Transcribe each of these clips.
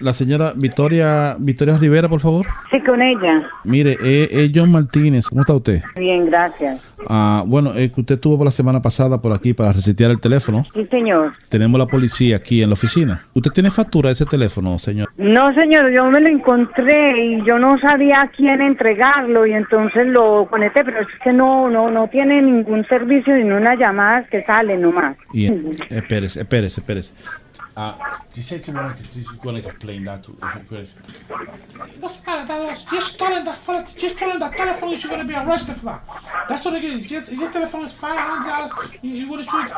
La señora Victoria Victoria Rivera, por favor. Sí, con ella. Mire, es es John Martínez. ¿Cómo está usted? Bien, gracias. Ah, bueno, es que usted estuvo por la semana pasada por aquí para resetear el teléfono. Sí, señor. Tenemos la policía aquí en la oficina. ¿Usted tiene factura de ese teléfono, señor? No, señor, yo me lo encontré y yo no sabía a quién entregarlo y entonces lo conecté, pero es que no, no, no tiene ningún servicio ni una llamada que sale nomás. Y, espérese, espérese, espérese. Ah, she said you wanna, you wanna explain that to Doesn't matter, that was just stolen that phone, just stolen that telephone, you're gonna be arrested for that. That's what it is. Just, this telephone is five hundred dollars. You, you wanna shoot?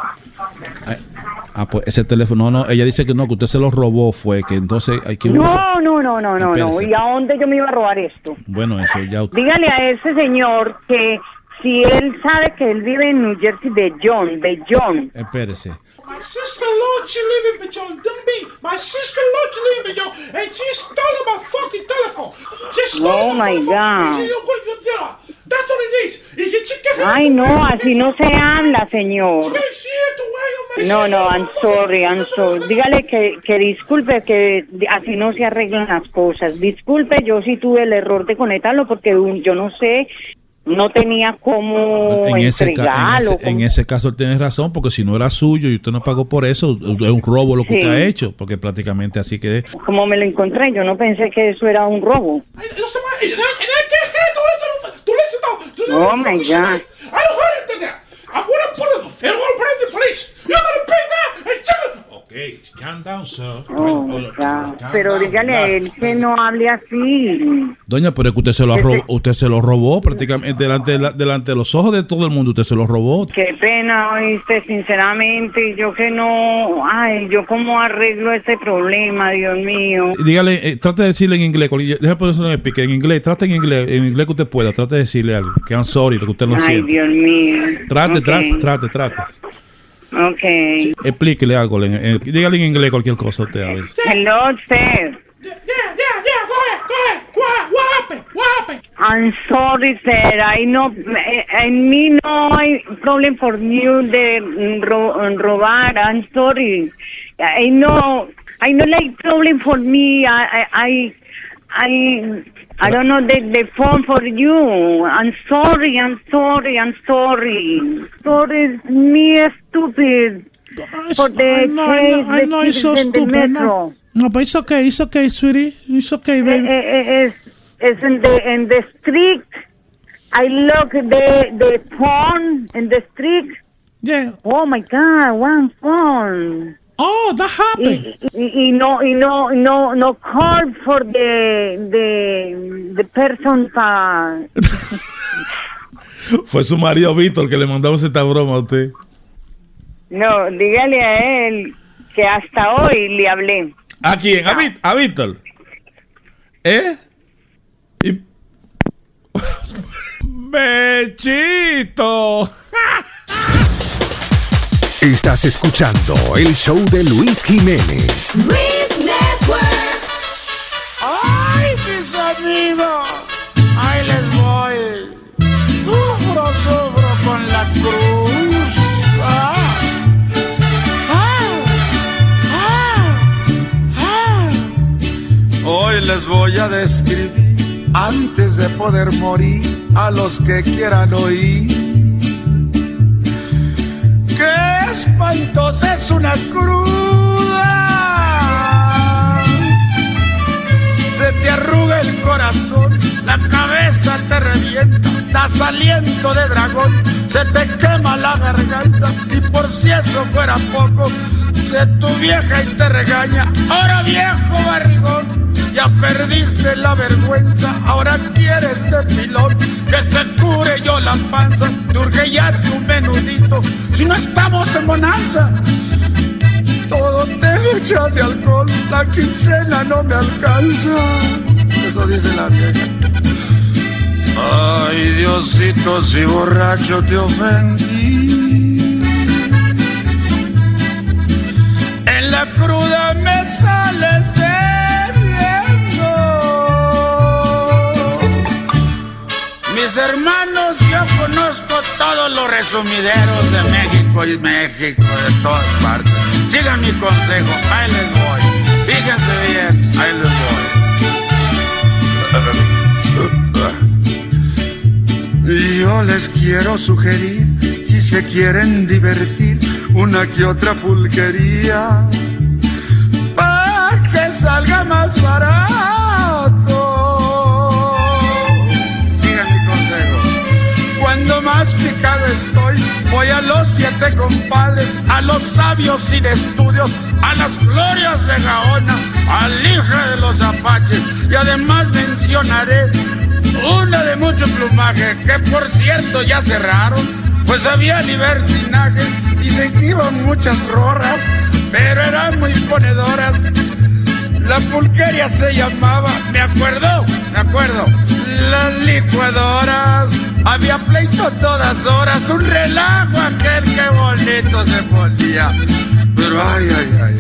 Ah, pues ese teléfono, no, no, ella dice que no, que usted se lo robó, fue que entonces hay que... No, no, no, no, no, no. ¿Y a dónde yo me iba a robar esto? Bueno, eso ya... Dígale a ese señor que si él sabe que él vive en New Jersey de John, de John. Espérese. My sister-in-law, she live in Bijon. Don't be. My sister-in-law, she live in Bijon, and she stole my fucking telephone. She stole Oh, my. God. She- That's what it is. Ay, no, así no se habla, señor. No, no, I'm sorry, I'm sorry. Dígale que, que disculpe, que así no se arreglan las cosas. Disculpe, yo sí tuve el error de conectarlo porque yo no sé, no tenía cómo En ese, ca- en, ese, en ese caso él tiene razón, porque si no era suyo y usted no pagó por eso, es un robo lo que Sí. usted ha hecho, porque prácticamente así que... Como me lo encontré, yo no pensé que eso era un robo. I, I to, to to, to Oh, my. God. I don't want it to that. And I'm gonna put it in the police. You're gonna pay that and. Okay, calm down, sir. Oh. Pero dígale a él que no hable así. Doña, pero es que usted se lo, robó, usted se lo robó prácticamente delante de, la- delante de los ojos de todo el mundo, usted se lo robó. Qué pena, oíste, sinceramente, yo que no, ay, yo cómo arreglo ese problema, Dios mío. Dígale, eh, trate de decirle en inglés, déjame ponerse en el pique, en inglés, trate en inglés, en inglés que usted pueda, trate de decirle algo, que I'm sorry, lo que usted no Ay, siente. Dios mío. Trate, trate, trate, trate. Ok. Explíquele algo, en- dígale en inglés cualquier cosa a usted a veces. Hello, sir. Yeah, yeah, yeah. Go ahead, go ahead. Go ahead. What happened? What happened? I'm sorry, sir. I know, eh, en mí no hay problem for you de mm, ro- robar. I'm sorry. I know, I know like problem for me. I, I, I, I, I don't know the, the phone for you. I'm sorry. I'm sorry. I'm sorry. Sorry, it's me stupid. For the I know, I know, I know it's so kids in the stupid. No, no, but it's okay. It's okay, sweetie. It's okay, Eh, baby. eh, eh, es, es in the in the street. I look the the phone in the street. Yeah. Oh my God, one phone. Oh, that happened. Y, y, y no y no no no call for the the the person pa. Fue su marido Víctor que le mandamos esta broma a usted. No, dígale a él que hasta hoy le hablé. ¿A quién? ¿A, Ví- a Víctor? ¿Eh? Y- ¡Bechito! Estás escuchando el show de Luis Jiménez. ¡Ay, mis amigos! ¡Ahí les voy! ¡Sufro, sufro con la cruz! ¡Ah! ¡Ah! ¡Ah! ¡Ah! Hoy les voy a describir antes de poder morir a los que quieran oír. ¡Qué espantosa es una cruda! Se te arruga el corazón, la cabeza te revienta, das aliento de dragón, se te quema la garganta y por si eso fuera poco, se tu vieja y te regaña, ahora viejo barrigón, ya perdiste la vergüenza, ahora quieres de pilón, que te cure yo la panza, te urge ya tu menudito, si no estamos en bonanza. Todo te lo de alcohol, la quincena no me alcanza. Eso dice la vieja. Ay, Diosito, si borracho te ofendí. La cruda me sales debiendo. Mis hermanos, yo conozco todos los resumideros de México y México, de todas partes. Sigan mi consejo, ahí les voy. Fíjense bien, ahí les voy. Yo les quiero sugerir, si se quieren divertir, una que otra pulquería, para que salga más barato. Sigan mi consejo. Cuando más picado estoy, voy a los siete compadres, a los sabios sin estudios, a las glorias de Gaona, al hija de los apaches, y además mencionaré una de mucho plumaje, que por cierto ya cerraron, pues había libertinaje, se iban muchas rorras, pero eran muy ponedoras. La pulqueria se llamaba, me acuerdo, me acuerdo, las licuadoras. Había pleito a todas horas, un relajo aquel que bonito se ponía. Pero ay, ay, ay.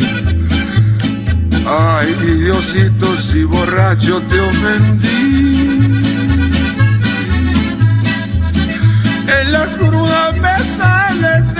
Ay, Diosito, si borracho te ofendí. En la cruda me sales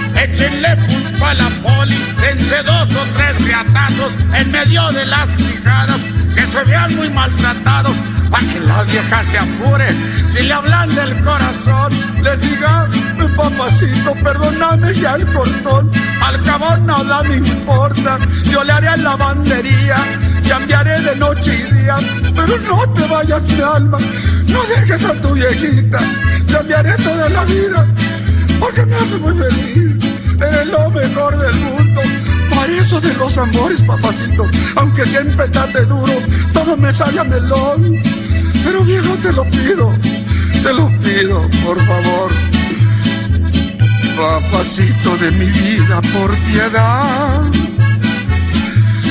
échenle culpa a la poli, dense dos o tres riatazos en medio de las quijadas, que se vean muy maltratados, para que la vieja se apure. Si le hablan del corazón, les diga, mi papacito, perdóname ya el cortón, al cabo nada me importa, yo le haré lavandería, cambiaré de noche y día, pero no te vayas mi alma, no dejes a tu viejita, cambiaré toda la vida, porque me hace muy feliz, eres lo mejor del mundo. Para eso de los amores, papacito, aunque siempre trate duro, todo me sale a melón. Pero viejo, te lo pido, te lo pido, por favor. Papacito de mi vida, por piedad.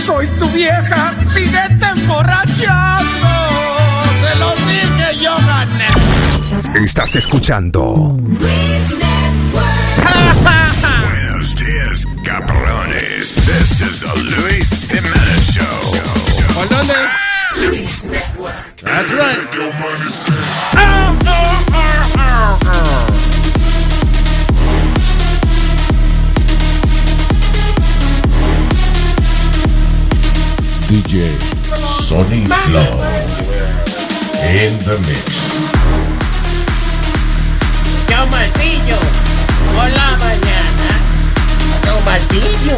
Soy tu vieja, síguete emborrachando. Se lo dije, yo gané. Estás escuchando cabrones. This is the Luis Jimenez Show. ¿Por dónde? Luis Network. That's right. DJ Sonny Flow in the mix. Yo martillo por la mañana. Yo martillo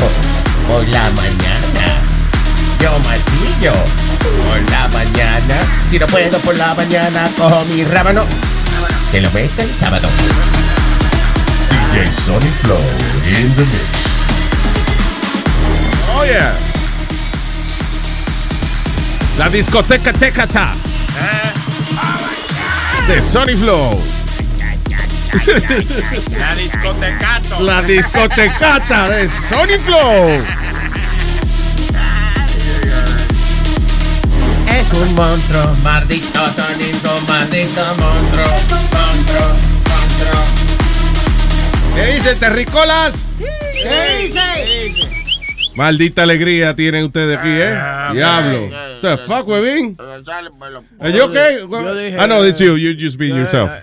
por la mañana. Yo martillo por la mañana. Si no puedo por la mañana, cojo mi rábano. Que lo meta el sábado. DJ Sonny Flow in the mix. Oh yeah. La discoteca Tecata. De Sony Flow. La discotecato. La discotecata de Sony Flow. Es un monstruo, maldito tonito, maldito monstruo, monstruo, monstruo. ¿Qué dice Terricolas? ¿Qué dice? Maldita alegría tienen ustedes aquí, ¿eh? Diablo. The fuck, huevín? ¿Es yo qué? Yo dije, I know it's you. You just being yourself.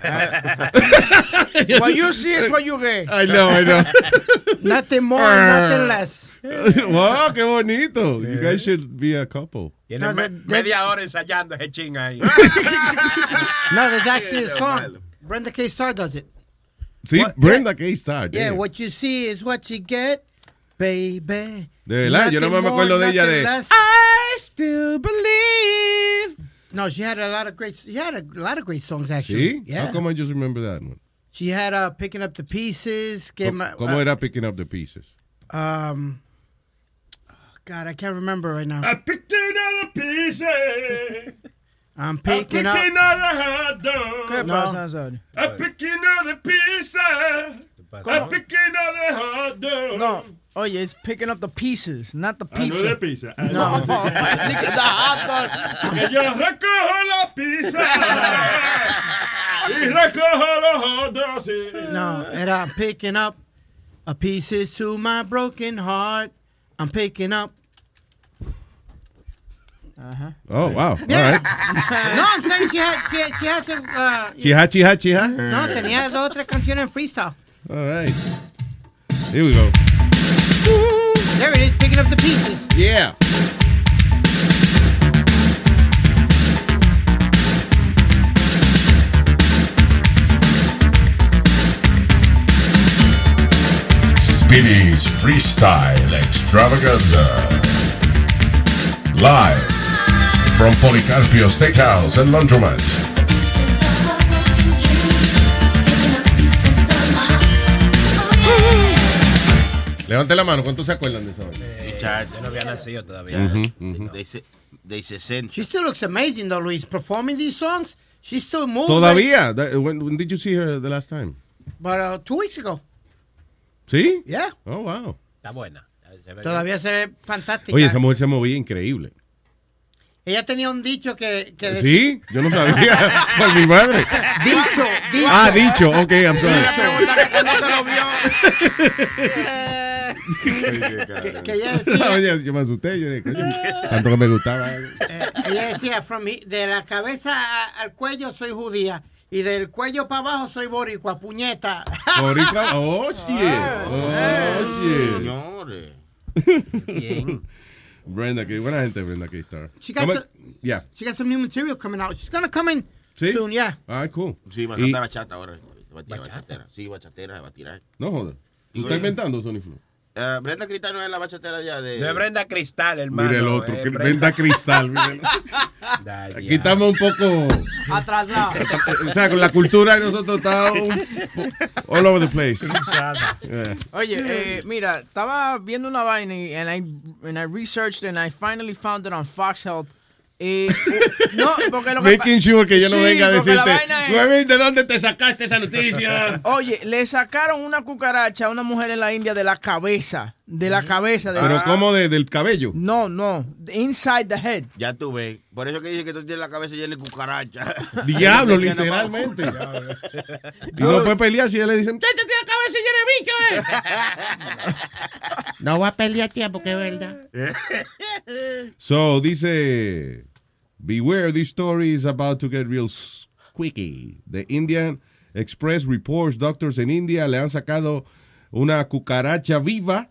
What you see is what you get. I know, I know. Nothing more, nothing less. wow, qué bonito. You guys should be a couple. Tiene No, me- media hora ensayando ese ching ahí. No, there's actually a song. Brenda K. Star does it. Sí, What- Brenda K. Star. Yeah, damn. what you see is what you get, baby. De verdad, yo no me acuerdo more, de ella de- less. I still believe. No, she had a lot of great. She had a lot of great songs actually. ¿Sí? Yeah. How come I just remember that one? She had uh, picking up the pieces. Que ma- ¿Cómo uh, era Picking Up the Pieces? Um. oh, God, I can't remember right now. I'm picking up the pieces. I'm picking up. picking up the hot dog. No. pasa, I'm picking up the pieces. I'm picking up the hot dog. No, oye, it's picking up the pieces, not the Ah, no pizza. de pizza. Ah, No, no. Nigga, the hot dog. Que yo recojo la pizza. y recojo los hot dogs. No, and I'm picking up a pieces to my broken heart. I'm picking up. Uh-huh. Oh, wow. All Yeah. right. no, I'm saying she had she had, she had some. Uh, Chiha, chiha, chiha. no, tenía dos otras canciones en freestyle. All right. Here we go. There it is, picking up the pieces. Yeah. Speedy's Freestyle Extravaganza. Live from Policarpio Steakhouse and Laundromat. Levante la mano, ¿cuántos se acuerdan de eso? Yo no había nacido todavía. De, se- de 60. She still looks amazing though, Luis. Performing these songs, she still moves. Todavía. That- when, when did you see her the last time? like- but uh, two weeks ago. ¿Sí? Yeah. Oh, wow. Está buena. Se Todavía se ve fantástica. Oye, esa mujer se movía increíble. Ella tenía un dicho que, que decía- ¿Sí? Yo no sabía. Por mi madre. Dicho, dicho. Ah, dicho. Ok, I'm sorry. ¿Cuándo se lo vio? Que, que ella decía, Oye, yo me asusté. Yo dije, coño, tanto que me gustaba. eh, ella decía, from de la cabeza a- al cuello soy judía y del cuello para abajo soy boricua, puñeta. Boricua. Oh, shit. Oh, shit. Señores. Bien. Brenda, que buena gente, Brenda K-Star. She got ¿Cómo- some- Yeah. She got some new material coming out. She's gonna come in ¿Sí? soon, yeah. Ah, cool. Sí, Y- bastante bachata ahora. Se va a tirar bachatera. Sí, bachatera va a tirar. No jodas. ¿Tú Sí. estás inventando, Sony Flow? Eh, Brenda Cristal no es la bachatera ya de... No es Brenda Cristal, hermano. Mire el otro, es que Brenda Cristal. Aquí estamos un poco... Atrasado. O sea, con la cultura de nosotros está un- all over the place. Yeah. Oye, eh, mira, estaba viendo una vaina y and I, and I researched and I finally found it on Fox Health. Eh, no, porque lo que Making sure que yo no Sí, venga a porque decirte, es- "Huevín, ¿de dónde te sacaste esa noticia? Oye, le sacaron una cucaracha a una mujer en la India de la cabeza. De la cabeza. De Pero la- ¿cómo de, del cabello? No, no. Inside the head. Ya tú ves. Por eso que dice que tú tienes la cabeza llena de cucaracha. Diablo, literalmente. Y no puede pelear si ya le dicen, "Muchacho, tiene la cabeza llena de bicho, eh". No voy a pelear tiempo, que es verdad. So, dice, beware, this story is about to get real squeaky. The Indian Express reports doctors en India le han sacado una cucaracha viva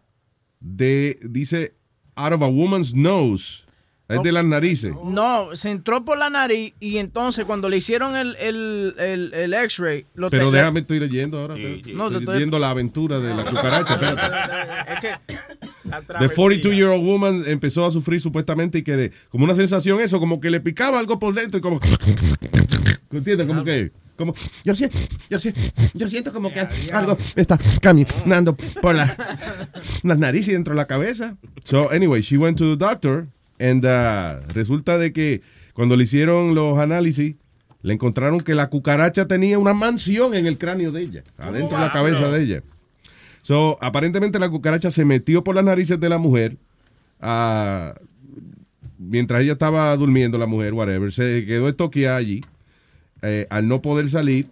de, dice, out of a woman's nose. Es de las narices. No, se entró por la nariz y entonces cuando le hicieron el, el, el, el x-ray... Pero déjame, estoy leyendo ahora. No, te estoy estoy- leyendo la aventura de la cucaracha. espérate. Es que... The 42-year-old woman empezó a sufrir supuestamente y que de, como una sensación eso, como que le picaba algo por dentro y como... ¿Entiendes? Como que... Como, yo, siento, yo, siento, yo siento como que algo está caminando por la, las narices y dentro de la cabeza. So, anyway, she went to the doctor and uh, resulta de que cuando le hicieron los análisis, le encontraron que la cucaracha tenía una mansión en el cráneo de ella, adentro de la cabeza de ella. So, aparentemente la cucaracha se metió por las narices de la mujer ah, mientras ella estaba durmiendo, la mujer, whatever, se quedó estoqueada allí. Eh, al no poder salir,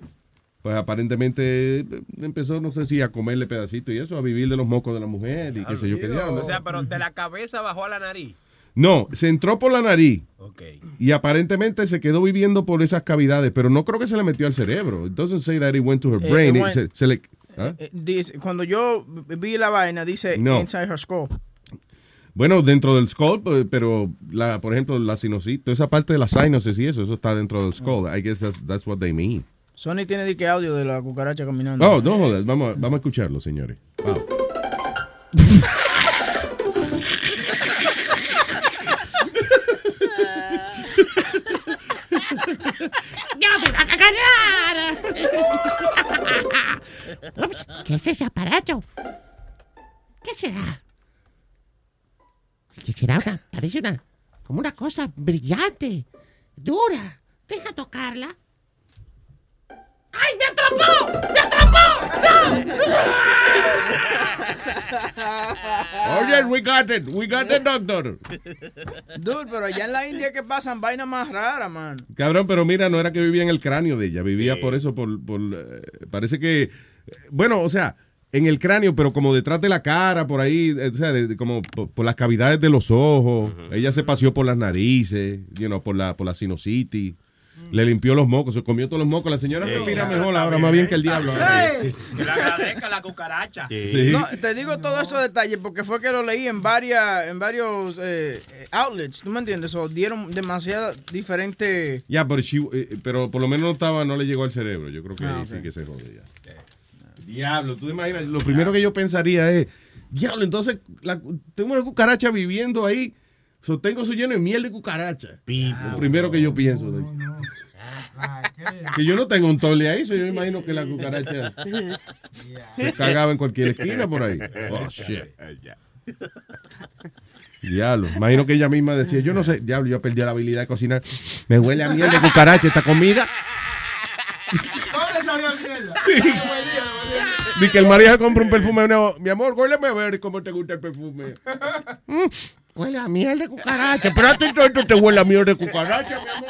pues aparentemente eh, empezó, no sé si a comerle pedacitos y eso, a vivir de los mocos de la mujer y qué sé yo qué diablo. O sea, pero de la cabeza bajó a la nariz. No, se entró por la nariz y aparentemente se quedó viviendo por esas cavidades, pero no creo que se le metió al cerebro. Entonces say that it went to her Eh, brain. it y went- se, se le. Eh, dice- cuando yo vi la vaina, dice No. inside her skull. Bueno, dentro del skull, pues, pero la, por ejemplo, la sinusitis, toda esa parte de las sinuses y eso, eso está dentro del skull. I guess that's, that's what they mean. Sony tiene de que audio de la cucaracha caminando. Oh, no jodas, vamos, a- vamos a escucharlo, señores. Wow. ¡Ya va ¿Qué es ese aparato? ¿Qué será? ¿Qué será? Parece una, como una cosa brillante, dura. Deja tocarla. ¡Ay, me atrapó! ¡Me atrapó! Oye, we got it, we got it, doctor. Dude, pero allá en la India que pasan vainas más raras, man. Cabrón, pero mira, no era que vivía en el cráneo de ella, vivía por eso, por, por, eh, parece que, bueno, o sea, en el cráneo, pero como detrás de la cara, por ahí, eh, o sea, de- de- como por, por las cavidades de los ojos. Ella se paseó por las narices, you know, por la, por la sinusitis. Le limpió los mocos, se comió todos los mocos. La señora respira mejor ahora, más bien que el diablo. Que le agradezca la cucaracha. Sí. No, te digo todos esos detalles porque fue que lo leí en varias, en varios eh, eh, outlets, ¿tú me entiendes? O dieron demasiadas diferentes... Ya, pero, she- eh, pero por lo menos no estaba, no le llegó al cerebro. Yo creo que Ah, sí que se jode ya. Diablo, tú te imaginas, lo primero que yo pensaría es, diablo, entonces la- tengo una cucaracha viviendo ahí, so, tengo su lleno de miel de cucaracha. lo primero que yo pienso. de- que yo no tengo un tole ahí, so yo me imagino que la cucaracha se cagaba en cualquier esquina por ahí. Oh, shit. Diablo, imagino que ella misma decía, yo no sé, diablo, yo perdí la habilidad de cocinar. Me huele a miel de cucaracha esta comida. ¿Dónde salió mierda? Ni que el marido se compra un perfume nuevo. Mi amor, huéleme a ver cómo te gusta el perfume. Mm, huele a miel de cucaracha. Pero a ti todo esto te huele a miel de cucaracha, mi amor.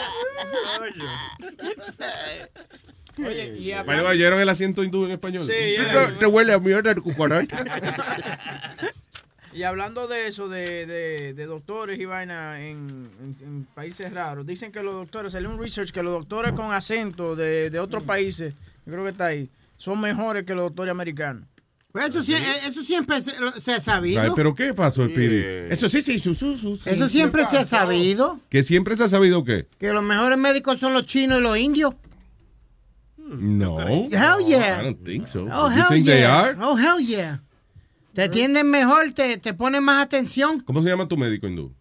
Oye, y ¿Oyeron el asiento hindú en español? Sí, Te- Te huele a miel de cucaracha. Y hablando de eso, de, de, de doctores y vaina en, en- en países raros, dicen que los doctores, salió un research que los doctores con acento de, de otros países, yo creo que está ahí, son mejores que los doctores americanos. Pues eso, sí- eh, eso siempre se, ha sabido. Ay, ¿Pero qué pasó, Speedy? Eso sí, sí, su, su, su, sí. Eso siempre se ha sabido. Que siempre se ha sabido qué. Que los mejores médicos son los chinos y los indios. No. Hell yeah. I don't think so. Oh, you hell think they yeah. are? Oh, hell yeah. Te atienden mejor, te, te ponen más atención. ¿Cómo se llama tu médico hindú?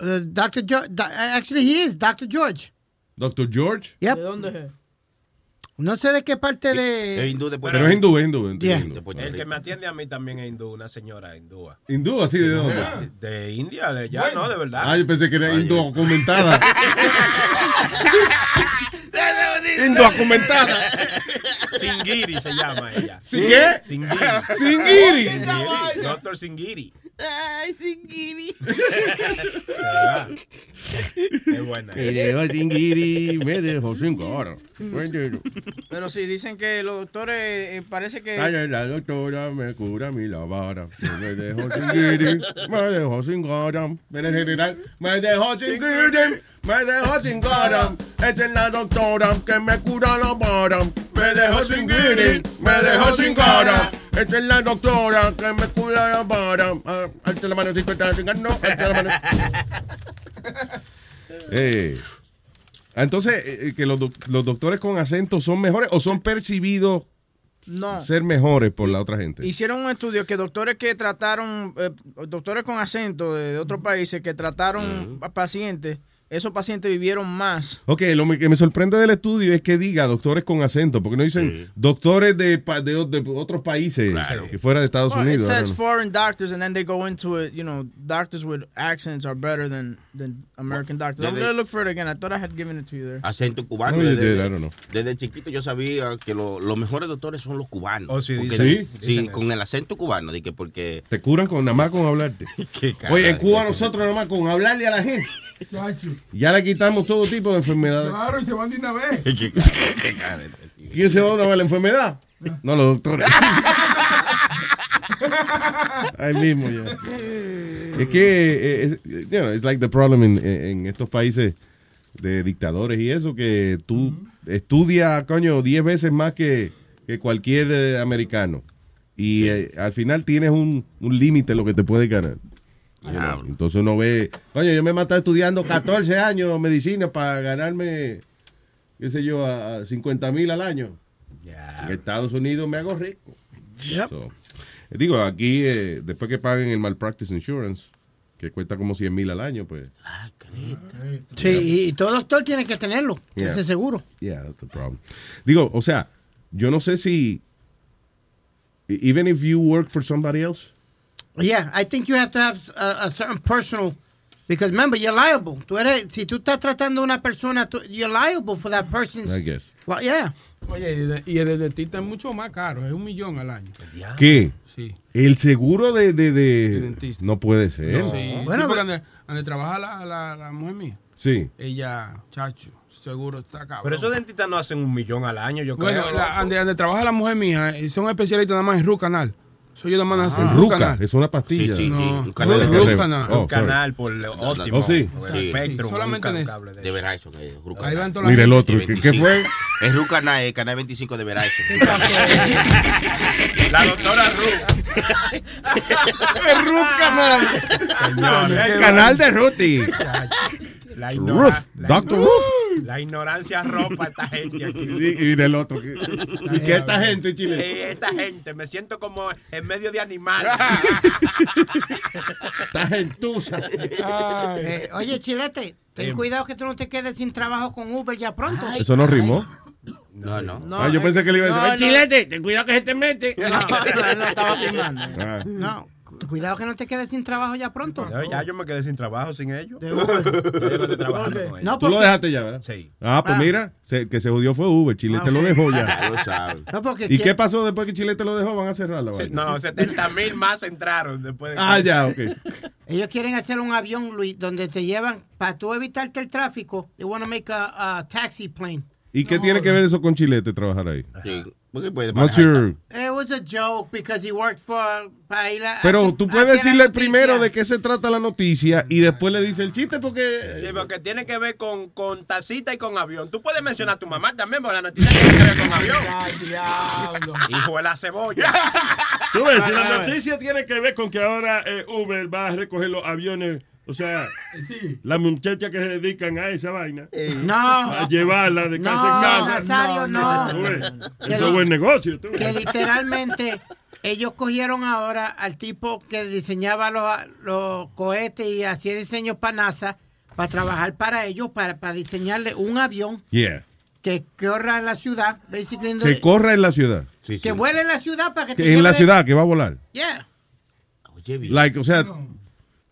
Uh, Dr. George, actually, he is Dr. George. ¿Doctor George? Yep. ¿De dónde es? No sé de qué parte de... Es hindú de Puerto Pero es hindú, es hindú. es Yeah. hindú. El que me atiende a mí también es hindú, una señora hindúa. ¿Hindú? ¿Así de dónde? De India, de allá, no, de verdad. Ah, yo pensé que era indocumentada. Indocumentada. Singiri se llama ella. ¿Sí qué? Singiri. Singiri. Singiri. Doctor Singiri. Ay, Singiri. Qué buena. Me dejó sin guiri, me dejó sin cara. Pero sí, dicen que los doctores eh, parece que... Ay, la doctora me cura mi la vara. Me dejó sin guiri, me dejó. Mira, general, me dejó sin guiri, me dejó sin cara. Esta es la doctora que me cura la vara. Me dejó sin guiri, me dejó sin cara. Esta es la doctora que me cura la vara. Ah, Alta la mano si tú estás chingando. Alta la mano. Eh, entonces, eh, que los, doc- los doctores con acento son mejores o son percibidos No. ser mejores por la otra gente. Hicieron un estudio que doctores que trataron, eh, doctores con acento de, de otros países que trataron a pacientes, esos pacientes vivieron más. Ok, lo que me sorprende del estudio es que diga doctores con acento, porque no dicen doctores de, pa- de, de otros países que fuera de Estados Well, it Unidos. I says foreign doctors, and then they go into it. You know, doctors with accents are better than than American doctors. I'm gonna look for it again. I thought I had given it to you there. Acento cubano. No, desde, did, I don't know. desde chiquito yo sabía que lo- los mejores doctores son los cubanos. Oh, sí, dicen- sí, dicen con el acento cubano. De que porque Te curan con nada más con hablarte. Oye, en Cuba nosotros nada más con hablarle a la gente. Ya le quitamos todo tipo de enfermedades. Claro, y se van de una vez. ¿Quién se va a una la enfermedad? No, los doctores. Ahí mismo ya. Es que, eh, es, you know, it's like the problem en, en estos países de dictadores y eso, que tú estudias, coño, 10 veces más que, que cualquier eh, americano. Y eh, al final tienes un, un límite lo que te puede ganar. Know, Entonces uno ve, coño, yo me he matado estudiando 14 años medicina para ganarme, qué sé yo, a, a 50 mil al año. En Estados Unidos me hago rico. So, digo, aquí, eh, después que paguen el malpractice insurance, que cuesta como 100 mil al año, pues. Sí, y, y todo doctor tiene que tenerlo, Yeah. ese seguro. Yeah, that's the problem. Digo, o sea, yo no sé si. e- Even if you work for somebody else. Yeah, I think you have to have a, a certain personal, because remember, you're liable. Tú eres, si tú estás tratando a una persona, tú- you're liable for that person's. I guess. Well, yeah. Oye, y de- y el de dentista es mucho más caro, es un millón al año. ¿Qué? Sí. El seguro de. de, de- dentista. no puede ser. Sí, sí, porque donde, donde trabaja la, la, la mujer mía, Sí. ella, chacho, seguro está cabrón. Pero esos dentistas no hacen un millón al año, yo Bueno, creo. la- donde, trabaja la mujer mía, eh, son especialistas nada más en root canal. Soy más en root Ruca, canal. es una pastilla. Sí, sí, sí, No, un canal de cable. Ruca. canal. Oh, un sorry. canal por el óptimo. Oh, sí. por el Sí, Spectrum, sí, solamente un cable de De Verizon, es. Ahí van todas Mira el otro. ¿Qué, qué fue? Es Ruca, na- eh, canal 25 de Verizon. La doctora. El Ruth canal. Señores. El canal de Ruti. La, Ruth, ignora- la Dr. igno- Ruth. La ignorancia ropa a esta gente aquí. Y, y mira el otro. ¿Y qué esta gente, Chile? Sí, esta gente, me siento como en medio de animales. Esta gentuza. Eh, oye, Chilete, ten cuidado que tú no te quedes sin trabajo con Uber ya pronto. Eso no rimó. No, no. ah, yo pensé que le iba a decir, no, "Ay, chilete, ten cuidado que se te mete. No, no, no estaba firmando. Ah. No, cuidado que no te quedes sin trabajo ya pronto. Ya yo me quedé sin trabajo sin ellos. De Ya Uber. yo no estoy trabajando con ellos. No, Tú lo porque- dejaste ya, ¿verdad? Sí. Ah, pues Ah. mira, se- el que se jodió fue Uber. Chile Ah, te lo dejó Ya ya. lo sabes. No, porque ¿Y qué pasó después que Chile te lo dejó? Van a cerrar la Sí. No, 70 mil más entraron después de Ah, ya, ok. ellos quieren hacer un avión, Luis, donde te llevan, para tú evitarte el tráfico, they want to make a, a taxi plane. ¿Y qué tiene que ver eso con Chilete trabajar ahí? Sí. What's your- It was a joke because he worked for, para ir a- Pero tú puedes decirle primero de qué se trata la noticia y después le dice el chiste porque... Sí, porque tiene que ver con, con tacita y con avión. Tú puedes mencionar a tu mamá también, porque la noticia tiene que ver con avión. Hijo de la cebolla. Tú ves, si la noticia tiene que ver con que ahora eh, Uber va a recoger los aviones, o sea, las muchachas que se dedican a esa vaina, No. a llevarla de No, casa en casa. Nazario, no. Que Eso es buen negocio. tú que literalmente ellos cogieron ahora al tipo que diseñaba los, los cohetes y hacía diseños para NASA para trabajar para ellos, para, para diseñarle un avión Yeah. que corra en la ciudad, basically, Que corra en la ciudad. que vuele en la ciudad para que te Que en la ciudad, que va a volar. Yeah. Like, o sea,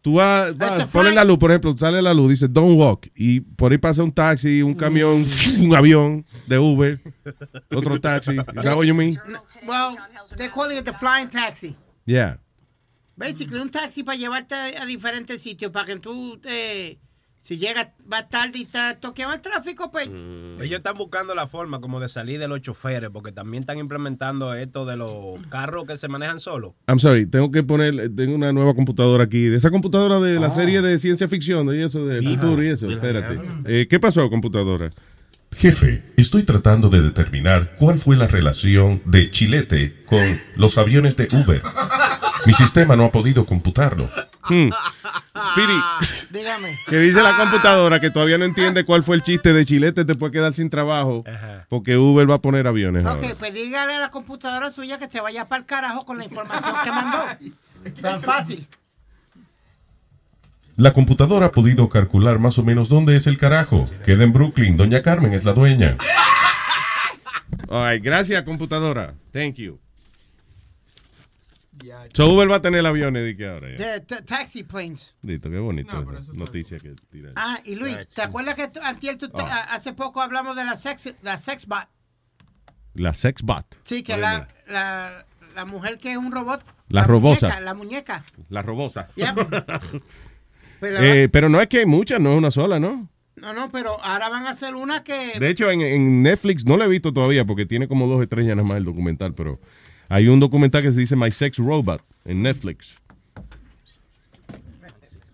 tú vas, vas pones la luz, por ejemplo, sale la luz, dice don't walk, y por ahí pasa un taxi, un camión, un avión de Uber, otro taxi. Is that what you mean? Well, they're calling it the flying taxi. Yeah. Basically, un taxi para llevarte a, a diferentes sitios, para que tú, eh, si llegas, vas tarde y está toqueado el tráfico, pues... Ellos están buscando la forma como de salir de los choferes, porque también están implementando esto de los carros que se manejan solos. I'm sorry, tengo que poner, tengo una nueva computadora aquí, de esa computadora de la serie de ciencia ficción y eso, de futuro y eso, espérate. Eh, ¿Qué pasó, computadora? Jefe, estoy tratando de determinar cuál fue la relación de Chilete con los aviones de Uber. Mi sistema no ha podido computarlo. Hmm. Speedy, Dígame. que dice la computadora que todavía no entiende cuál fue el chiste de Chilete, te puede quedar sin trabajo porque Uber va a poner aviones. ahora. Ok, pues dígale a la computadora suya que se vaya para el carajo con la información que mandó. Tan fácil. La computadora ha podido calcular más o menos dónde es el carajo. Queda en Brooklyn. Doña Carmen es la dueña. All right, gracias, computadora. Thank you. So Uber va a tener aviones de que ahora. ya. Taxi planes. Dito, qué bonito esa noticia que tira. Ah, y Luis, ¿te acuerdas que tú- antier tú te- a- hace poco hablamos de la sex, la sex bot? La sexbot. Sí, que la, la, la mujer que es un robot. La robosa. muñeca, la muñeca. La robosa. Pero, Eh, pero no es que hay muchas, no es una sola, ¿no? No, no, pero ahora van a hacer una que... De hecho, en, en Netflix no lo he visto todavía porque tiene como dos estrellas nada más el documental, pero hay un documental que se dice My Sex Robot en Netflix.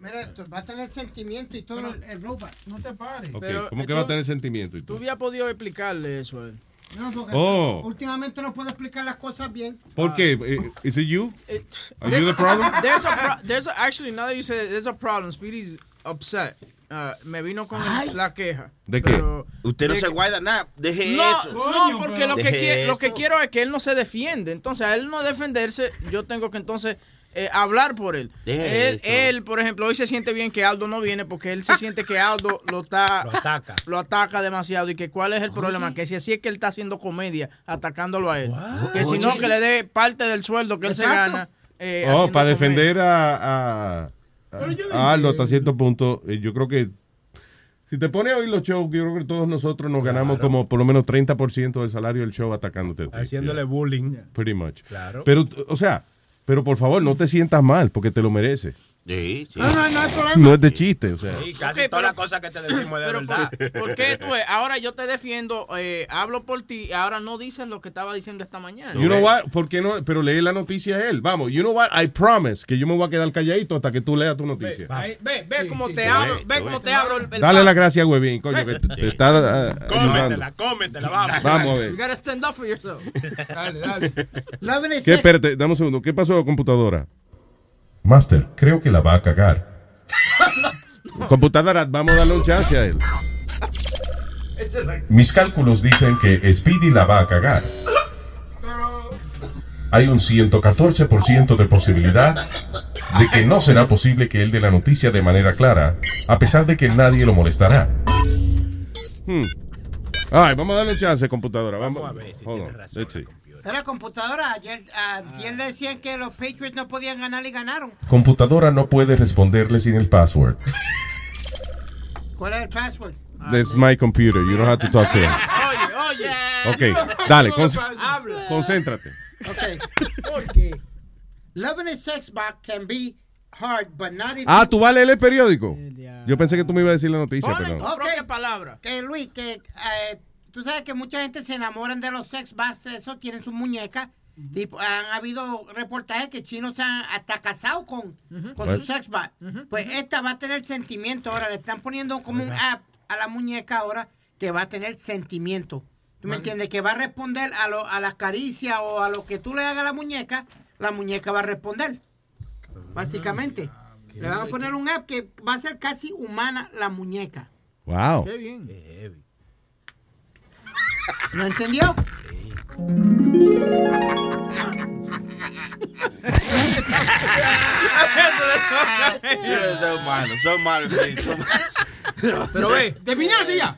Mira, esto, va a tener sentimiento y todo el, el robot. No te pares. Ok, Pero, ¿Cómo eh, que va a tener sentimiento? y Tú habías podido explicarle eso a él. No, porque Oh. últimamente no puedo explicar las cosas bien. ¿Por qué? Eh, ¿Is it you? Are There's you the a- problem? There's a pro- there's a- actually now that you say it, there's a problem. Speedy's upset. Uh, me vino con la queja. ¿De qué? Pero- Usted no de se que- guarda nada. Deje No, eso. no, porque lo que, qui- lo que quiero es que él no se defiende. Entonces, a él no defenderse, yo tengo que entonces eh, hablar por él. Él, por ejemplo, hoy se siente bien que Aldo no viene porque él se siente que Aldo lo está Lo ataca. lo ataca demasiado y que cuál es el problema, que si así es que él está haciendo comedia atacándolo a él, que si no que le dé parte del sueldo que él se gana. eh, Oh, para comedia. defender a, a, a Aldo hasta cierto punto, eh, yo creo que si te pones a oír los shows, yo creo que todos nosotros nos ganamos como por lo menos 30% del salario del show atacándote. Haciéndole bullying. Pretty much. Claro. Pero, o sea, pero por favor, no te sientas mal porque te lo mereces. Sí, sí. No, no, no hay problema. No es de chiste, o sea. Sí, casi Ok, todas las cosas que te decimos es de Pero verdad. por, ¿por qué tú ves? Ahora yo te defiendo, eh, hablo por ti, ahora no dices lo que estaba diciendo esta mañana. You know what? ¿Por qué no? Pero lee la noticia a él. Vamos, you know what? I promise que yo me voy a quedar calladito hasta que tú leas tu noticia. Ve, ve, ve cómo te abro, Ve, ve ve. cómo te abro el, el Dale las gracias a Huevín, coño, que te, te está ayudando. Cómetela, cómetela, vamos. Vamos a You ver. gotta stand up for yourself. Dale, dale. ¿Qué? Espérate, dame un segundo. ¿Qué pasó, computadora? Master, creo que la va a cagar. Computadora, vamos a darle un chance a él. Mis cálculos dicen que Speedy la va a cagar. Hay un 114% de posibilidad de que no será posible que él dé la noticia de manera clara, a pesar de que nadie lo molestará. Hmm. Ay, vamos a darle un chance, computadora. Vamos, a ver si tiene razón. Era computadora. Ayer, ayer le decían que los Patriots no podían ganar y ganaron. Computadora no puede responderle sin el password. ¿Cuál es el password? That's my computer. You don't have to talk to him. Oye, oye. Ok, dale, conc- Habla. concéntrate. Okay. ¿Por qué? Loving a sex box can be hard, but not if Ah, ¿tú vas a leer el periódico? Yo pensé que tú me ibas a decir la noticia, Ponle perdón. tu Ok. propia palabra. que Luis, que eh, tú sabes que mucha gente se enamoran de los sex box, eso tienen sus muñecas. Tipo, han habido reportajes que chinos se han hasta casado con, con What? su sex box. Pues esta va a tener sentimiento ahora. Le están poniendo como un app a la muñeca ahora que va a tener sentimiento. ¿Tú me entiendes? Que va a responder a, lo, a las caricias o a lo que tú le hagas a la muñeca, la muñeca va a responder. Básicamente. Le van a poner un app que va a ser casi humana la muñeca. Wow. Qué bien. ¿No entendió? Son malos, son malos. son malos. Pero ve, ¿Terminaste ya?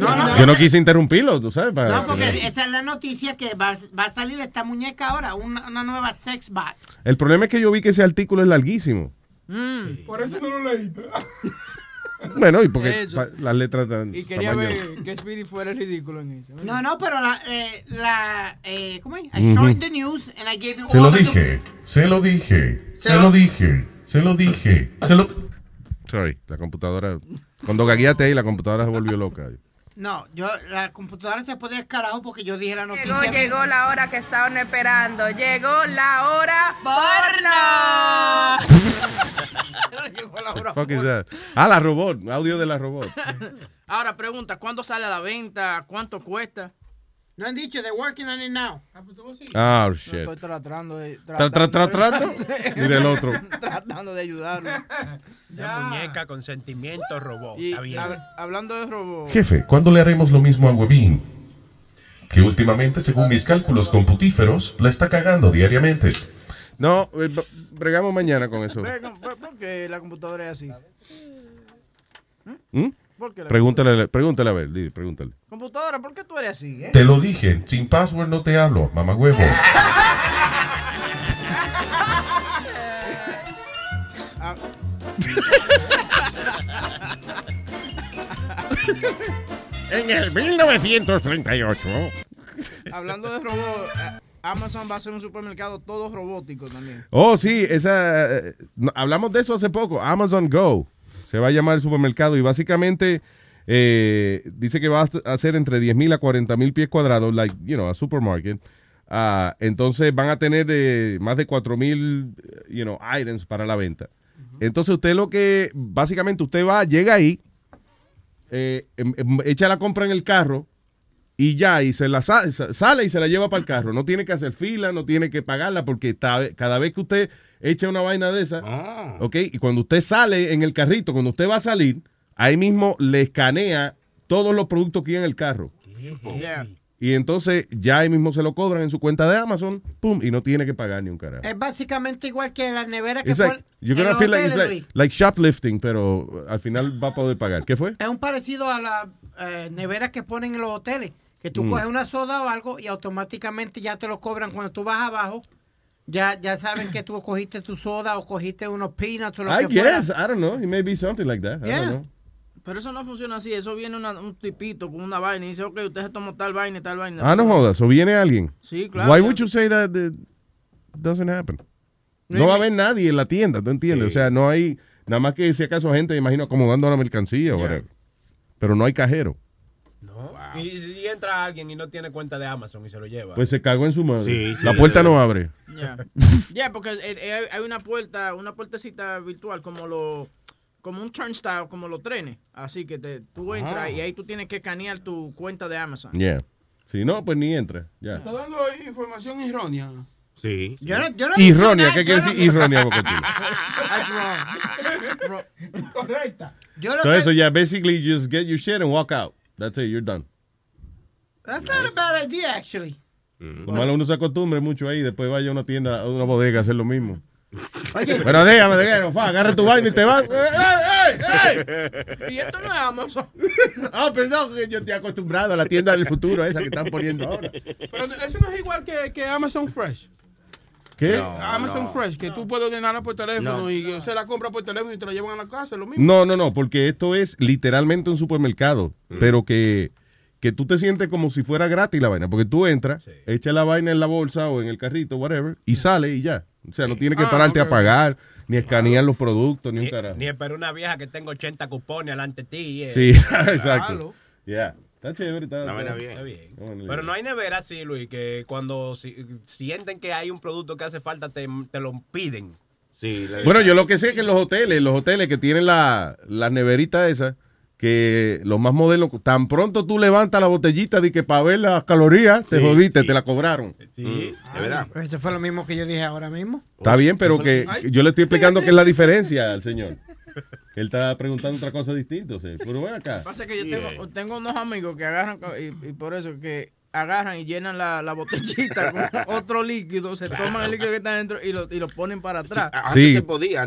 No, no. Yo no quise interrumpirlo, tú sabes. para- No, porque esa es la noticia que va, va a salir esta muñeca ahora, una, una nueva sex bot. El problema es que yo vi que ese artículo es larguísimo. Mm. Por eso no lo leíste. Bueno, y porque pa- las letras tan. Y quería tamaño- ver que Speedy fuera ridículo en eso. No, no, pero la, eh, la eh, ¿cómo es? I Ujú. showed the news and I gave you Se all lo the- dije, se lo dije, Se se lo- lo dije, se lo dije, se lo... Sorry, la computadora. Cuando gagueaste ahí, la computadora se volvió loca. No, yo, la computadora se puede carajo porque yo dije la noticia. Llegó, llegó la hora que estaban esperando. Llegó la hora porno. Fuck is that? Ah, la robot, audio de la robot. Ahora pregunta, ¿cuándo sale a la venta? ¿Cuánto cuesta? No han dicho, they're working on it now. Ah, No, shit. estoy tratando de... Tra- tra- tra-. Mira el otro. tratando de ayudarlo. Una muñeca con sentimiento robot. Y Está bien. hab- hablando de robo... Jefe, ¿cuándo le haremos lo mismo a Webin? Que últimamente, según mis cálculos computíferos, la está cagando diariamente. No, eh, bregamos mañana con eso. ¿Por qué la computadora es así? ¿Mm? ¿Por qué la Pregúntale, pregúntale a ver, pregúntale. Computadora, ¿por qué tú eres así? eh? Te lo dije, sin password no te hablo, mamá huevo. Ah. En el 1938. Hablando de robot, eh, Amazon va a ser un supermercado todo robótico también. Oh, sí, esa. eh, hablamos de eso hace poco. Amazon Go se va a llamar el supermercado y básicamente eh, dice que va a hacer entre 10 mil a 40 mil pies cuadrados, like, you know, a supermarket. Ah, entonces van a tener eh, más de 4 mil, you know, items para la venta. Entonces usted lo que, básicamente usted va, llega ahí, em- em- echa la compra en el carro y ya, y se la sa- sa- sale y se la lleva para el carro. No tiene que hacer fila, no tiene que pagarla, porque está- cada vez que usted echa una vaina de esa, ¿ok? Y cuando usted sale en el carrito, cuando usted va a salir, ahí mismo le escanea todos los productos que hay en el carro. Yeah. Y entonces ya ahí mismo se lo cobran en su cuenta de Amazon, pum, y no tiene que pagar ni un carajo. Es básicamente igual que la nevera que It's like, pone you're gonna los feel like, it's like shoplifting, pero al final va a poder pagar. ¿Qué fue? Es un parecido a la eh, nevera que ponen en los hoteles. Que tú Mm. coges una soda o algo y automáticamente ya te lo cobran cuando tú vas abajo. Ya, ya saben que tú cogiste tu soda o cogiste unos peanuts o lo I que fuera. guess, I don't know, it may be something like that. I Yeah. don't know. Pero eso no funciona así. Eso viene una- un tipito con una vaina y dice, ok, usted se tomó tal vaina y tal vaina. Ah, no jodas, o viene alguien. Sí, claro, Why would you say that that doesn't happen? No va a haber nadie en la tienda, ¿tú entiendes? O sea, no hay, nada más que si acaso gente, me imagino, acomodando la mercancía o whatever. Pero no hay cajero. Y si entra alguien y no tiene cuenta de Amazon y se lo lleva. Pues se cagó en su madre. Sí, la sí. puerta no abre. Ya, Ya, porque eh, eh, hay- una puerta, una puertecita virtual como lo, como un turnstile, como los trenes. Así que te, tú entras Ah. y ahí tú tienes que escanear tu cuenta de Amazon. Yeah. Si no, pues ni entra. Ya. Está dando información errónea. Sí. Yo no, yo no Irronia, ¿qué quiere decir irronia? Bocachín? That's wrong. Correcta. Yo no So eso ya, basically, just get your shit and walk out. That's it, you're done. That's not a bad idea, actually. Lo malo uno se acostumbre mucho ahí, después vaya a una tienda, a una bodega a hacer lo mismo. Oye. Bueno, dígame, dígame, fa, agarra tu vaina y te vas. ¡Ey, ey, ey! Y esto no es Amazon. Ah, perdón, que yo estoy acostumbrado a la tienda del futuro esa que están poniendo ahora. Pero eso no es igual que, que Amazon Fresh. ¿Qué? Amazon Fresh, que tú puedes ordenarla por teléfono No. y se la compra por teléfono y te la llevan a la casa, es lo mismo. No, no, no, porque esto es literalmente un supermercado, pero que, que tú te sientes como si fuera gratis la vaina, porque tú entras, echas la vaina en la bolsa o en el carrito, whatever, y sale y ya. O sea, no tienes que Ah, pararte a pagar, ni escanear los productos, ni un carajo. Ni espero una vieja que tenga 80 cupones delante de ti. eh. Sí, exacto. Ya. Está chévere, está, Está está- bien. está bien. Pero no hay nevera así, Luis, que cuando si- sienten que hay un producto que hace falta, te, te lo piden. Sí, Bueno, yo lo que sé es que en los hoteles, los hoteles que tienen la, la neverita esa, que los más modernos, tan pronto tú levantas la botellita de que para ver las calorías, te Sí, jodiste, te la cobraron. Sí, de verdad. Esto fue lo mismo que yo dije ahora mismo. Está bien, pero que yo le estoy explicando qué es la diferencia al señor. Él está preguntando otra cosa distinta. o sea, pero ven acá. Pasa que yo tengo, tengo unos amigos que agarran, y por eso que agarran y llenan la, la botellita con otro líquido, se toman el líquido que está dentro y lo, y lo ponen para atrás. Sí.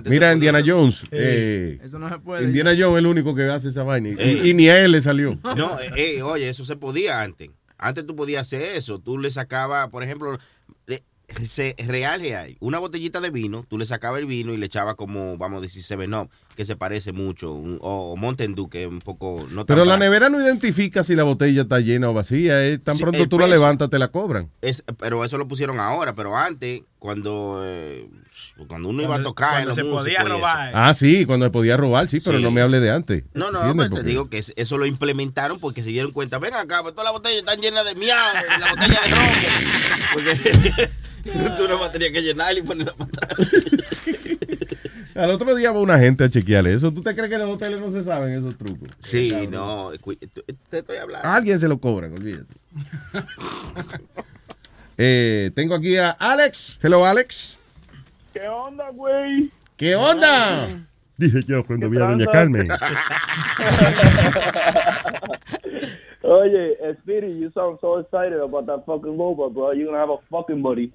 Mira, Indiana Jones. Eh, eh, Eso no se puede. Indiana Jones es el único que hace esa vaina. Y, Eh. y ni a él le salió. No, eh, eh, oye, eso se podía antes. Antes tú podías hacer eso. Tú le sacabas, por ejemplo, le- se, real, real, una botellita de vino, tú le sacabas el vino y le echabas como, vamos a decir, Seven Up, que se parece mucho, un- o, o Mountain Dew, que es un poco, no tan Pero la nevera no identifica si la botella está llena o vacía. eh. Tan Sí, pronto tú la levantas, te la cobran. Es, pero eso lo pusieron ahora, pero antes, cuando, eh, cuando uno iba a tocar cuando se podía robar. Ah, sí, cuando se podía robar, sí, pero Sí. no me hable de antes. No, no, pero te Porque- digo que es- eso lo implementaron porque se dieron cuenta. Ven acá, pues todas las botellas están llenas de miau, y la botella de. Porque tú no vas a tener que llenarla y ponerla para atrás. Al otro día va una gente a chequearle eso. ¿Tú te crees que en los hoteles no se saben esos trucos? Sí, Cabrón. no, te estoy hablando. A alguien se lo cobran, olvídate. Eh, tengo aquí a Alex. Hello, Alex. ¿Qué onda, güey? ¿Qué onda? Dije yo cuando vi a Doña Carmen. Oye, Speedy, you sound so excited about that fucking boba, bro. You're gonna have a fucking buddy.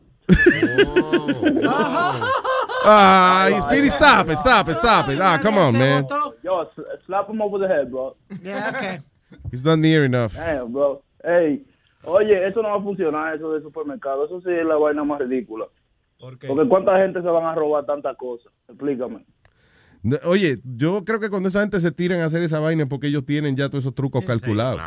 Ay, Speedy, stop it, stop it, stop it. Ah, come on, man. Yo, slap him over the head, bro. Yeah, okay. He's not near enough. Damn, bro. Hey, oye, eso no va a funcionar, eso de supermercado. Eso sí es la vaina más ridícula. Porque cuánta gente se van a robar tantas cosas. Explícame. No, Oye, yo creo que cuando esa gente se tiran a hacer esa vaina es porque ellos tienen ya todos esos trucos calculados.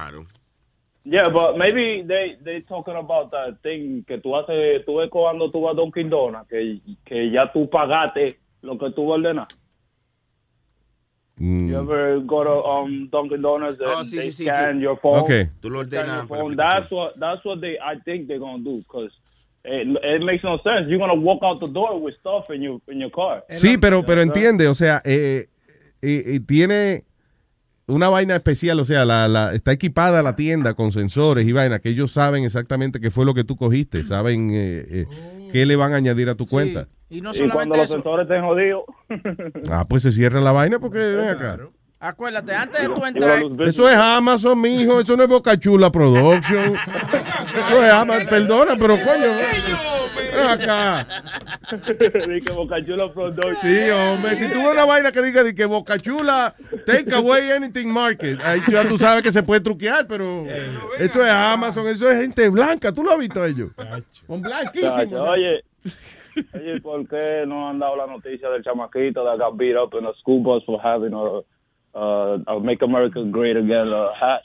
Yeah, but maybe they they talking about that thing que tú haces, tú ves cuando tú vas a Dunkin' Donuts, que, que ya tú pagaste lo que tú ordenar. Mm. You ever go to um, Dunkin' Donuts and Oh, sí, they sí, scan sí. your phone? Okay. Tú lo ordenas. That's what that's what they I think they're gonna do because it, it makes no sense. You're gonna walk out the door with stuff in your in your car. Sí, pero, pero entiende, o sea, eh, eh, eh, tiene una vaina especial, o sea, la, la- está equipada la tienda con sensores y vaina que ellos saben exactamente qué fue lo que tú cogiste, saben eh, eh, qué le van a añadir a tu cuenta. Y no Y cuando solamente los sensores estén jodidos. Ah, pues se cierra la vaina porque ven acá. Acuérdate, antes de tú entrar. Eso es Amazon, mijo, eso no es Boca Chula Production. Eso es Amazon, perdona, pero coño. Ven acá. Di que Boca Chula Production. Sí, hombre, si tú ves una vaina que diga de que Boca Chula, take away anything market, ahí ya tú sabes que se puede truquear, pero eso es Amazon, eso es gente blanca, tú lo has visto ellos. Son blanquísimos. Oye, oye, ¿por qué no han dado la noticia del chamaquito that got beat up in a school bus for having a, uh, a Make America Great Again uh, hat?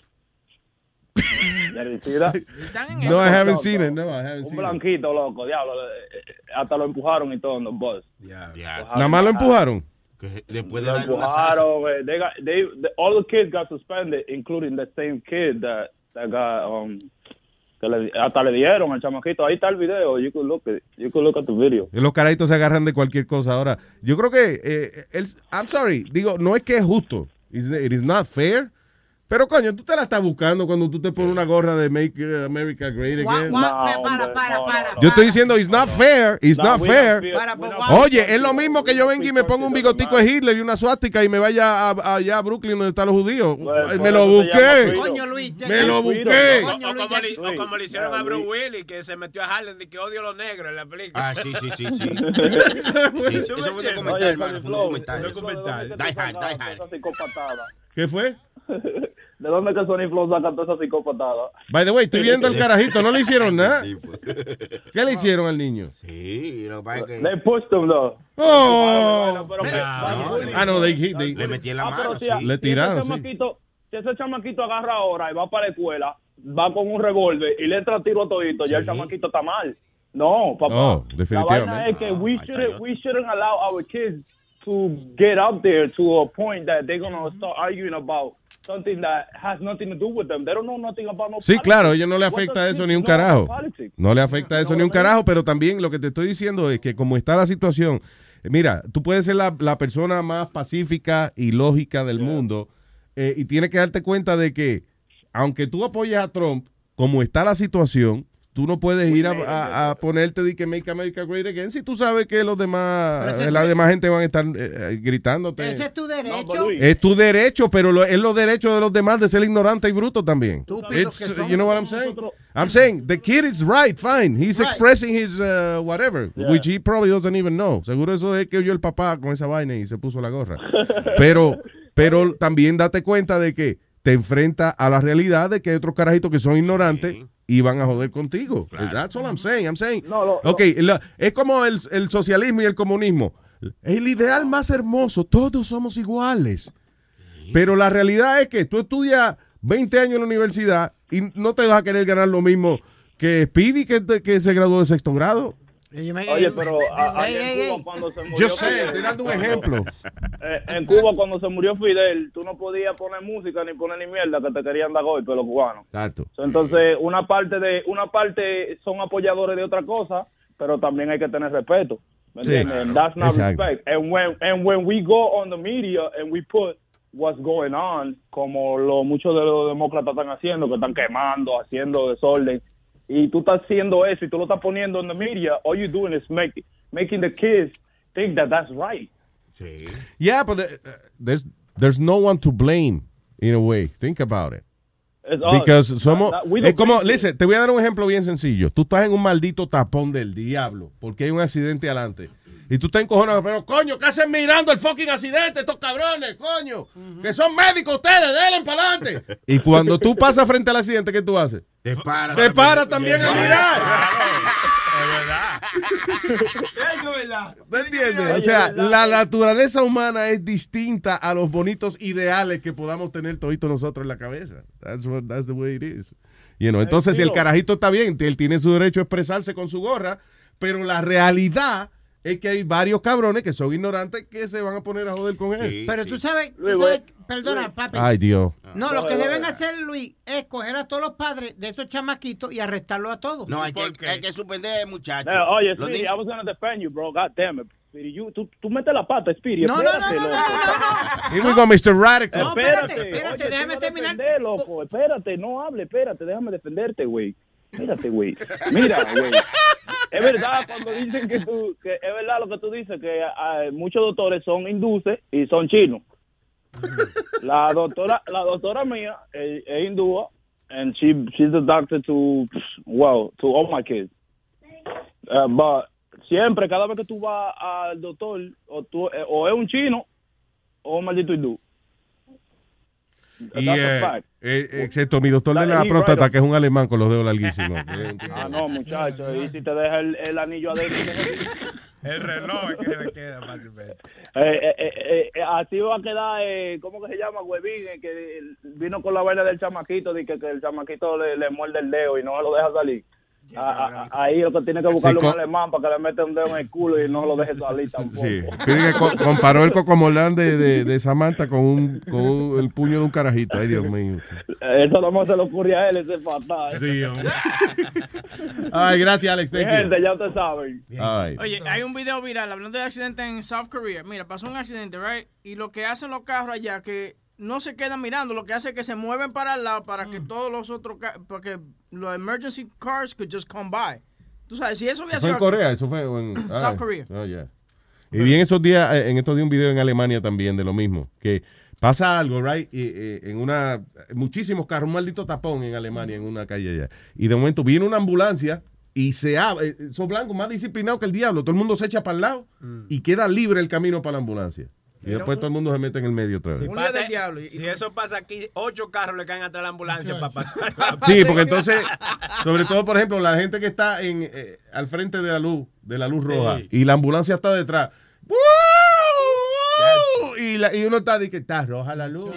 No, I haven't seen it, no, I haven't Un seen it. blanquito, loco, diablo. eh, eh, Hasta lo empujaron y todo en the bus. Nada más lo empujaron. Después Lo empujaron. eh, They got, they, the- all the kids got suspended, including the same kid that, that got, um, que le- hasta le dieron al chamaquito. Ahí está el video. You could look at, you could look at the video. Y Los carajitos se agarran de cualquier cosa. Ahora, yo creo que, eh, el- I'm sorry, digo, no es que es justo. It's- it is not fair. Pero coño, tú te la estás buscando cuando tú te pones una gorra de Make uh, America Great Again. gua- para, para, para. Yo estoy diciendo, it's not fair, it's No, not fair. feel- don't- Oye, es lo mismo que yo venga y me ponga un bigotico de Hitler y una suástica y me vaya a- allá a Brooklyn donde están los judíos. Pues, me lo busqué. Coño, Luis. Me lo busqué. O, Coño, o Luis, como le, o como le hicieron a Bruce Willis, que se metió a Harlem y que odio a los negros en la película. Ah, sí, sí, sí, sí. Sí, eso fue un documental, hermano, fue un documental. Die Hard, Die Hard. ¿Qué fue? ¿De dónde que Sony Flow saca toda esa psicopatada? By the way, estoy viendo al carajito, no le hicieron nada. ¿Qué le hicieron al niño? Sí, lo que pasa es que... They pushed him though. Oh. Que- Ah, no, they, they- Le metí en la Ah, pero mano. Le si tiraron, ese sí. chamaquito, si ese chamaquito agarra ahora y va para la escuela, va con un revólver y le entra tiro a todito, ya el chamaquito está mal. No, papá. Oh, la definitivamente. vaina es que we shouldn't, we shouldn't allow our kids to get up there to a point that they're going to start arguing about something that has nothing to do with them. They don't know nothing about no Sí, politics. claro, a ellos no le afecta eso ni un carajo. No le afecta eso ni un carajo, pero también lo que te estoy diciendo es que como está la situación, eh, mira, tú puedes ser la, la persona más pacífica y lógica del mundo eh, y tienes que darte cuenta de que aunque tú apoyes a Trump, como está la situación, tú no puedes ir a, a- a ponerte de que Make America Great Again si tú sabes que los demás, eh, la es- demás gente van a estar eh, eh, gritándote. Ese es tu derecho. Es tu derecho, pero lo- es los derechos de los demás de ser ignorante y bruto también. It's, you know what I'm saying? I'm saying the kid is right, fine. He's Right. expressing his uh, whatever, Yeah. which he probably doesn't even know. Seguro eso es que oyó el papá con esa vaina y se puso la gorra. Pero, pero también date cuenta de que te enfrenta a la realidad de que hay otros carajitos que son ignorantes y van a joder contigo. That's all I'm saying. I'm saying. No, lo- lo- ok, la- es como el, el socialismo y el comunismo. El ideal más hermoso, todos somos iguales. Pero la realidad es que tú estudias 20 años en la universidad y no te vas a querer ganar lo mismo que Speedy que, te- que se graduó de sexto grado. Oye, pero a- Ey, allá ey, en Cuba ey. cuando se murió Yo sé, Fidel- estoy dando un ejemplo. Eh, en Cuba cuando se murió Fidel, tú no podías poner música ni poner ni mierda que te querían dar golpe los cubanos. Exacto. So, Entonces, una parte de una parte son apoyadores de otra cosa, pero también hay que tener respeto. ¿Me Sí. entiendes? And that's not Exacto. respect. And when and when we go on the media and we put what's going on, como lo muchos de los demócratas están haciendo, que están quemando, haciendo desorden, y tú estás haciendo eso y tú lo estás poniendo en the media, all you're doing is make, making the kids think that that's right. Yeah, but the- uh, there's, there's no one to blame in a way. Think about it. It's us. Because somos. That- that- Es como, victims. listen, te voy a dar un ejemplo bien sencillo. Tú estás en un maldito tapón del diablo porque hay un accidente adelante. Y tú estás encojonado, pero coño, ¿qué hacen mirando el fucking accidente? Estos cabrones, coño. Que son médicos ustedes, denle para adelante. Y cuando tú pasas frente al accidente, ¿qué tú haces? Te para. Te para también a mirar. ¿No entiendes? O sea, la naturaleza humana es distinta a los bonitos ideales que podamos tener toditos nosotros en la cabeza. That's, what, that's the way it is. You know, entonces, si el carajito está bien, él tiene su derecho a expresarse con su gorra, pero la realidad es que hay varios cabrones que son ignorantes que se van a poner a joder con él. Pero tú sabes, tú Luis, sabes- Luis. perdona, papi. Ay, Dios. No, lo No, que no, deben no. hacer, Luis, es coger a todos los padres de esos chamaquitos y arrestarlos a todos. No, hay que, hay que suspender, muchachos. Eh, oye, niños- I was gonna defend you, bro. God damn it. You, tú, tú metes la pata, Speedy. No, no, no, espérate, no, no. Here we go, Mr. Radical. No, espérate, espérate, Oye, déjame terminar. defender, loco. Espérate, no hable, espérate, déjame defenderte, güey. Espérate, güey. Mira, güey. Es verdad cuando dicen que tú, que es verdad lo que tú dices, que ah, muchos doctores son hindúes y son chinos. La doctora, la doctora mía es, es hindúa, and she, she's the doctor to, well, to all my kids. Uh, but siempre, cada vez que tú vas al doctor, o, tú, eh, o es un chino o un maldito hindú. Y, eh, eh, excepto mi doctor de la próstata, right que es un alemán con los dedos larguísimos. Ah, no, muchacho. Y si te deja el, el anillo adentro. El reloj es que le queda fácilmente. Eh, eh, eh, así va a quedar, eh, ¿cómo que se llama? Huevín, que vino con la vaina del chamaquito, de que, que el chamaquito le, le muerde el dedo y no se lo deja salir. A- a- a- ahí lo que tiene que buscarle Sí, un alemán para que le meta un dedo en el culo y no lo deje salir tampoco. Sí. Fíjate que co- comparó el cocomolán de, de, de Samantha con, un, con un- el puño de un carajito. Ay, Dios mío. Eso no se le ocurre a él, ese es fatal. Sí, hombre. Ay, gracias, Alex. Thank you. gente, ya ustedes saben. Ay. Oye, hay un video viral hablando de accidente en South Korea. Mira, pasó un accidente, right? Y lo que hacen los carros allá, que no se quedan mirando, lo que hace es que se mueven para el lado para que todos los otros, para que los emergency cars could just come by. Tú sabes, si eso hubiera Fue en sido aquí- Corea, eso fue en South Korea. Oh, yeah. Y vi en esos días, eh, en estos días un video en Alemania también de lo mismo, que pasa algo, right, y, eh, en una, muchísimos carros, un maldito tapón en Alemania, en una calle allá, y de momento viene una ambulancia y se abre, eh, esos blancos más disciplinados que el diablo, todo el mundo se echa para el lado y queda libre el camino para la ambulancia. Y después todo el mundo se mete en el medio otra vez. Si, pasa- si eso pasa aquí, ocho carros le caen atrás de la ambulancia para pasar. Sí, porque entonces, sobre todo, por ejemplo, la gente que está en eh, al frente de la luz, de la luz roja, Sí. y la ambulancia está detrás. ¡Woo! Y, la- y uno está de que está roja la luz.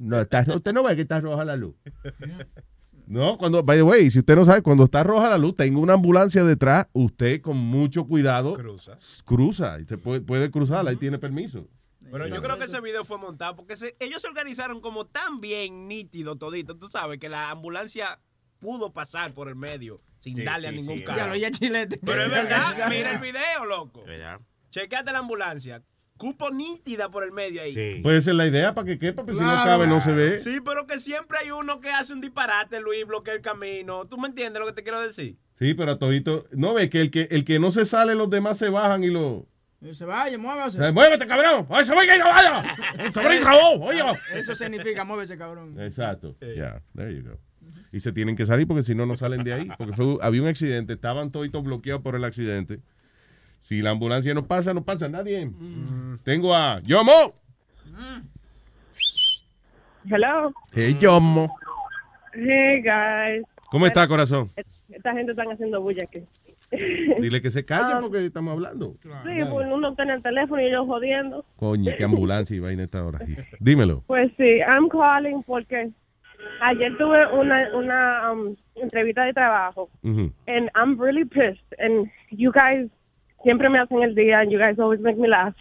No, está, usted no ve que está roja la luz. No, cuando, by the way, si usted no sabe, cuando está roja la luz, tengo una ambulancia detrás, usted con mucho cuidado Cruza. cruza y se puede, puede cruzarla y tiene permiso. Pero yo creo que ese video fue montado porque se- ellos se organizaron como tan bien nítido todito. Tú sabes que la ambulancia pudo pasar por el medio sin Sí, darle a sí, ningún sí, carro. Ya chilete. Pero es verdad, mira el video, loco. ¿Verdad? Chequeate la ambulancia. Cupo nítida por el medio ahí. Puede ser la idea para que quepa, pero si no Claro. cabe no se ve. Sí, pero que siempre hay uno que hace un disparate, Luis, bloquea el camino. ¿Tú me entiendes lo que te quiero decir? Sí, pero a todito, no ve que el que el que no se sale, los demás se bajan y lo. Se vaya, muévase. Eh, ¡Muévete, cabrón! ¡Ay, se vaya, vaya! ¡Se! Oye, vos. Eso significa muévese, cabrón. Exacto. Ya, there you go. Y se tienen que salir porque si no, no salen de ahí. Porque fue- había un accidente, estaban toditos bloqueados por el accidente. Si la ambulancia no pasa, no pasa nadie. Tengo a Yomo. Hello. Hey, Yomo. Hey, guys. ¿Cómo está, corazón? Esta gente están haciendo bulla aquí. Dile que se calle Ah. porque estamos hablando. Sí, pues uno está en el teléfono y ellos jodiendo. Coño, qué ambulancia y vaina esta hora. Dímelo. Pues sí, I'm calling porque ayer tuve una, una um, entrevista de trabajo Ujú. and I'm really pissed and you guys siempre me hacen el día and you guys always make me laugh.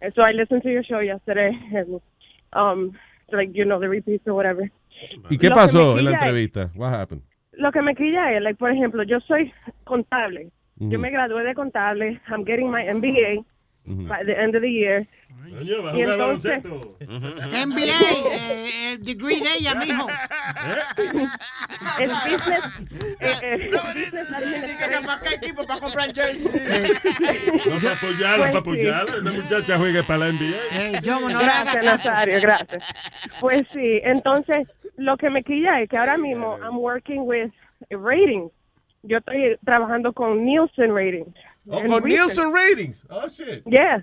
And so I listened to your show yesterday and um like you know the repeats or whatever. ¿Y qué Lo pasó en la entrevista? What happened? Lo que me quilla es, like, por ejemplo, yo soy contable. Yo Ujú. me gradué de contable. I'm getting my MBA Ujú. by the end of the year. Y entonces-. MBA, eh, el degree de ella, mijo. Es business. eh, eh, business administration. ¿Para equipo? Para comprar jersey. No, para apoyarla, para Pues apoyarla. Muchacha juega para la NBA. gracias, Nazario, gracias. Pues sí, entonces lo que me quilla es que ahora mismo I'm working with ratings. Yo estoy trabajando con Nielsen Ratings. Oh, con. Nielsen Ratings. Oh, shit. Yeah.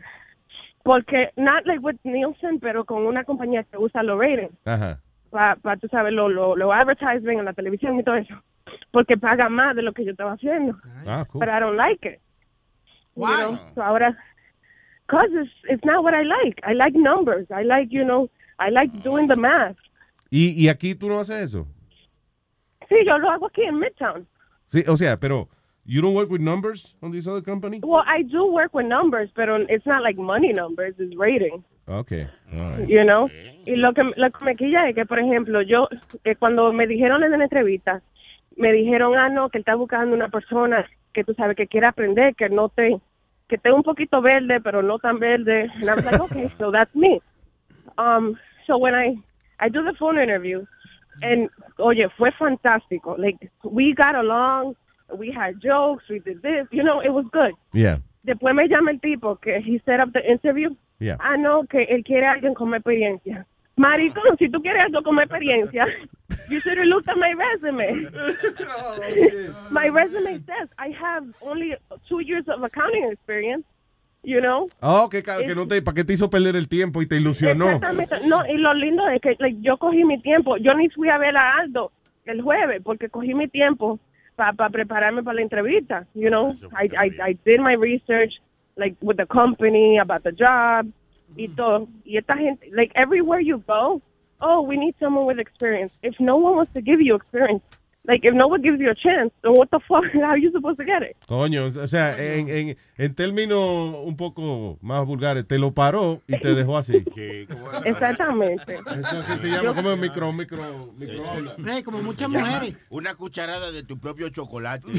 Porque, not like with Nielsen, pero con una compañía que usa los ratings. Ajá. Para, tú sabes, lo, lo, lo advertising en la televisión y todo eso. Porque paga más de lo que yo estaba haciendo. Ah, cool. But I don't like it. You Why? know, so ahora, cause it's, it's not what I like. I like numbers. I like, you know, I like doing the math. ¿Y, y aquí tú no haces eso? Sí, yo lo hago aquí en Midtown. Sí, o sea, pero You don't work with numbers on this other company? Well, I do work with numbers, but it's not like money numbers, it's rating. Okay. All right. You know? Y lo que, lo que me quilla es que, por ejemplo, yo, eh, cuando me dijeron en la entrevista, me dijeron, ah, no, que él está buscando una persona que tú sabes que quiere aprender, que no te, que esté un poquito verde, pero no tan verde. And I was like, okay, so that's me. Um, so when I, I do the phone interview, and, oh oye, fue fantástico. Like, we got along, we had jokes, we did this, you know, it was good. Yeah. Después me llama el tipo que he set up the interview. Yeah. Ah, no, que él quiere a alguien con experiencia. Maricón, si tú quieres algo con experiencia, you should have looked at my resume. my resume says I have only two years of accounting experience, you know? Oh, que, ca- que no te, ¿para qué te hizo perder el tiempo y te ilusionó? Exactamente. No, y lo lindo es que like, yo cogí mi tiempo. Yo ni fui a ver a Aldo el jueves porque cogí mi tiempo para prepararme para la entrevista, you know? I, I, I did my research, like, with the company, about the job, y todo. Y esta gente, like, everywhere you go, oh, we need someone with experience. If no one wants to give you experience, like, if no one gives you a chance, then what the fuck, how are you supposed to get it? Coño, o sea, en, en, en términos un poco más vulgares, te lo paró y te dejó así. Exactamente. Eso que se llama como micro, micro, microondas. Hey, como muchas mujeres. Una cucharada de tu propio chocolate.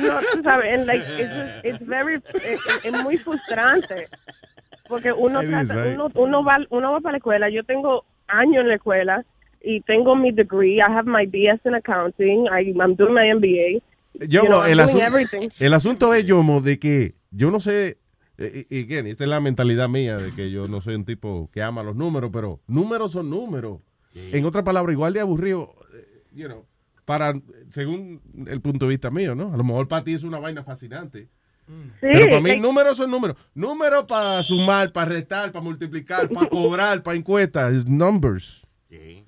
No, tú sabes, and, like, it's, just- it's very, es, es muy frustrante. Porque uno, trata- right? uno, uno, va, uno va para la escuela. Yo tengo años en la escuela y tengo mi degree. I have my BS in accounting. I, I'm doing my MBA. Yo, You know, el, I'm doing asun- everything. el asunto es, Yomo, de que yo no sé, eh, y again, esta es la mentalidad mía, de que yo no soy un tipo que ama los números, pero números son números. En otra palabra, igual de aburrido, eh, you know, para, según el punto de vista mío, ¿no? A lo mejor para ti es una vaina fascinante. pero para mí, like- números son números. Números para sumar, para restar, para multiplicar, para cobrar, para encuestas, es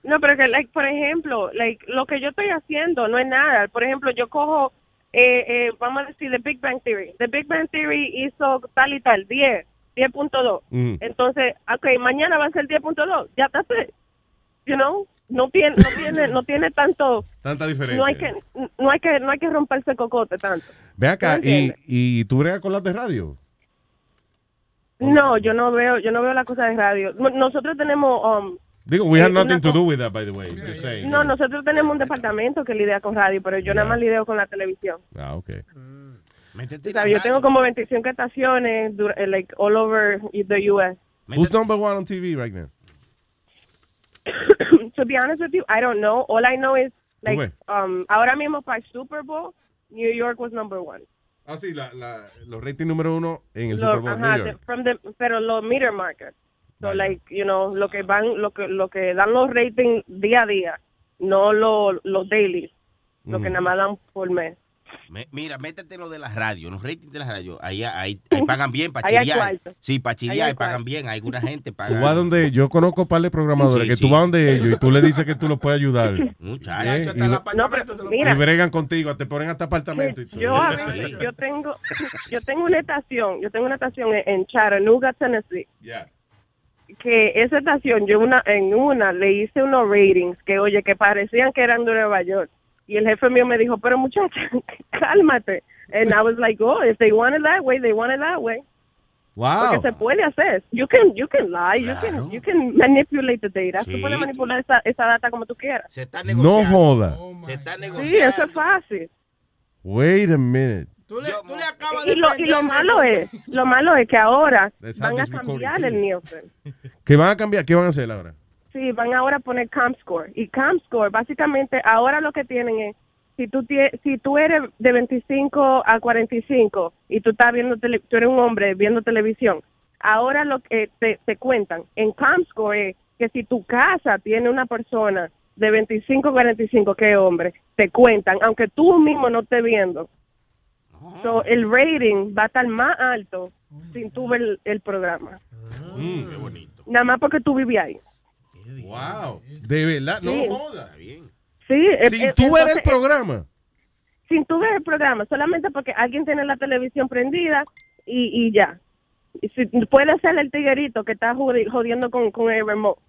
No, pero que, like, por ejemplo, like, lo que yo estoy haciendo no es nada. Por ejemplo, yo cojo, eh, eh, vamos a decir, The Big Bang Theory. The Big Bang Theory hizo tal y tal, 10, 10.2. Mm. Entonces, ok, mañana va a ser 10.2. Ya está. You know? No tiene, no tiene, no tiene tanto, Tanta diferencia. no hay que, no hay que, no hay que romperse cocote tanto. Ve acá, ¿Tú y, y tú bregas con las de radio. No, yo no veo, yo no veo la cosa de radio. Nosotros tenemos, um, Digo, we have Eh, nothing una to do with that, by the way. Just saying. no, nosotros tenemos un departamento que lidia con radio, pero yo nada más lidio con la televisión. Ah, ok. O sea, yo tengo como 25 estaciones, eh, like, all over the U.S. Who's number one on TV right now? to be honest with you, I don't know. All I know is, like, um, ahora mismo para el Super Bowl, New York was number one. Ah, sí, la, la, los ratings número uno en el Lo- Super Bowl. ajá, New York. from the, pero los meter markets. So, like, you know, lo que van, lo que, lo que dan los ratings día a día, no lo- los dailies, lo que nada más dan por mes. Me- mira, métete en lo de las radios, los ratings de las radios. Ahí, ahí, ahí pagan bien, hay cuarto. Sí, hay pagan bien. Alguna gente Tú paga. vas donde yo conozco un par de programadores Sí, que sí. tú vas donde ellos y tú le dices que tú los puedes ayudar. Muchacho, ¿Eh? Y, No, y bregan contigo, te ponen hasta apartamento y todo. yo, a veces- yo tengo, yo tengo una estación, yo tengo una estación en, en Chattanooga, Tennessee. Yeah. Que esa estación, yo una, en una le hice unos ratings que, oye, que parecían que eran de Nueva York. Y el jefe mío me dijo, pero muchacha, cálmate. And I was like, oh, if they want it that way, they want it that way. Wow. Porque se puede hacer. You can, you can lie, you can, you can manipulate the data. Tú Sí. puedes manipular esa, esa data como tú quieras. Se está No joda. Se está Sí, negociando. eso es fácil. Wait a minute. Y lo, y lo malo es, lo malo es que ahora van a cambiar el Nielsen. ¿Qué van a cambiar? ¿Qué van a hacer ahora? Sí, van ahora a poner ComScore. Y ComScore, básicamente, ahora lo que tienen es, si tú, si tú eres de 25 a 45 y tú estás viendo, tele- tú eres un hombre viendo televisión, ahora lo que te, te cuentan en ComScore es que si tu casa tiene una persona de 25 a 45 que es hombre, te cuentan, aunque tú mismo no estés viendo. So, el rating va a estar más alto sin tú ver el, el programa. Mm, qué bonito. Nada más porque tú vivías ahí. Wow. De verdad, no Sí. joda. Sí, eh, Sin eh, tú ver el entonces, programa. sin tú ver el programa, solamente porque alguien tiene la televisión prendida y, y ya. Y si, puede ser el tiguerito que está jodi- jodiendo con, con el remote.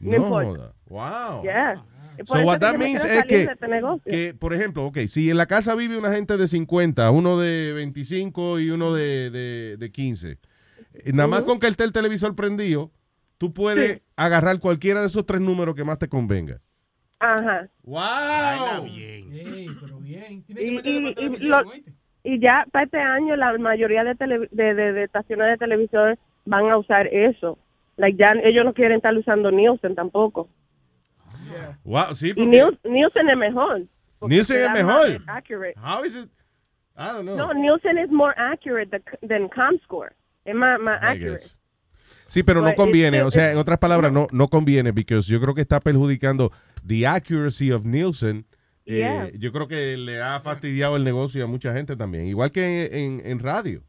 No, No importa. joda. Wow. Yeah. Por So what que that means es que, este que, por ejemplo, ok, si en la casa vive una gente de 50, uno de 25 y uno de, de, de 15, eh, nada más con que esté el televisor prendido, tú puedes Sí. agarrar cualquiera de esos tres números que más te convenga. Ajá. ¡Wow! Y, y- y lo- y ya para este año la mayoría de, tele- de, de- de estaciones de televisión van a usar eso. Like ya ellos no quieren estar usando Nielsen tampoco. Wow, sí, Y porque Nielsen es mejor. Nielsen es mejor. accurate. How is it? I don't know. No, Nielsen es more accurate than, ComScore. Es más, más accurate. guess. Sí, pero no conviene. it's O sea, en otras palabras, no, no conviene, porque yo creo que está perjudicando the accuracy of Nielsen. Eh, Yeah. yo creo que le ha fastidiado el negocio a mucha gente también. Igual que en, en- en radio.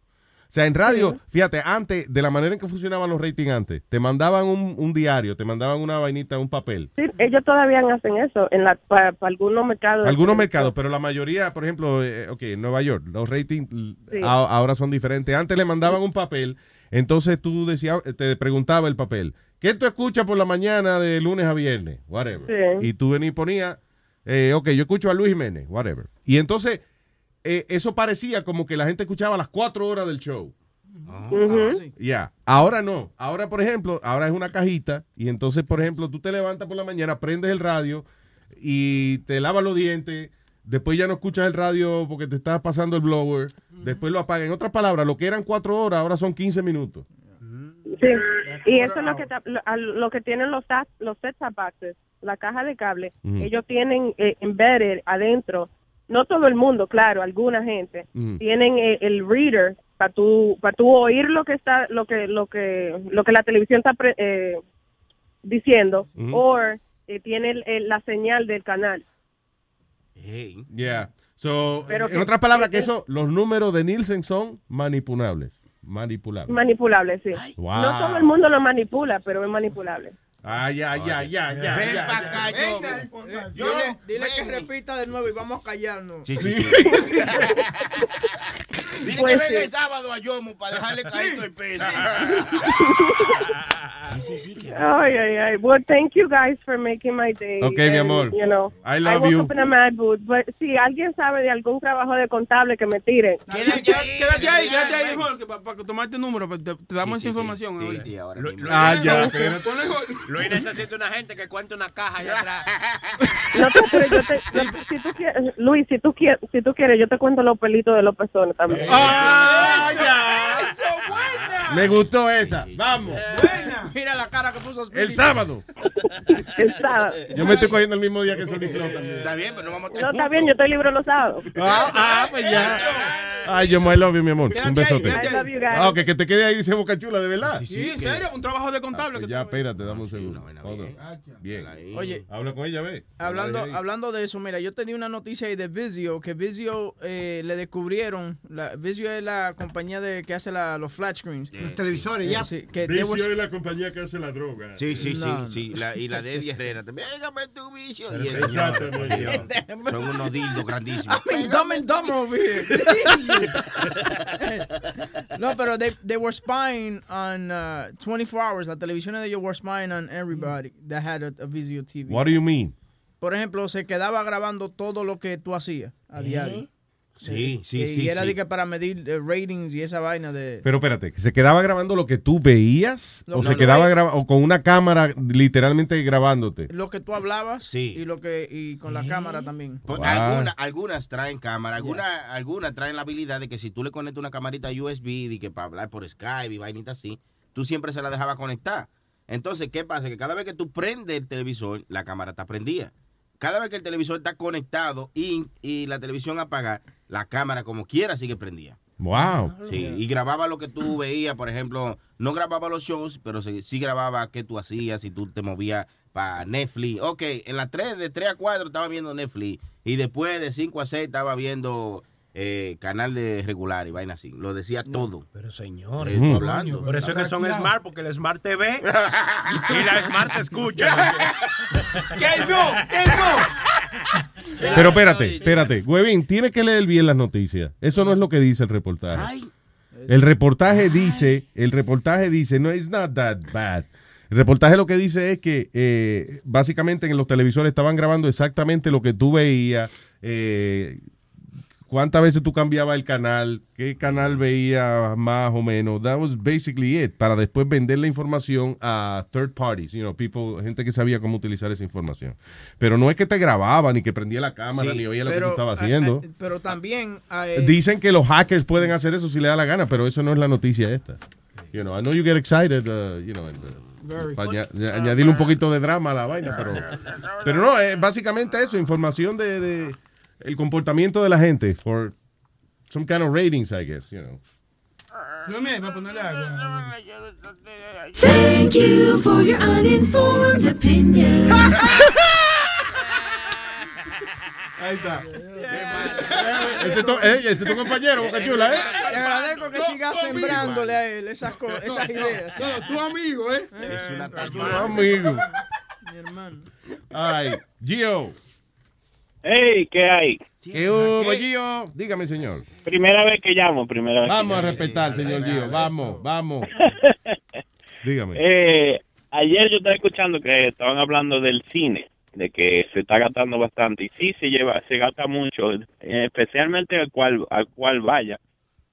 O sea, en radio, fíjate, antes, de la manera en que funcionaban los ratings antes, te mandaban un, un diario, te mandaban una vainita, un papel. Sí, ellos todavía hacen eso en la para algunos mercados. Algunos mercados, pero la mayoría, por ejemplo, eh, ok, en Nueva York, los ratings l- Sí. a- ahora son diferentes. Antes le mandaban un papel, entonces tú decías, te preguntaba el papel, ¿qué tú escuchas por la mañana de lunes a viernes? Whatever. Sí. Y tú venías y ponías, eh, ok, yo escucho a Luis Jiménez, whatever. Y entonces, eh, eso parecía como que la gente escuchaba las cuatro horas del show. Ujú. Ya, ahora no. Ahora, por ejemplo, ahora es una cajita y entonces, por ejemplo, tú te levantas por la mañana, prendes el radio y te lavas los dientes. Después ya no escuchas el radio porque te estás pasando el blower. Después lo apagas. En otras palabras, lo que eran cuatro horas, ahora son 15 minutos. Sí, y eso es lo que lo, lo que tienen los los set-top boxes, la caja de cable. Ellos tienen eh, embedded adentro. No todo el mundo, claro, alguna gente Ujú. tienen el reader para tú para tú oír lo que está lo que lo que lo que la televisión está pre- eh, diciendo o eh, tiene el- el- la señal del canal. Yeah. So, Pero en que- otras palabras, que que- eso, los números de Nielsen son manipulables. Manipulables. Manipulable, sí. Wow. No todo el mundo lo manipula, pero es manipulable. Ah, ya, ya, ya, ya. Ven ya, pa' ya. acá, yo- Dile, dile que repita de nuevo y vamos a callarnos. Sí, sí, sí. Dile Pues que venga sí. el sábado a Yomo para dejarle caer todo el peso. Ay, ay, ay. Well, thank you guys for making my day. Ok, mi And, amor. You know, I love woke you. up in a mad mood. But si alguien sabe de algún trabajo de contable que me tire. Quédate ahí, quédate ahí, Jorge, para tomarte tu número, pues, te, te damos esa información. ahora. Ah, ya. Luis necesita una gente que cuente una caja allá atrás. No, te- pero yo te, no, si tú quieres, Luis, si tú quieres, si tú quieres, yo te cuento los pelitos de los pezones también. Ah, Me gustó esa. Vamos. Mira la cara que puso. El sábado. El sábado. Yo me estoy cogiendo el mismo día que Sony Flow también. Está bien, pero no vamos a No, está bien, yo estoy libre los sábados. Ah, ah, pues ya. Ay, yo me love you, mi amor. Un besote. I love you guys. Ah, ok, que te quede ahí, dice Boca Chula, de verdad. Sí, en serio, un trabajo de contable. Pues que ya, tú- espérate, dame un segundo. Bien. Oye. Habla con ella, ve. Hablando, Habla de ahí. hablando de eso, mira, yo tenía una noticia ahí de Vizio, que Vizio eh, le descubrieron, la, Vizio es la compañía de que hace la- los flat screens. Los televisores, ya. Sí, que Vicio es la compañía que hace la droga. Sí, sí, sí, No, sí. La, y la de Eddie. Herrera también. Véngame tu vicio. Pero Y el- exactamente. Son unos dildos grandísimos. I mean, dumb and dumb over here. no, pero they, they were spying on uh, 24 hours. La televisión de ellos were spying on everybody that had a, a Vizio TV. What do you mean? Por ejemplo, se quedaba grabando todo lo que tú hacías a diario. Sí, sí, y, sí. Y era sí. de que para medir eh, ratings y esa vaina de... Pero espérate, ¿se quedaba grabando lo que tú veías? Lo ¿O se quedaba grabando o con una cámara literalmente grabándote? Lo que tú hablabas Sí. y lo que y con la cámara también. Pues Wow. alguna- algunas traen cámara, algunas algunas traen la habilidad de que si tú le conectas una camarita USB de que para hablar por Skype y vainitas así, tú siempre se la dejabas conectar. Entonces, ¿qué pasa? Que cada vez que tú prendes el televisor, la cámara está prendida. Cada vez que el televisor está conectado y, y la televisión apaga, la cámara como quiera sigue prendida. Wow. Sí, y grababa lo que tú veías, por ejemplo, no grababa los shows, pero sí, sí grababa qué tú hacías, si tú te movías para Netflix. Ok, en las 3, de 3 a 4 estaba viendo Netflix, y después de 5 a 6 estaba viendo eh, canal de regular y vaina así. Lo decía todo. Pero señores, Eh, hablando. por eso es que son smart, porque el smart te ve y la smart te escucha. ¿Qué no? ¿Qué no? Pero espérate, espérate. Huevín, tienes que leer bien las noticias. Eso no es lo que dice el reportaje. El reportaje dice, el reportaje dice, no, it's not that bad. El reportaje lo que dice es que eh, básicamente en los televisores estaban grabando exactamente lo que tú veías, eh, cuántas veces tú cambiabas el canal, qué canal veías más o menos. That was basically it, para después vender la información a third parties, you know, people, gente que sabía cómo utilizar esa información. Pero no es que te grababa, ni que prendía la cámara, Sí, ni oía lo que pero, tú estabas ah, haciendo. ah, pero también eh, Dicen que los hackers pueden hacer eso si le da la gana, pero eso no es la noticia esta. You know, I know you get excited, uh, you know, and, uh, para añadirle un poquito de drama a la vaina, pero, pero no, es básicamente eso, información de, de el comportamiento de la gente for some kind of ratings, I guess, you know. Thank you for your uninformed opinion. Ahí está. Ese es tu, eh, ese es tu compañero, Boca Chula, ¿eh? te agradezco que sigas sembrándole a él esas, co- esas ideas. No, tu amigo, ¿eh? Es una Amigo. Mi hermano. Ay, Gio. Hey, ¿qué hay? ¿Qué hubo, Gio? Dígame, señor. Primera vez que llamo, primera vez. que Vamos a llamo. respetar, señor Gio. Vamos, vamos. Dígame. Eh, ayer yo estaba escuchando que estaban hablando del cine, de que se está gastando bastante y sí se lleva, se gasta mucho, especialmente al cual, al cual vaya,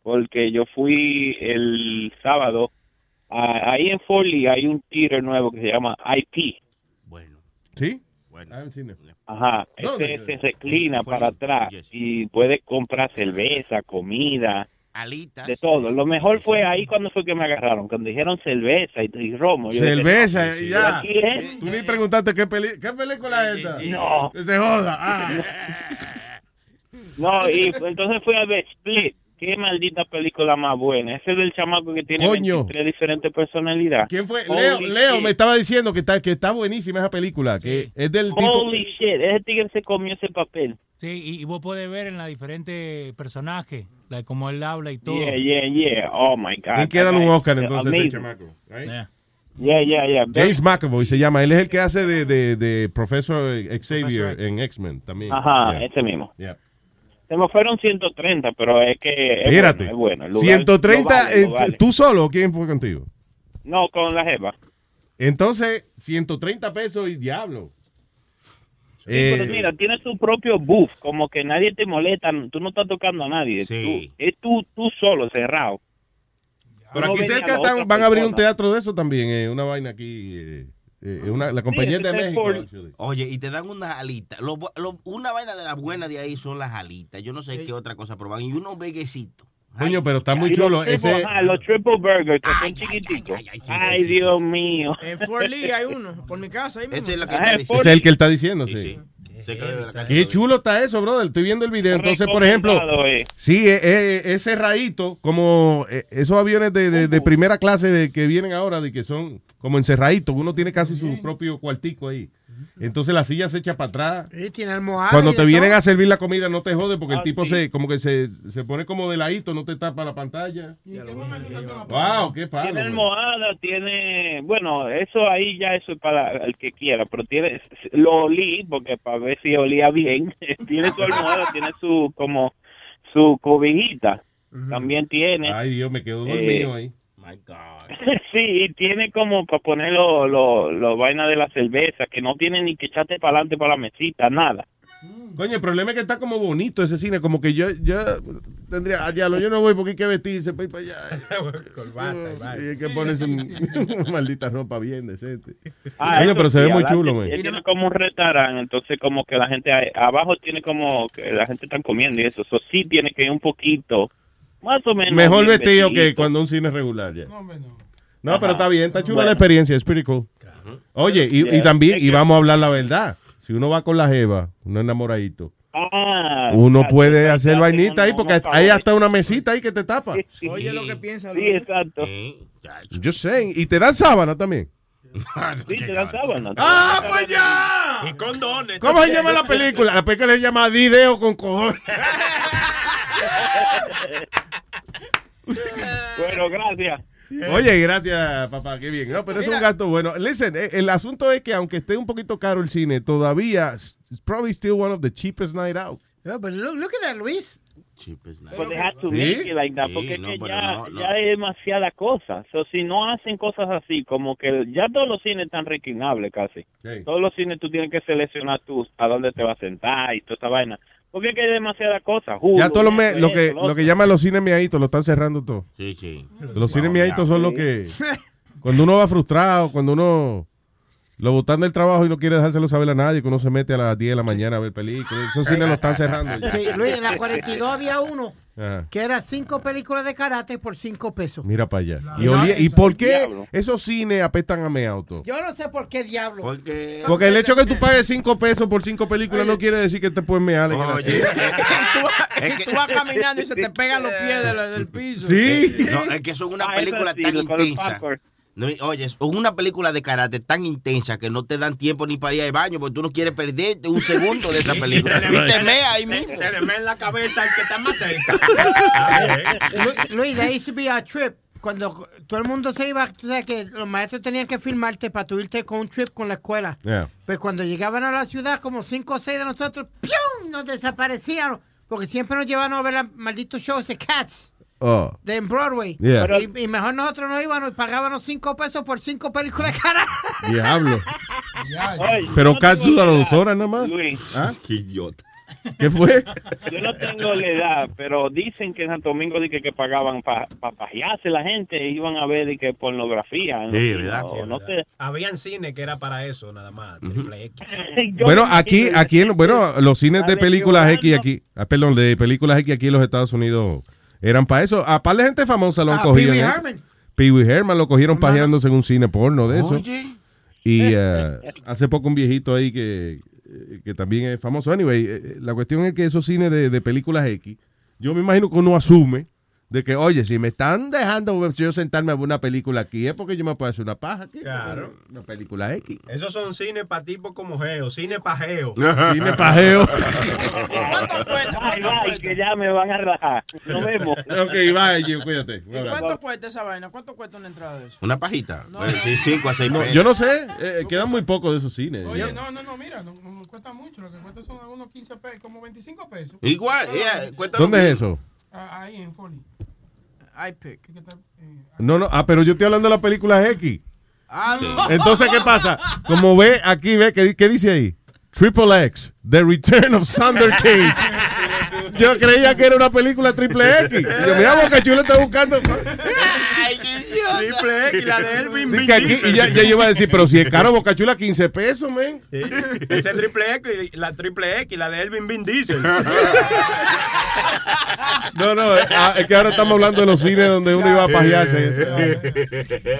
porque yo fui el sábado a- ahí en Foley hay un tiro nuevo que se llama IP. ¿Sí? Bueno. I haven't seen it. Ajá, ese se reclina para atrás y puede comprar cerveza, comida, alitas, de todo. Lo mejor fue ahí cuando fue que me agarraron, cuando dijeron cerveza y, y romo. Yo dije, Cerveza, no, y ya. Tú ni preguntaste qué, peli qué película es esta. No. Que se joda. Ah. No, y entonces fui a ver Split. Qué maldita película más buena. Ese es del chamaco que tiene Coño. 23 diferentes personalidades. ¿Quién fue? Leo, Holy Leo shit. me estaba diciendo que está, que está buenísima esa película. Que es del tipo. Holy shit, ese tigre se comió ese papel. Sí, y, y vos podés ver en la diferentes personajes, la, como él habla y todo. Yeah, yeah, yeah. Oh my God. Hay que darle un Oscar entonces ese chamaco. right? Yeah, yeah, yeah. James McAvoy se llama. Él es el que hace de, de, de Professor Xavier Professor X. en X-Men también. Ajá, Yeah. ese mismo. Yeah. Se me fueron 130, pero es que. Es Espérate. bueno, es bueno. El lugar 130, lo vale, lo eh, vale. ¿tú solo o quién fue contigo? No, con la jeva. Entonces, 130 pesos y diablo. Sí, Eh, pero mira, tiene su propio buff, como que nadie te molesta, tú no estás tocando a nadie. Sí. Tú- es tú, tú solo, cerrado. Pero no aquí cerca están- van a abrir un teatro de eso también, eh, una vaina aquí. Eh, una- la compañía Sí, de México. por-. Oye, y te dan unas alitas. Lo lo- una vaina de la buena de ahí son las alitas. Yo no sé qué otra cosa proban. Y unos veguecitos. Coño, pero está muy Y los chulo. triple- Ese, ajá, los triple burgers que son chiquiticos. Ay, Dios mío. En Fort Lee hay uno, por mi casa. Ahí mismo. Ese es lo que Ah, está es diciendo. ese es el que él está diciendo, sí. Cerca de la casa. Qué chulo está eso, brother. Estoy viendo el video. Entonces, por ejemplo, eh. sí, eh, eh, ese rayito, como eh, esos aviones de, de- de primera clase de, que vienen ahora, de que son como encerraditos, uno tiene casi su propio cuartico ahí. Entonces la silla se echa para atrás. Sí, tiene almohada. Cuando te vienen todo. a servir la comida no te jode porque el Ah, tipo sí. se como que se, se pone como de ladito, no te tapa la pantalla. Wow, qué palo. Tiene almohada, tiene, bueno, eso ahí ya eso es para el que quiera, pero tiene, lo olí porque para ver si olía bien, tiene su almohada, tiene su, como, su cobijita, también tiene. Ay, Dios, me quedo Eh, dormido ahí. sí, y tiene como para poner los lo, lo vainas de la cerveza, que no tiene ni que echarte para adelante para la mesita, nada. Coño, el problema es que está como bonito ese cine, como que yo, yo tendría, ah, diablo, yo no voy porque hay que vestirse para ir para allá. Y hay que ponerse un- una maldita ropa bien decente. Ah, Coño, pero se ve muy chulo, man. Tiene como un restaurante, entonces como que la gente abajo tiene como que la gente está comiendo y eso, eso sí tiene que ir un poquito, más o menos. Mejor vestido que cuando un cine regular ya. No, Ajá. pero está bien, está chula Bueno. la experiencia, es pretty cool. Oye, y, también, y vamos a hablar la verdad. Si uno va con la jeva, uno enamoradito, Ah, uno puede exacto, hacer vainita ahí porque unos hay hasta una mesita ahí que te tapa. Oye lo que piensa. Sí, exacto. Yo sé, y te dan sábana también. Sí, te dan sábana. ¡Ah, pues ya! Y condones. ¿Cómo se llama la película? La película se llama Dideo con cojones. Bueno, gracias. Oye, gracias, papá, qué bien. No, pero es un gasto bueno. Listen, eh, el asunto es que aunque esté un poquito caro el cine, todavía it's probably still one of the cheapest night out. Yeah, but look, look at that, Luis. Pues they had to ¿Sí? make it like that, Sí, porque es no, que pero ya, no, no. ya hay demasiada cosa. So, si no hacen cosas así, como que ya todos los cines están reclinables casi. Todos los cines tú tienes que seleccionar tú a dónde te vas a sentar y toda esa vaina. Porque es que hay demasiada cosa. Hulu, Ya todos los me- lo que lo que llaman los cines miaditos lo están cerrando todo. Sí, sí. Los cines miaditos son los que cuando uno va frustrado, cuando uno lo botan del trabajo y no quiere dejárselo saber a nadie, que uno se mete a las 10 de la mañana a ver películas. Esos cines lo están cerrando. ya. Sí, Luis, en la 42 había uno Ajá. que era cinco películas de karate por cinco pesos. Mira para allá. Y ¿Y, no- olía- ¿y por qué Diablo. esos cines apestan a meauto? Yo no sé por qué diablo. Porque, Porque el hecho que tú pagues 5 pesos por 5 películas no quiere decir que te puedes mear en Oye, asiento. Tú vas caminando y se te pegan los pies del, del piso. Sí. No, es que son una Ah, película tan intensa. Oye, es una película de karate tan intensa que no te dan tiempo ni para ir al baño porque tú no quieres perderte un segundo de esa película. Y te mea ahí mismo. Te le mea en la cabeza al que está más cerca. Lu- Luis, there used to be a trip. Cuando todo el mundo se iba, tú sabes que los maestros tenían que filmarte para tu irte con un trip con la escuela. Yeah. Pues cuando llegaban a la ciudad, como cinco o seis de nosotros, ¡pium! nos desaparecían. Porque siempre nos llevaban a ver los malditos shows de Cats. Oh. De en Broadway. Yeah. Y, y mejor nosotros no íbamos y pagábamos cinco pesos por cinco películas de cara. Diablo. Oye, Pero no dura la dos horas nada más. Luis. ¿Ah? Qué idiota. ¿Qué fue? Yo no tengo la edad, pero dicen que en Santo Domingo di que, que pagaban para pajearse la gente, iban a ver di que pornografía. Sí, cines, Sí, no sé. Habían cine que era para eso, nada más. X. Yo Bueno, aquí, aquí, en- bueno, los cines de películas X aquí, ah, perdón, de películas X aquí en los Estados Unidos eran para eso. A par de gente famosa lo han Ah, cogido. Pee Wee. Herman. Pee Wee Herman lo cogieron pajeándose en un cine porno de eso. Oye. Y eh, hace poco un viejito ahí que, eh, que también es famoso. Anyway, eh, la cuestión es que esos cines de, de películas X, yo me imagino que uno asume de que, oye, si me están dejando yo sentarme a ver una película aquí, es porque yo me puedo hacer una paja aquí. Claro. Una película X. Esos son cines para tipos como Geo, cine pajeo. Cine pajeo. ¿Cuánto cuesta? Ay, ¿Cuánto ay, cuesta? que ya me van a relajar. Nos vemos. ok, bye, Gio, cuídate. ¿Y cuánto cuesta esa vaina? ¿Cuánto cuesta una entrada de eso? Una pajita. Pues, sí, cinco a seis No, yo no sé, eh, quedan muy pocos de esos cines. Oye, no, no, no, mira, no, no cuesta mucho. Lo que cuesta son unos 15 pesos, como 25 pesos. Igual, yeah, cuesta lo ¿Dónde es eso? Ah, Ahí en Foley. iPick. No, no, ah, pero yo estoy hablando de la película X. Ah, no. Entonces, ¿qué pasa? Como ve, aquí ve, ¿qué, qué dice ahí? Triple X, The Return of Sander Cage. Yo creía que era una película triple X. Y Yo, mira, Boca Chula está buscando. Triple X, la de Elvin Vin Diesel. y ya, ya yo iba a decir, pero si es caro Boca Chula, 15 pesos, men. Sí. Ese triple X, la triple X, la de Elvin Vin Diesel. No, no, eh, ah, es que ahora estamos hablando de los cines donde uno iba a pajearse.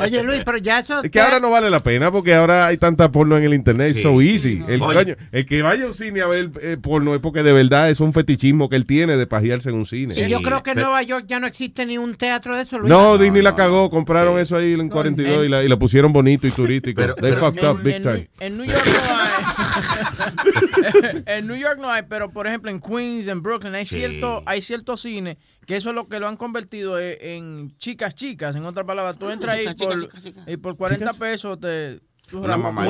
Oye, Luis, pero ya eso. Es que ahora no vale la pena porque ahora hay tanta porno en el internet, Sí. so easy. El, coño, el que vaya a un cine a ver eh, porno es porque de verdad es un fetichismo que él tiene de pajearse en un cine. Y yo creo que en Nueva York ya no existe ni un teatro de eso, Luis. No, Disney la cagó, compraron eso ahí en 42 y, la, y la pusieron bonito y turístico. They fucked up big en, time. en New York no hay. en New York no hay, pero por ejemplo en Queens, en Brooklyn, hay Sí. cierto, hay ciertos cines que eso es lo que lo han convertido en, en chicas chicas. En otras palabras, tú entras ahí Chicas, por, chicas, chicas, y por 40 pesos te. Una mamá.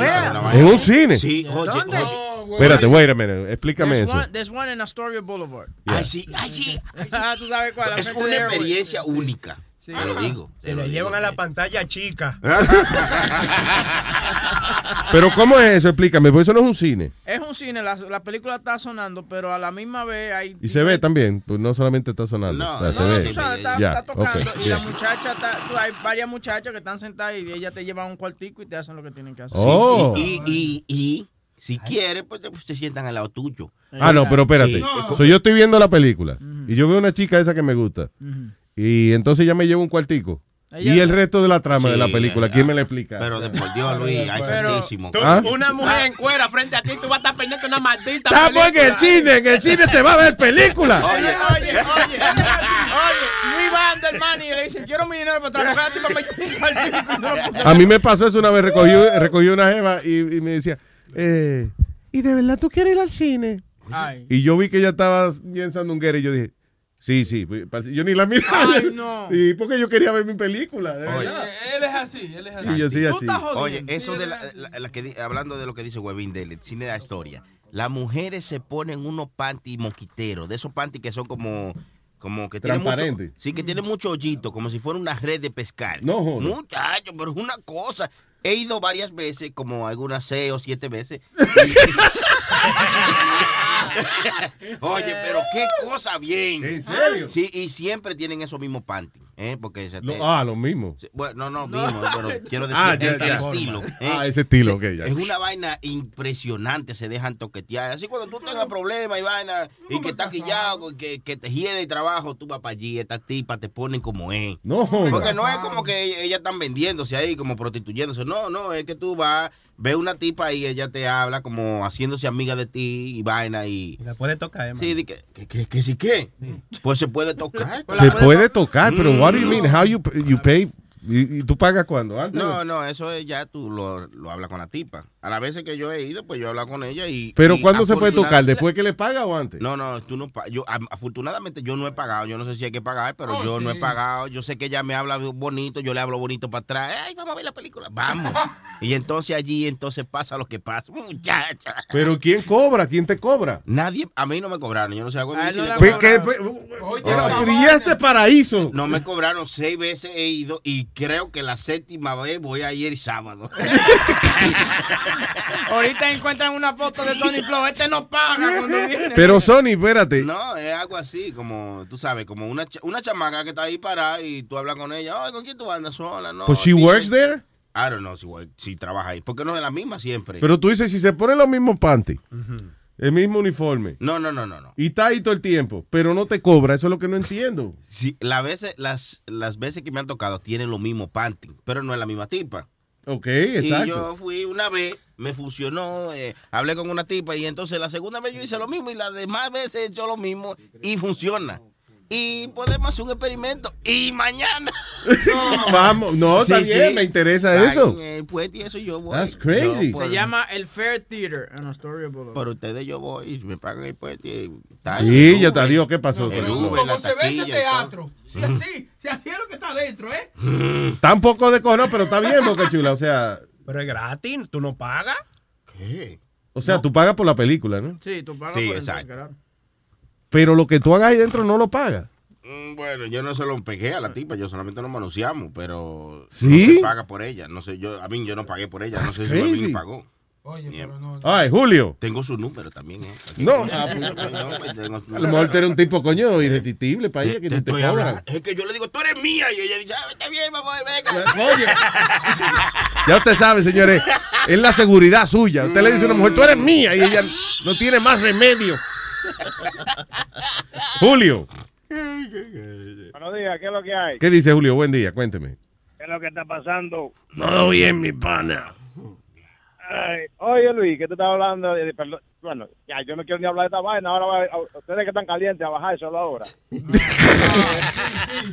¿En un cine? Sí, oye, ¿Dónde? oye. Espérate, wait a minute, explícame There's eso. one, there's one en Astoria Boulevard. Ay, sí, ay, sí. Ah, tú sabes cuál. al Es una experiencia única. Sí. Te lo digo. Se le llevan a la pantalla chica. Pero ¿cómo es eso? Explícame, porque eso no es un cine. Es un cine, la, la película está sonando, pero a la misma vez hay. Y se ve también, pues no solamente está sonando. No, o sea, No, se no, ve. tú sabes, está, Ya, está tocando y la muchacha está, tú, hay varias muchachas que están sentadas y ellas te llevan a un cuartico y te hacen lo que tienen que hacer. Oh. Y, y, y, y si quieres, pues te- se sientan al lado tuyo. Ah, no, pero espérate. Sí. So, yo estoy viendo la película y yo veo una chica esa que me gusta. Y entonces ya me llevo un cuartico. Ella- y el resto de la trama de la película, ¿quién me la explica? Pero de por Dios, Luis, ay, Pero- santísimo. ¿Ah? Una mujer en cuera frente a ti, tú vas a estar pendiente de una maldita Estamos en el película. cine, en el cine se va a ver película. Oye, oye, oye, oye, Luis va man y le dice, quiero mi dinero para trabajar a A mí me pasó eso una vez, recogí, recogí una jeva y, y me decía, eh, ¿y de verdad tú quieres ir al cine? Ay. Y yo vi que ella estaba bien sandunguera y yo dije, Sí, sí. Yo ni la miraba. Ay, no. Sí, porque yo quería ver mi película, de Oye. verdad. Él es así, él es así. Sí, yo sí, así. Oye, eso de la, la- la que di- hablando de lo que dice Webin del cine de la historia, las mujeres se ponen unos panty moquiteros, de esos panty que son como como que tienen mucho, sí que tienen mucho hoyito, como si fuera una red de pescar. No, joda. Muchacho, pero es una cosa. He ido varias veces, como algunas seis o siete veces. Oye, pero qué cosa bien. ¿En serio? Sí, y siempre tienen esos mismos panty, ¿eh? Porque se Lo- ah, lo mismo. bueno, no, no, mismo, pero quiero decir Ah, ya, ese ya. estilo. ¿eh? Ah, ese estilo, ok, ya. Es una vaina impresionante, se dejan toquetear. Así cuando tú tengas problemas y vaina, y que estás quillado, que, que te hiede el trabajo, tú vas para allí, estas tipas te ponen como es. No. Porque no es como que ellas están vendiéndose ahí, como prostituyéndose. No, no, es que tú vas, ves una tipa y ella te habla como haciéndose amiga de ti y vaina y... La puede tocar, Sí, di que, que, que, que sí que. Pues se puede tocar. Se puede tocar, pero what do you Mm. mean? How you, you pay? ¿Y, y tú pagas cuándo? ¿Antes? No, no, eso es ya tú lo, lo hablas con la tipa. A las veces que yo he ido, pues yo he hablado con ella y... Pero y ¿cuándo se puede tocar? ¿Después que le paga o antes? No, no, tú no yo am- afortunadamente yo no he pagado, yo no sé si hay que pagar, pero Oh, yo no he pagado, yo sé que ella me habla bonito, yo le hablo bonito para atrás, ay, vamos a ver la película, vamos. y entonces allí entonces pasa lo que pasa, muchacha. Pero ¿quién cobra? ¿Quién te cobra? Nadie, a mí no me cobraron, yo no sé algo A él no le Pues, ¿qué? Pues, pero, ¿Y este paraíso? No me cobraron seis veces he ido y creo que la séptima vez voy a ir sábado. Ahorita encuentran una foto de Tony Flow. Este no paga cuando viene. Pero Sony, espérate. No, es algo así, como, tú sabes, como una, cha- una chamaca que está ahí parada y tú hablas con ella, ay, ¿con quién tú andas sola? No, Pues she dice- works there? I don't know si, si trabaja ahí, porque no es la misma siempre. Pero tú dices, si se ponen los mismos panties, el mismo uniforme, No, no, no, no, no. y está ahí todo el tiempo, pero no te cobra, eso es lo que no entiendo. Sí, la veces, las, las veces que me han tocado tienen lo mismo panty, pero no es la misma tipa. Ok, Y exacto. yo fui una vez, me funcionó, eh, hablé con una tipa y entonces la segunda vez yo hice lo mismo y las demás veces he hecho lo mismo y funciona. Y podemos hacer un experimento y mañana. Vamos, no, está Sí, bien, sí. me interesa Ay, eso. eh, pues y eso yo voy. That's crazy. Yo Se llama el Fair Theater en Astoria Boulevard. Por ustedes yo voy y me pagan el puente. y está Sí, el ya te digo, ¿qué pasó? el Pero Uber, Como se ve ese teatro. Si así, si así es lo que está adentro, ¿eh? Está un poco de cono, pero está bien, Boca Chula. O sea, Pero es gratis, tú no pagas. ¿Qué? o sea tú pagas por la película, ¿no? Sí, tú pagas Sí, por exacto. entrar, claro. Pero lo que tú hagas ahí dentro no lo pagas. Mm, Bueno, yo no se lo pegué a la tipa, yo solamente nos manoseamos, pero ¿Sí? no se paga por ella. No sé, yo, a mí yo no pagué por ella, no sé si crazy. Webin pagó. Oye, Bien. pero no. Ay, Julio. Tengo su número también, ¿eh? Aquí. No, ah, pues, No, pues, su A lo mejor tú eres un tipo, coño, irresistible para ella que Te te cobran. hablando. Es que yo le digo, tú eres mía. Y ella dice, ah, está bien, vamos, venga. Ya usted sabe, señores, es la seguridad suya. Usted le dice a una mujer, tú eres mía, y ella no tiene más remedio. Julio, Buenos días, ¿qué es lo que hay? ¿qué dice Julio? Buen día, cuénteme. ¿Qué es lo que está pasando? Todo bien, mi pana. Ay, oye, Luis, que tú estás hablando de, perdón, bueno, ya yo no quiero ni hablar de esta vaina, ahora va, a- ustedes que están calientes a bajar solo ahora.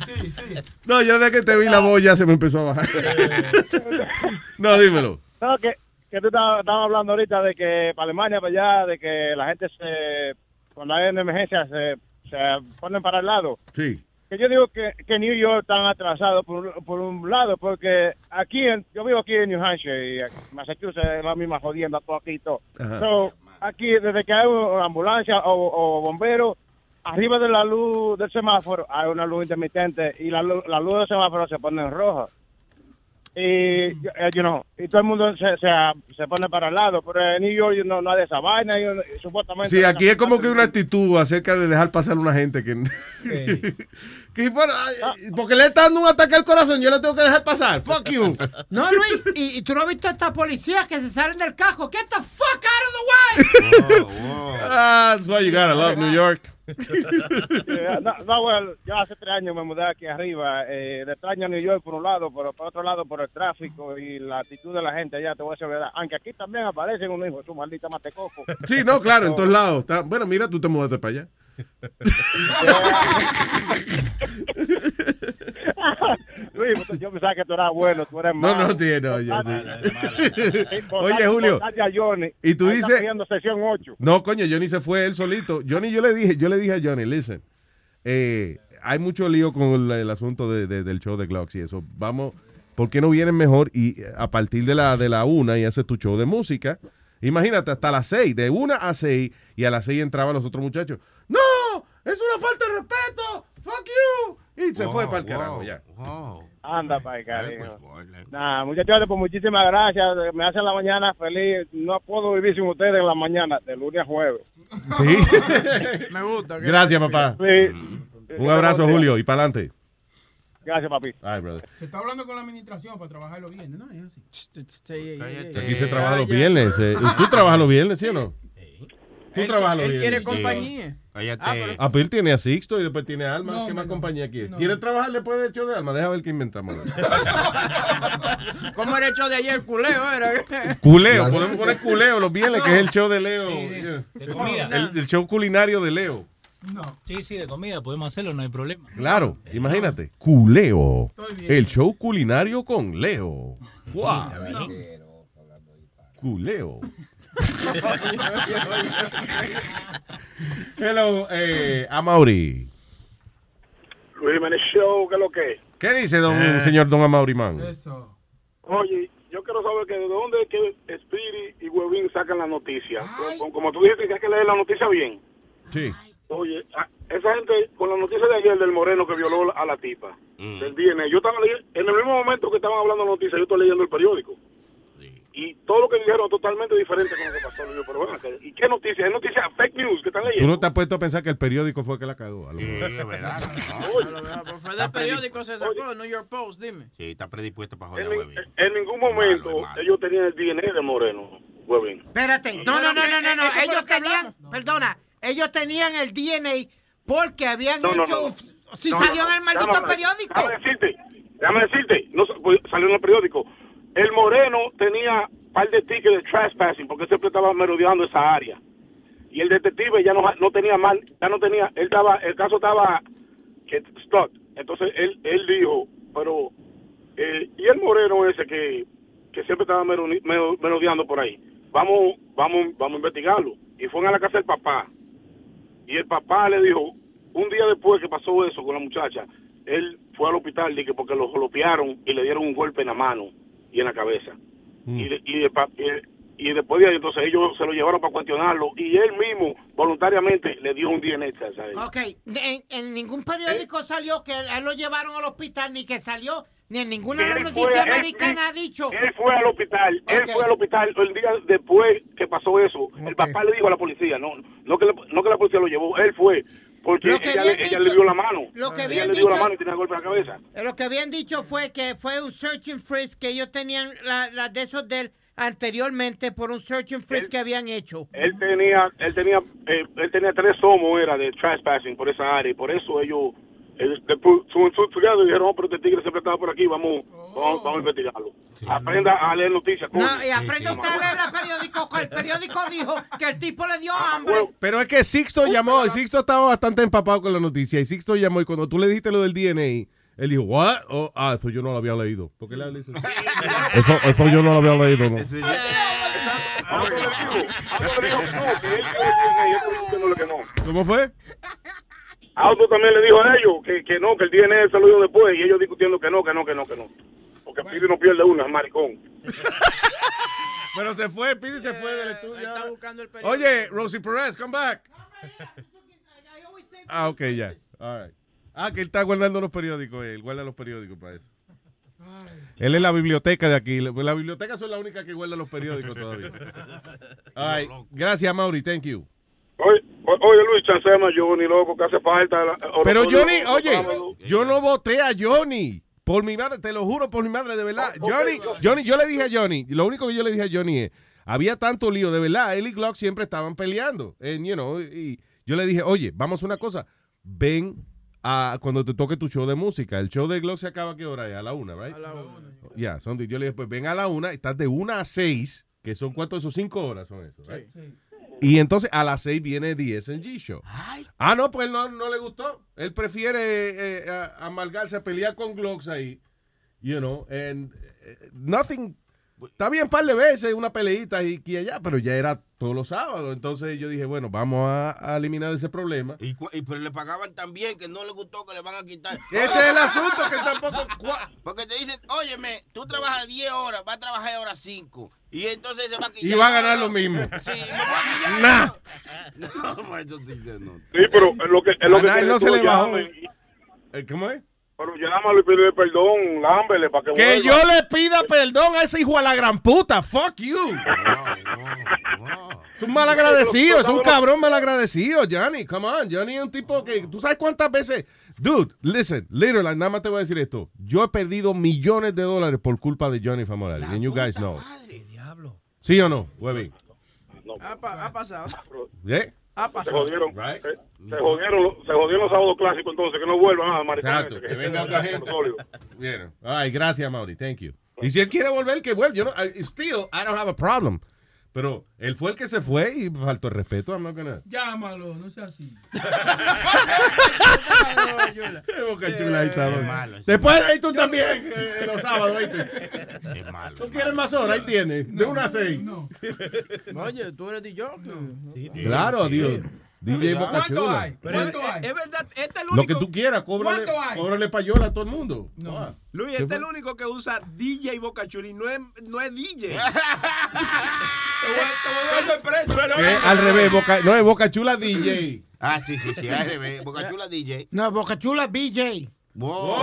Sí, sí, sí. No, yo desde que te vi la voz ya se me empezó a bajar. no, dímelo. No, que, que tú estabas hablando ahorita de que para Alemania, para allá, de que la gente se, cuando hay una emergencia se, se ponen para el lado. Sí. Que yo digo que, que New York están atrasados por, un- por un lado, porque aquí, en, yo vivo aquí en New Hampshire y Massachusetts es la misma jodienda todo aquí y todo. So, aquí, desde que hay una ambulancia o, o bombero, arriba de la luz del semáforo hay una luz intermitente y la, luz- la luz del semáforo se pone en roja. Y, eh, you know, y todo el mundo se, se, se pone para el lado, pero en New York no, no hay de esa vaina. Y, y supuestamente Sí, aquí es como que una actitud acerca de dejar pasar a una gente que... que porque le está dando un ataque al corazón, yo le tengo que dejar pasar. Fuck you. No, Luis, y, y tú no has visto a estas policías que se salen del cajo. Get the fuck out of the way. That's why you gotta love New York. Yeah, no, no, well, yo hace tres años me mudé aquí arriba. Eh, le extraño a New York por un lado, pero por otro lado por el tráfico y la actitud de la gente allá, te voy a decir verdad. Aunque aquí también aparecen unos hijos, su maldita matecoco. Sí, no, claro, en todos lados. Está- Bueno, mira, tú te mudaste para allá. Luis, yo pensaba que tú eras bueno, tú eres No, malo. no, no, yo- Sí, Oye, Julio, y tú dices- sesión 8. No, coño, Johnny se fue él solito. Johnny, yo le dije, yo le dije a Johnny, listen, eh, hay mucho lío con el, el asunto de- de- del show de Glocks y eso. Vamos, ¿por qué no vienen mejor y eh, a partir de la, de la una y haces tu show de música? Imagínate, hasta las seis, de una a seis, y a las seis entraban los otros muchachos. ¡No! ¡Es una falta de respeto! ¡Fuck you! Y se Wow, fue para el wow, carajo ya. Anda para el carajo. Nah, muchachos, pues muchísimas gracias. Me hacen la mañana feliz. No puedo vivir sin ustedes en la mañana, de lunes a jueves. Sí. Me gusta. Gracias, papá. Sí. Un abrazo, Julio, y para adelante. Gracias, papi. Ay, brother. Se está hablando con la administración para trabajar los viernes, ¿no? Aquí se trabaja los viernes. eh. ¿Tú trabajas los viernes, sí o no? Tú Él- trabajas los él viernes. quiere compañía. Cállate. Ah, pero- Ah, pero él tiene a Sixto y después tiene a Alma. No, ¿Qué más no, compañía quiere? no. ¿Quiere trabajar después del show de Alma? Deja ver qué inventamos. ¿Cómo era el show de ayer? Culeo era. Culeo, podemos poner culeo los viernes, que es el show de Leo. De comida. El, el show culinario de Leo. Sí, sí, de comida, podemos hacerlo, no hay problema. Claro, imagínate. Culeo. El show culinario con Leo. Wow. Culeo. Hello, eh, Amaury. Luis Jiménez Show, ¿qué es lo que es? ¿Qué dice don señor Don Amaury Man? Oye, yo quiero saber que de dónde es que Spirit y Webin sacan la noticia. Como, como tú dijiste que hay que leer la noticia bien. Sí. Oye, a- esa gente con la noticia de ayer del moreno que violó a la tipa, del DNA, yo estaba leyendo, en el mismo momento que estaban hablando de noticias, yo estoy leyendo el periódico. Y todo lo que dijeron es totalmente diferente con lo que pasó. Yo, pero bueno, ¿y qué noticia? ¿Es noticia fake news que están Tú leyendo? no te has puesto a pensar que el periódico fue que la cagó. a lo mejor. Por fue del periódico se sacó, New York Post, dime. Sí, está predispuesto para En, joder a en ningún momento ellos tenían el DNA de Moreno, Webin. Espérate, no, no, no, no, no, Ellos tenían, perdona, ellos tenían el DNA porque habían No, no, hecho, no. si No, salió no, en el maldito déjame- periódico. Déjame decirte, déjame decirte, no, pues, salió en el periódico. El Moreno tenía un par de tickets de trespassing porque siempre estaba merodeando esa área. Y el detective ya no, no tenía mal, ya no tenía, él estaba, el caso estaba stuck. Entonces él, él dijo, pero, eh, y el Moreno ese que, que siempre estaba merodeando por ahí, vamos, vamos, vamos a investigarlo. Y fueron a la casa del papá. Y el papá le dijo, un día después que pasó eso con la muchacha, él fue al hospital porque lo golpearon y le dieron un golpe en la mano y en la cabeza. Y, de- y, pa- y- y después de ahí, entonces ellos se lo llevaron para cuestionarlo y él mismo voluntariamente le dio un DNA test a él. Ok, en, en ningún periódico salió que él lo llevaron al hospital, ni que salió, ni en ninguna Él noticia fue- él- americana ha dicho. Él fue al hospital, él fue al hospital el día después que pasó eso. El papá le dijo a la policía, no, no que, la, no que la policía lo llevó, él fue porque Lo que ella, dicho- le dio la mano. lo que ella habían le dio la dicho- mano y tenía golpe en la cabeza. Lo que habían dicho fue que fue un search and freeze que ellos tenían la, la de esos de él anteriormente por un search and freeze que habían hecho. Él tenía, él tenía, eh, él tenía tres somos era de trespassing por esa área y por eso ellos, and two together y dijeron, oh, pero este tigre siempre estaba por aquí, vamos, vamos, vamos a investigarlo. Aprenda a leer noticias. No, y aprende usted a leer el periódico. que El periódico dijo que el tipo le dio hambre. Pero es que Sixto llamó, y Sixto estaba bastante empapado con la noticia, y Sixto llamó, y cuando tú le dijiste lo del DNA, él dijo, ¿what? Oh, ah, eso yo no lo había leído. ¿Por qué le eso? eso? Eso yo no lo había leído, ¿no? ¿Cómo fue? Auto también le dijo a ellos que, que no, que el DNA se lo dio después y ellos discutiendo que no, que no, que no, que no. Porque Piri no pierde una, es maricón. Pero se fue, Pidi se fue del estudio. Oye, Rosie Perez, come back. Ah, ok, ya. All right. Ah, que él está guardando los periódicos, él guarda los periódicos para eso. Él es la biblioteca de aquí. La la biblioteca son la única que guarda los periódicos todavía. All right. Gracias, Mauri. Thank you. Oye, oye Luis, chancema Johnny, loco, que hace falta. la- Pero Johnny, oye, yo no voté a Johnny. Por mi madre, te lo juro por mi madre, de verdad. Johnny, Johnny, yo le dije a Johnny, lo único que yo le dije a Johnny es, había tanto lío, de verdad, él y Glock siempre estaban peleando. And, you know, y yo le dije, oye, vamos a una cosa, ven a cuando te toque tu show de música. El show de Glock se acaba a qué hora es? A la una, right? A la una. Ya, son yo le dije, pues ven a la una, estás de una a seis, que son cuántos, esos cinco horas son eso, right? Y entonces a las 6 viene The SNG Show. Ah, no, pues no, no le gustó. Él prefiere eh, a- amargarse a pelear con Glocks ahí. You know, and eh, nothing. Está bien, par de veces, una peleita y aquí y allá, pero ya era todos los sábados. Entonces yo dije, bueno, vamos a, a eliminar ese problema. Y, pero le pagaban tan bien que no le gustó que le van a quitar. Ese es el asunto que tampoco. Porque te dicen, óyeme, tú trabajas 10 horas, vas a trabajar ahora 5. Y entonces se va a quitar. Y va a ganar lo mismo. Sí, me voy a quitar. Nah. No, sí, no. Sí, pero es lo que, es lo A que no se le bajó. Eh, ¿Cómo es? Pero llámalo y pídele perdón, lámbele para que Que vuelva. yo le pida perdón a ese hijo a la gran puta. Fuck you. Es un mal agradecido, es un cabrón mal agradecido, Johnny. Come on, Johnny es un tipo que. ¿Tú sabes cuántas veces? Dude, listen, literally, nada más te voy a decir esto. Yo he perdido millones de dólares por culpa de Johnny Famorales. And you guys know. ¿Sí o no, Webby? Ha, pa- ha pasado. ¿Eh? Ha Se pasado. jodieron, eh, se, jodieron, los- se jodieron los sábados clásicos entonces, que no vuelvan a maricones. Exacto, que venga otra gente. Bien. Ay, gracias, Mauri. Thank you. Y si él quiere volver, que vuelva. Yo no, I- still, I don't have a problem. Pero él fue el que se fue y faltó el respeto. I'm not gonna- Llámalo, no sea así. Boca Chula, ahí está, bueno. Después ahí tú también, eh, los sábados, ¿oíste? ¿Tú quieres más horas? Ahí tienes. De una a seis. Oye, tú eres DJ. Claro, Dios. DJ Boca ¿Cuánto Chula. hay? ¿Cuánto hay? Es verdad, este es el único. Lo que tú quieras, cóbrale, ¿Cuánto hay? cóbrale payola a todo el mundo. Ah. Luis, ¿Qué este es el único que usa DJ Boca Chula y no es, no es DJ. Pero- Eh, al revés, Boca, no es Boca Chula DJ. Ah, sí, sí, sí, al revés. Boca Chula DJ. No, Boca Chula BJ. Wow.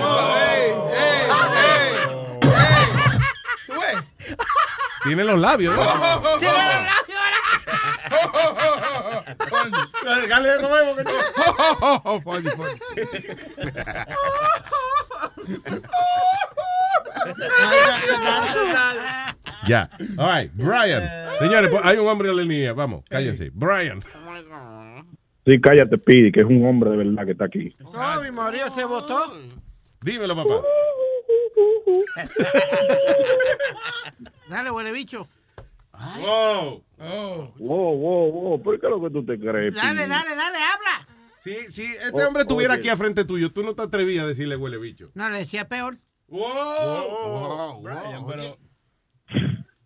¿Tú ves? Tiene los labios, ¿no? Tiene los labios Dale, ¿cómo es, Boca Chula? Funny, funny. Ya. All right, Brian. Señores, pues, hay un hombre en la línea. Vamos, cállense. Brian. Sí, cállate, Pidi, que es un hombre de verdad que está aquí. No, mi marido se votó. Dímelo, papá. Dale, huele bicho. Wow. Wow, wow, wow. ¿Por qué es lo que tú te crees? Dale, dale, dale, habla. Si, si este hombre estuviera aquí a frente tuyo, tú no te atrevías a decirle huele bicho. No, le decía peor. Wow. Brian, pero...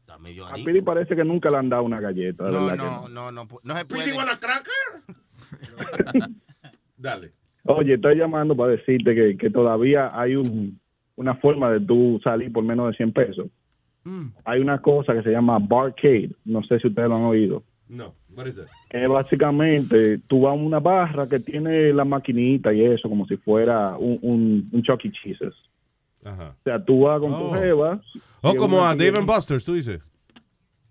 Está medio A. Pidi parece que nunca le han dado una galleta, No, que no, no, no, no se puede. Wanna cracker? Dale. Oye, estoy llamando para decirte que, que todavía hay un, una forma de tú salir por menos de 100 pesos. Hay una cosa que se llama Barcade, no sé si ustedes lo han oído. No, that? Es básicamente, tú vas a una barra que tiene la maquinita y eso, como si fuera un, un, un Chuck E. Cheese's. Ajá. O sea, tú vas con Oh. tu jeva. O y como a Dave and Buster's, tú dices.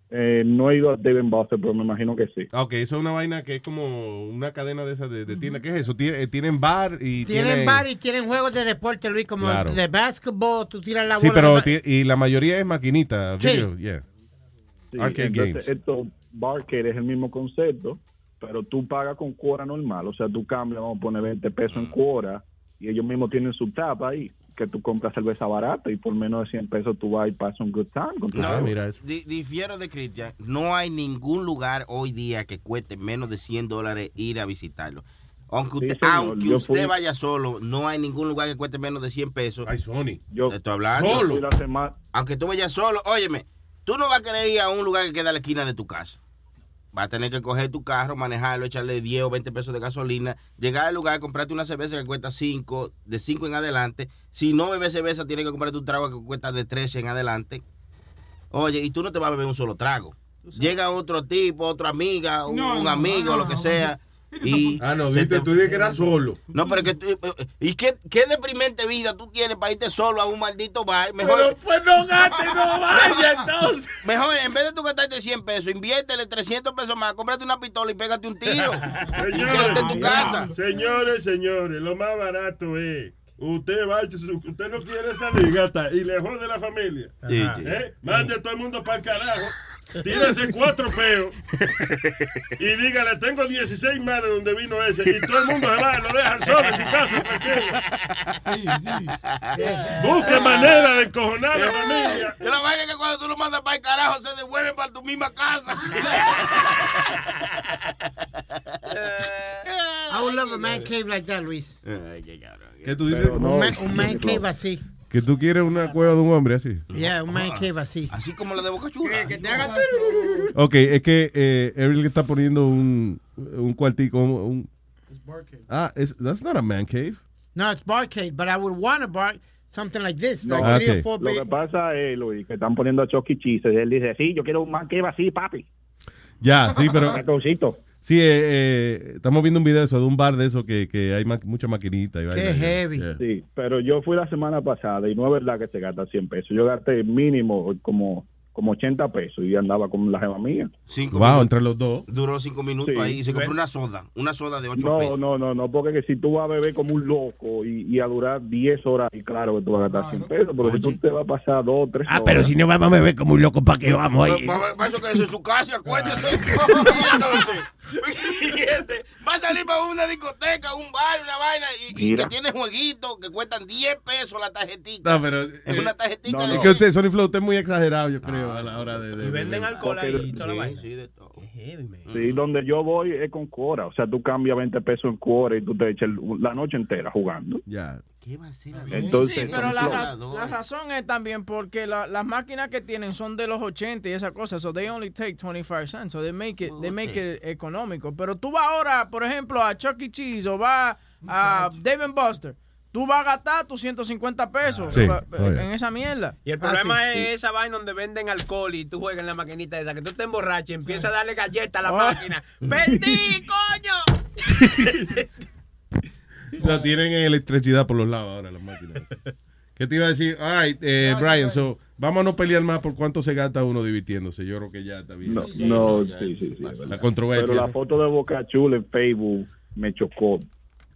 Eh, no he ido a Dave Buster, pero me imagino que sí. Ah, Ok, eso es una vaina que es como una cadena de esas de, de tiendas. ¿Qué es eso? Tiene- eh, Tienen bar y Tienen tienen... bar y tienen juegos de deporte, Luis, como Claro. de basketball, tú tiras la Sí, bola. pero nomás. ti- y la mayoría es maquinita. Sí. video, yeah. Sí, Arcade entonces, games. Esto, Barcade es el mismo concepto, pero tú pagas con cuora normal. O sea, tú cambias, vamos a poner 20 pesos en cuora y ellos mismos tienen su tapa ahí, que tú compras cerveza barata y por menos de 100 pesos tú vas y pasas un good time con tu No, jeva. di- difiero de Cristian. No hay ningún lugar hoy día que cueste menos de 100 dólares ir a visitarlo. Aunque Sí, usted, señor, aunque usted fui- vaya solo, no hay ningún lugar que cueste menos de 100 pesos. Ay, Sony. Yo, Te estoy hablando. semana- Aunque tú vayas solo, óyeme, tú no vas a querer ir a un lugar que queda a la esquina de tu casa. Vas a tener que coger tu carro, manejarlo, echarle 10 o 20 pesos de gasolina, llegar al lugar, comprarte una cerveza que cuesta 5, de 5 en adelante. Si no bebes cerveza, tienes que comprarte un trago que cuesta de 13 en adelante. Oye, y tú no te vas a beber un solo trago. Llega otro tipo, otra amiga, un, No, un no, amigo, no, lo que sea. Y Ah, no, viste, te- tú dices que era solo. No, pero es que tú- eh, ¿Y qué, qué deprimente vida tú tienes para irte solo a un maldito bar? Mejor, Pero pues no gaste, no vaya entonces. Mejor, en vez de tú gastarte 100 pesos, inviértele 300 pesos más, cómprate una pistola y pégate un tiro. y quédate en tu casa. Señores, señores, lo más barato es. Usted va, usted no quiere salir, gata, y le jode la familia. Sí, sí. ¿Eh? Mande a todo el mundo para el carajo. Tírese cuatro peos. Y dígale, tengo 16 más de donde vino ese. Y todo el mundo se va, lo dejan solo en su casa, tranquilo. Busque manera de encojonar a la familia. Y la vaina es que cuando tú lo mandas para el carajo, se devuelven para tu misma casa. I would love a man cave like that, Luis. ¿Qué tú dices? un, man, un man cave así. Que tú quieres una cueva de un hombre así. Yeah, un man cave así. Así como la de Boca Chula. Que te haga Ok, es que eh, Eric está poniendo un, un cuartico. Un, un- ah, es, that's not a man cave. No, it's barcade, but I would want a bar something like this, No, like three ok. or four Lo que pasa es, Luis, que están poniendo a Chucky Cheese. Él dice, sí, yo quiero un man va así, papi. Ya, sí, pero. Sí, eh, eh, estamos viendo un video de eso, de un bar de eso que, que hay ma- mucha maquinita. y vaina. Yeah. Sí, pero yo fui la semana pasada y no es verdad que se gasta 100 pesos. Yo gasté mínimo como, como 80 pesos y andaba con la gema mía. Cinco Wow, minutos. entre los dos. Duró cinco minutos Sí. ahí y se compró una soda. Una soda de ocho No, pesos. no, no, no, porque que si tú vas a beber como un loco y, y a durar 10 horas, y claro que tú vas a gastar 100 pesos, pero si tú te vas a pasar 2 3 Ah, pero si no vamos a beber como un loco, ¿para qué vamos ahí? Va eso que es en su casa, acuérdese. Entonces, gente, va a salir para una discoteca, un bar, una vaina, y, y que tiene jueguitos que cuestan 10 pesos la tarjetita. No, pero. es una tarjetita Es de que usted, Sony Flow, usted es muy exagerado, yo creo, a la hora de. de- Y venden de- alcohol ahí y toda la vaina. Sí, de todo. Sí, donde yo voy es con Cora. O sea, tú cambias 20 pesos en Cora y tú te echas la noche entera jugando. Ya. ¿Qué va a ser? Entonces, sí, pero la, raz- la razón es también porque la- las máquinas que tienen son de los 80 y esa cosa, so they only take 25 cents, so they make it, they make it económico. Pero tú vas ahora, por ejemplo, a Chuck E. Cheese o vas a Dave Buster, tú vas a gastar tus 150 pesos Sí, en esa mierda. Y el problema es esa vaina donde venden alcohol y tú juegas en la maquinita esa, que tú te emborrachas y empiezas a darle galleta a la Oh. máquina. ¡Perdí, coño! La tienen en electricidad por los lados ahora las máquinas. ¿Qué te iba a decir? Ay, eh, Brian, so, vamos a no pelear más por cuánto se gasta uno divirtiéndose. Yo creo que ya está bien. No, no, sí, sí, sí. La controversia. Pero la foto de Boca Chula en Facebook me chocó.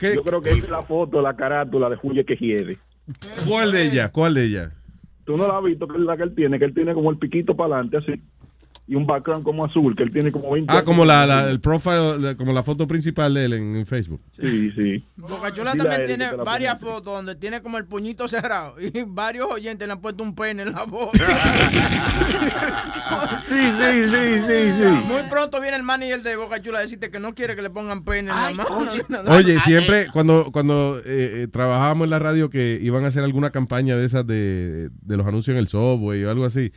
Yo creo que es la foto, la carátula de Julia que hiede. ¿Cuál de ellas? ¿Cuál de ellas? Tú no la has visto, que es la que él tiene, que él tiene como el piquito para adelante así. Y un background como azul, que él tiene como 20 Ah, como la, la- el profile, la- como la foto principal de él en, en Facebook. Sí, sí. Bocachula Dile a también tiene varias fotos donde tiene como el puñito cerrado y varios oyentes le han puesto un pene en la boca. Sí, sí, sí, sí, sí. Muy pronto viene el manager de Boca Chula a decirte que no quiere que le pongan pene en la mano. Oye, siempre cuando cuando eh, eh, trabajábamos en la radio que iban a hacer alguna campaña de esas de, de los anuncios en el subway o algo así,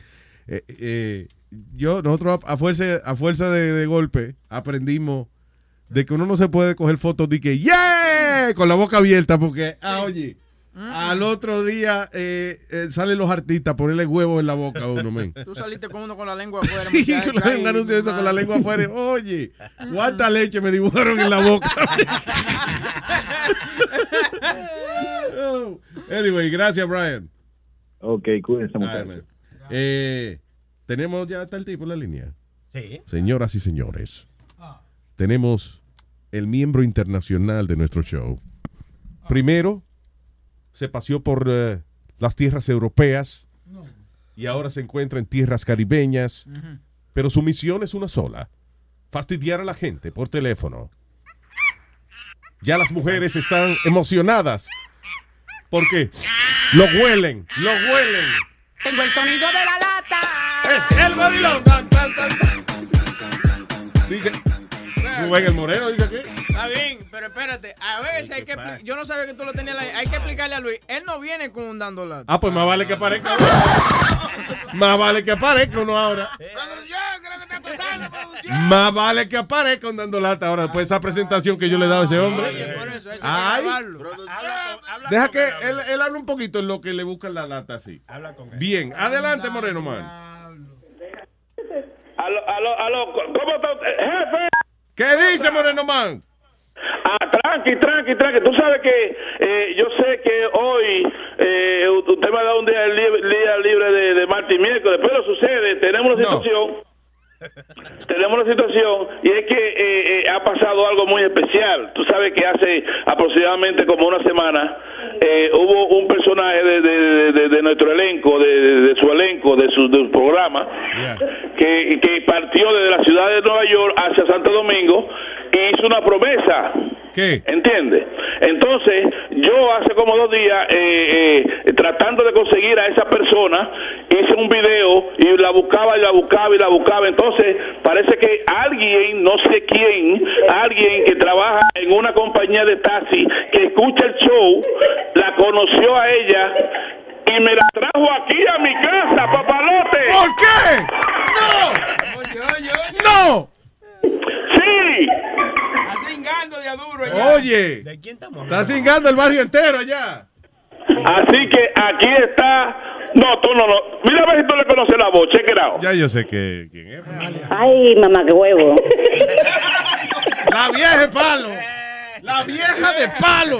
eh, eh, yo nosotros a, a fuerza a fuerza de, de golpe aprendimos de que uno no se puede coger fotos de que ¡yeah! con la boca abierta porque ah, oye al otro día eh, eh, salen los artistas a ponerle huevos en la boca a uno, men. Tú saliste con uno con la lengua afuera. Sí, muchacho, un ahí, anuncio de eso con la lengua afuera. Oye, ¿cuánta leche me dibujaron en la boca? Oh, Anyway, gracias, Brian. Ok, cuídense, muchachos. Eh, tenemos ya está el tipo en la línea. Sí. Señoras y señores, tenemos el miembro internacional de nuestro show. Primero, se paseó por eh, las tierras europeas y ahora se encuentra en tierras caribeñas, pero su misión es una sola, fastidiar a la gente por teléfono. Ya las mujeres están emocionadas porque lo huelen, lo huelen. Tengo el sonido de la lata. Es el gorilón. Dice, Rubén el Moreno dice que. Está bien, pero espérate, a veces hay que yo no sabía que tú lo tenías ahí, hay que explicarle a Luis, él no viene con un dando lata. Ah, pues más vale que aparezca. más vale que aparezca uno ahora. Más vale que aparezca un dando lata ahora después de esa presentación que yo le he dado a ese hombre. Ay, deja que él, él hable un poquito en lo que le buscan la lata así. Bien, adelante Moreno Man. Aló, aló, ¿cómo está usted? Jefe. ¿Qué dice Moreno Man? Ah, tranqui, tranqui, tranqui. Tú sabes que eh, yo sé que hoy eh, usted me ha dado un día, libre, día libre de, de martes y miércoles, pero sucede, tenemos una situación, tenemos una situación y es que eh, eh, ha pasado algo muy especial. Tú sabes que hace aproximadamente como una semana eh, hubo un personaje de, de- de- de nuestro elenco, de, su elenco, de su, su programa, que, que partió desde la ciudad de Nueva York hacia Santo Domingo y hizo una promesa. ¿Qué? ¿Entiende? Entonces, yo hace como dos días, eh, eh, tratando de conseguir a esa persona, hice un video y la buscaba y la buscaba y la buscaba. Entonces, parece que alguien, no sé quién, alguien que trabaja en una compañía de taxi, que escucha el show, la conoció a ella y me la trajo aquí a mi casa, papalote. ¿Por qué? ¡No! Sí. Está cingando de. Oye, está cingando el barrio entero allá. Así que aquí está. No, tú no, no. Mira a ver si tú le conoces la voz. Check it out. Ya yo sé que quién es. Ay, mamá, qué huevo. La vieja palo. La vieja de palo.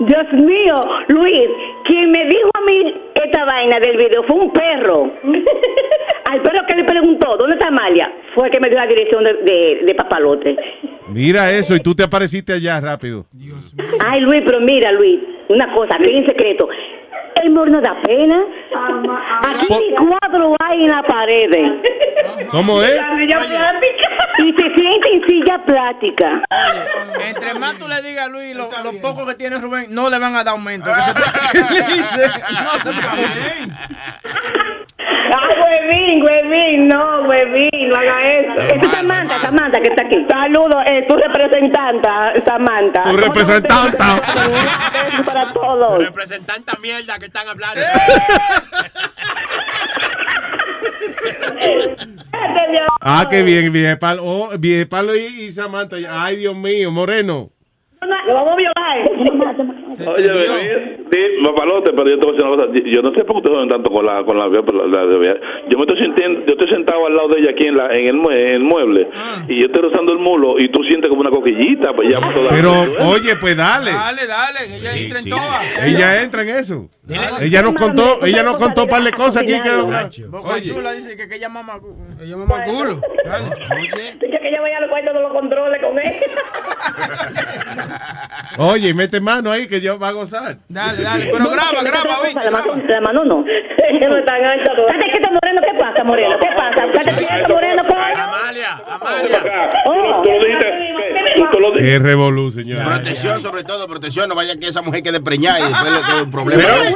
Dios mío, Luis, quien me dijo a mí esta vaina del video fue un perro. Al perro que le preguntó, ¿dónde está Amalia? Fue el que me dio la dirección de, de, de Papalote. Mira eso y tú te apareciste allá rápido. Ay, Luis, pero mira, Luis, una cosa, aquí en secreto. El morno da pena. Aquí ni cuadro hay en la pared. ¿Cómo es? Y se siente en silla plástica. Oye, entre más tú le digas a Luis lo, lo poco que tiene Rubén, no le van a dar aumento. Que se tranquilice. No se. Ah, huevín, huevín, no, huevín, no haga eso. Esta es Samantha, Samantha que está aquí. Saludos, eh, tu representante, Samantha. Tu representante. Para todos. Representanta mierda que están hablando. Ah, qué bien, vieja de palo. Oh, vieja de palo y, y Samantha. Ay, Dios mío, Moreno. Lo vamos a violar. Oye, di, di, papalote, pero yo te voy a decir una cosa. Yo no sé por qué ustedes joden tanto con la, con la, la- la- la- Yo me estoy sintiendo, yo estoy sentado al lado de ella aquí en, la, en, el, en el mueble y yo estoy rozando el mulo y tú sientes como una coquillita. Pues ya toda Pero, oye, pues dale. Dale, dale, ella entra en todas. Ella entra en eso. Ella nos contó, ella nos contó un par de cosas aquí que. Boca Oye. Chula dice que, que ella mama. Ella mama culo. Dice que ella vaya a los cuartos de los controles con él. Oye, mete mano ahí que yo va a gozar. Dale, dale, pero graba, graba, oíste. La mano, la mano no. Ella no es tan ancha. Cállate quieto, Moreno. ¿Qué pasa, Moreno? ¿Qué pasa? Cállate Moreno. Amalia, Amalia. Oh. Tú lo dijiste. Qué revolú, señor. Protección, sobre todo, protección. No vaya que esa mujer quede preñada y después le quede un problema. La mujer,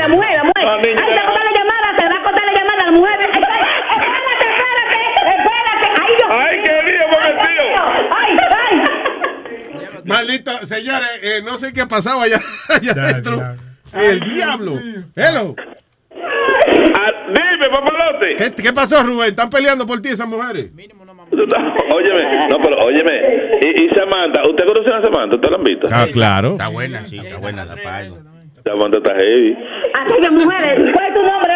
la mujer, la mujer. Ay, se va a cortar la llamada, se va a cortar la llamada a la mujer. Ay, Espérate, espérate, espérate. Ay, Dios Ay, qué lío, momentico. Ay, ay. Maldito, señores, eh, no sé qué ha pasado allá, allá adentro. El diablo. Hello. Ah, dime, papalote. ¿Qué, qué pasó, Rubén? ¿Están peleando por ti esas mujeres? Óyeme, no, pero óyeme. Y, y Samantha, ¿usted conoce a Samantha? ¿Usted la han visto? Ah, claro. Está buena, sí, está buena la paga. Samantha está heavy. Aquellas mujeres. ¿Cuál es tu nombre?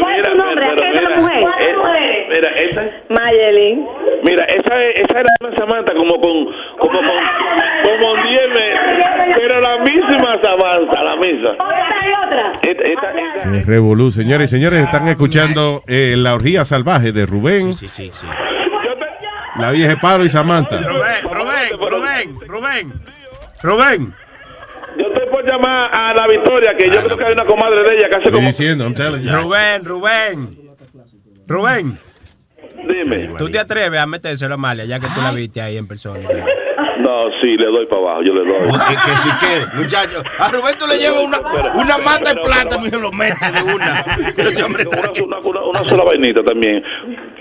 ¿Cuál es tu nombre? pero Aquella mira, mujer. ¿Cuál es eh, tu mujer? Mira, esa, Mayelin. mira, esa, es- esa era una Samantha como con, como con, como 10 meses, pero la misma Samantha, la misma. Otra y otra. Esta, esta, esta. Revolú, señores y señores. Están escuchando eh, La Orgía Salvaje de Rubén, Sí, sí, sí. La Vieja de Palo y Samantha. Rubén, Rubén, Rubén, Rubén. Rubén. Yo estoy por llamar a la Victoria, que yo creo que hay una comadre de ella que hace Estoy como... diciendo, I'm telling you. Rubén, Rubén. Rubén. Dime. ¿Tú te atreves a metérselo a Amalia ya que tú la viste ahí en persona? No, sí, le doy para abajo, yo le doy. Que, que si quiere, muchacho. A Rubén tú le llevas una, una mata de plátano y se lo metes de una. Una, una, una sola vainita también.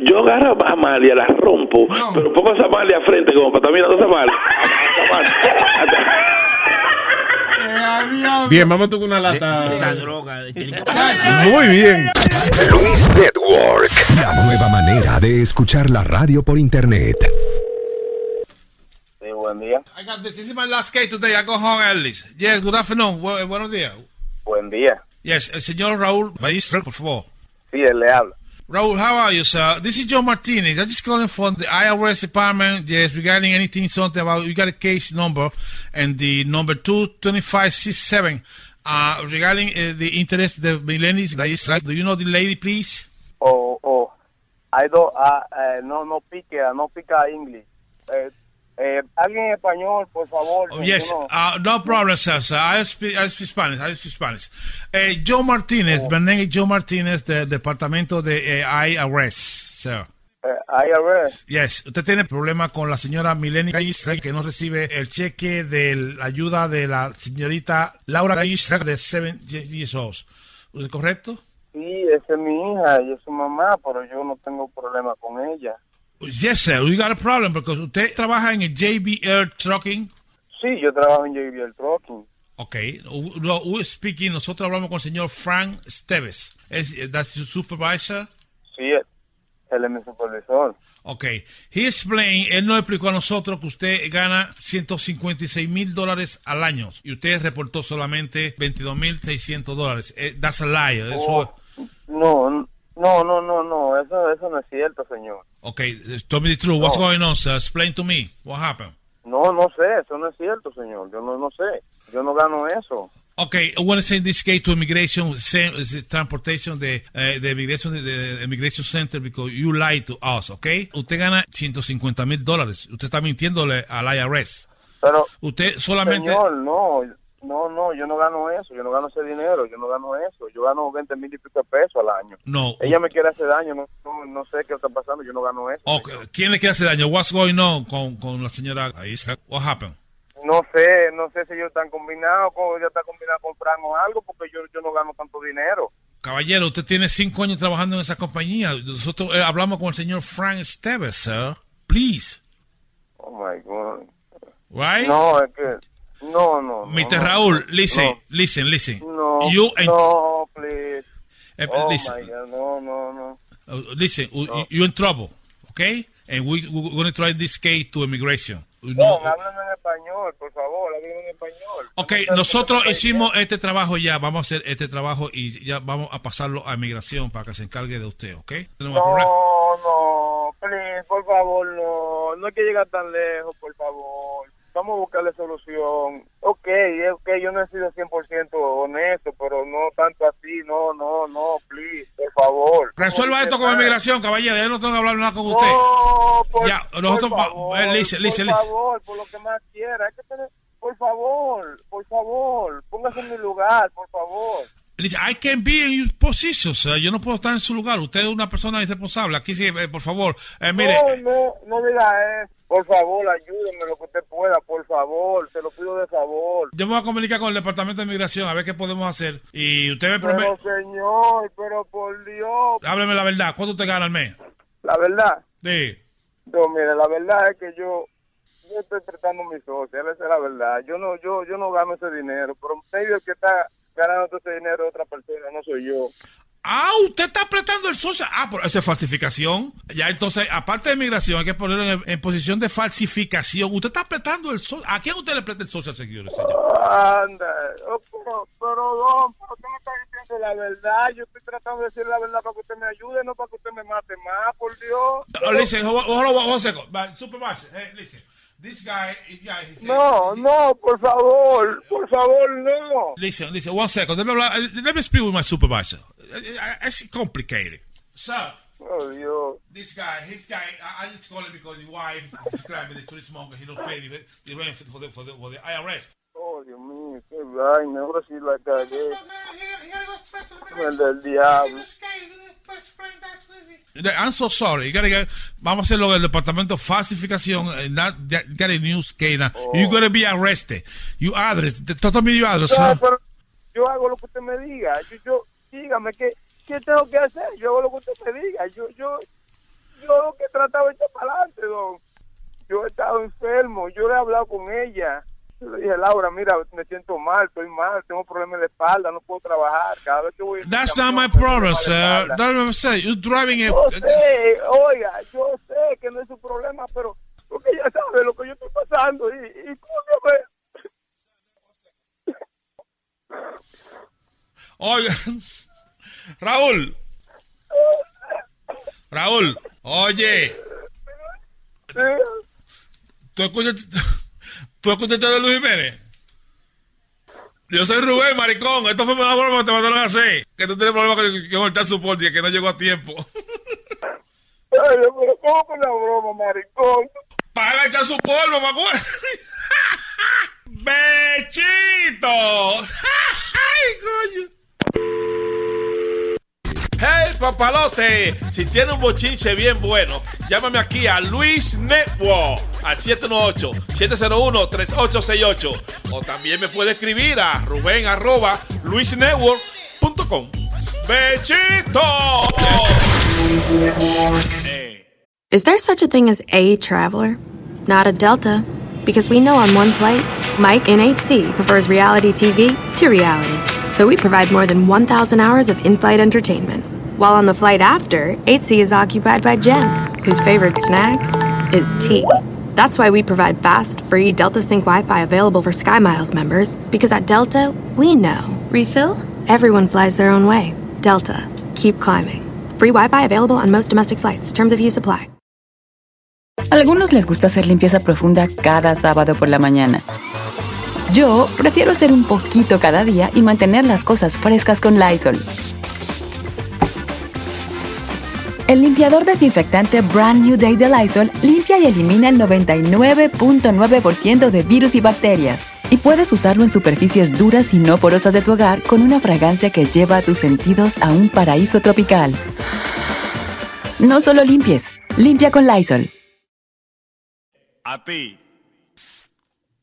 Yo agarro a Amalia, la rompo, pero pongo a Amalia al frente como para también a Amalia. Bien, vamos a tocar una lata. Esa droga. Muy bien. Luis Network, la nueva manera de escuchar la radio por internet. Buen día. I got this. This is my last case today. I go home early. Yes, good afternoon. Bu- buenos días. Buen día. Yes, el señor Raúl Maestra, por favor. Sí, él le habla. Raúl, how are you, sir? This is Joe Martinez. I'm just calling from the IRS department, yes, regarding anything, something about, you got a case number, and the number 22567, uh, regarding uh, the interest, the millennials, that is right. Do you know the lady, please? Oh, oh. I don't, ah, eh, no, no pique, no pica English. Eh, eh, alguien en español, por favor. Oh, yes, no. uh, no problem, sir. sir. I speak, I speak Spanish. I speak Spanish. Eh, Joe name is Joe Martinez, del departamento de eh, IRS, sir. Eh, IRS. Yes, usted tiene problema con la señora Mileni Gallistra que no recibe el cheque de la ayuda de la señorita Laura Gallistra de 7 years old. ¿Es correcto? Sí, esa es mi hija y es su mamá, pero yo no tengo problema con ella. Yes, sir. We got a problem because usted trabaja en el JBL Trucking. Sí, yo trabajo en JBL Trucking. Ok, we're speaking, nosotros hablamos con el señor Frank Steves. ¿Es, that's your supervisor? Sí, él es mi supervisor. Ok, he explained, él nos explicó a nosotros que usted gana 156 mil dólares al año y usted reportó solamente 22 mil 600 dólares. Eh, That's a lie. Eso, Oh, no, no, no, no, no, eso, eso no es cierto, señor. Ok, tell me the truth. What's No. going on, sir? Explain to me. What happened? No, no sé, eso no es cierto, señor. Yo no, no sé. Yo no gano eso. Okay, I want to send this case to immigration, uh, transportation de, eh, de immigration, de immigration center because you lied to us, okay? Usted gana 150 mil dólares. Usted está mintiéndole al IRS. Pero, Usted solamente... señor, no, no, no, yo no gano eso. Yo no gano ese dinero. Yo no gano eso. Yo gano 20 mil y pico de pesos al año. No. Ella me quiere hacer daño. No, no, no sé qué está pasando. Yo no gano eso. Okay, ¿Quién le quiere hacer daño? What's going on con, con la señora? What happened? No sé, no sé si ellos están combinados, o ya está combinado con Fran o algo, porque yo, yo no gano tanto dinero. Caballero, usted tiene cinco años trabajando en esa compañía. Nosotros eh, hablamos con el señor Frank Steves, sir. Please. Oh my God. Right? No, es que. No, no. no, Mr. no, Raúl, no, listen, no. listen, listen. No, You no, please. Eh, oh listen. my God, no, no, no. Uh, listen, you- you're in trouble, okay? And we, we're going to try this case to immigration. No, No, háblame en español, por favor, háblame en español. ok, nosotros hicimos este trabajo ya, vamos a hacer este trabajo y ya vamos a pasarlo a inmigración para que se encargue de usted, ¿ok? No, no, please, por favor, no. No hay que llegar tan lejos, por favor. Vamos a buscarle solución. Ok, ok, yo no he sido 100% honesto, pero no tanto así. No, no, no, please, por favor. Resuelva esto con inmigración, caballero. Yo no tengo que hablar nada con usted. No, por, Ya, nosotros por va- favor, eh, listen, listen, por favor, por lo que más quiera. Hay que tener, por favor, por favor, póngase en mi lugar, por favor. Dice, I can be in your position, sir. Yo no puedo estar en su lugar. Usted es una persona irresponsable. Aquí sí, eh, por favor. Eh, mire, No, no, no diga eso. Por favor, ayúdeme lo que usted pueda, por favor, te lo pido de favor. yo me voy a comunicar con el Departamento de Inmigración a ver qué podemos hacer. Y usted me Pero promete, señor, pero por Dios, hábleme la verdad. ¿Cuánto usted gana al mes? la verdad, Sí. no, mire, la verdad es que yo, yo estoy tratando mi socia, esa es la verdad. Yo no, yo, yo no gano ese dinero, pero medio que está ganando todo ese dinero es otra persona, no soy yo. Ah, usted está apretando el social. Ah, pero eso es falsificación. Ya, entonces, aparte de inmigración, hay que ponerlo en, en posición de falsificación. Usted está apretando el social. ¿A quién usted le presta el social señor? Anda, oh, pero, pero, don, pero usted me está diciendo la verdad. Yo estoy tratando de decir la verdad para que usted me ayude, no para que usted me mate más, por Dios. Oh, listen, hold on, hold on one second. But, supervisor, hey, listen. This guy, this guy, he said- No, no, por favor, por favor, no. Listen, listen, one second. Let me, let me speak with my supervisor. Uh, uh, It's complicated. Sir, Oh, Dios. this guy, his guy, I, I just call him because his wife described me the tourist monk. He don't pay the, the rent for the, for the, for the IRS. Oh, Dios mío, qué vaina, ahora sí la cagué. El del diablo. I'm so sorry. You gotta get, vamos a hacerlo del departamento de falsificación. And that, that, get a news case now. You're gonna be arrested. You address. Tell me your address. No, pero yo hago lo que usted me diga. Yo, yo dígame qué, qué tengo que hacer. Yo hago lo que usted me diga. Yo, yo, yo lo que he tratado de echar para adelante, don. Yo he estado enfermo. Yo le he hablado con ella. Yo le dije, Laura, mira, me siento mal, estoy mal, tengo problemas de espalda, no puedo trabajar. Cada vez que voy That's not my problem, sir. That's what I'm saying. You're driving a. Yo sé, oiga, yo sé que no es su problema, pero porque ella sabe lo que yo estoy pasando y, y cómo Oiga, Raúl. Raúl, oye. ¿Tú escuchas, ¿Tú escuchaste de Luis Jiménez? Yo soy Rubén, maricón. Esto fue una broma que te mandaron a hacer. Que tú tienes problemas con, con el transporte y que no llegó a tiempo. Ay, pero ¿cómo que una broma, maricón? Paga echar su polvo, me acuerdo. ¡Bechito! ¡Ay, coño! Hey, papalote, si tiene un bochinche bien bueno, llámame aquí a Luis Network al 718-701-3868. O también me puede escribir a Rubén arroba luisnetwork.com. ¡Bechito! Is there such a thing as a traveler? Not a Delta. Because we know on one flight, Mike in 8C prefers reality TV to reality. So we provide more than 1,000 hours of in flight entertainment. While on the flight after, 8C is occupied by Jen, whose favorite snack is tea. That's why we provide fast, free Delta Sync Wi Fi available for Sky Miles members, because at Delta, we know. Refill? Everyone flies their own way. Delta, keep climbing. Free Wi Fi available on most domestic flights. Terms of use apply. Algunos les gusta hacer limpieza profunda cada sábado por la mañana. Yo prefiero hacer un poquito cada día y mantener las cosas frescas con Lysol. El limpiador desinfectante Brand New Day de Lysol limpia y elimina el 99.9% de virus y bacterias. Y puedes usarlo en superficies duras y no porosas de tu hogar con una fragancia que lleva a tus sentidos a un paraíso tropical. No solo limpies, limpia con Lysol. A ti.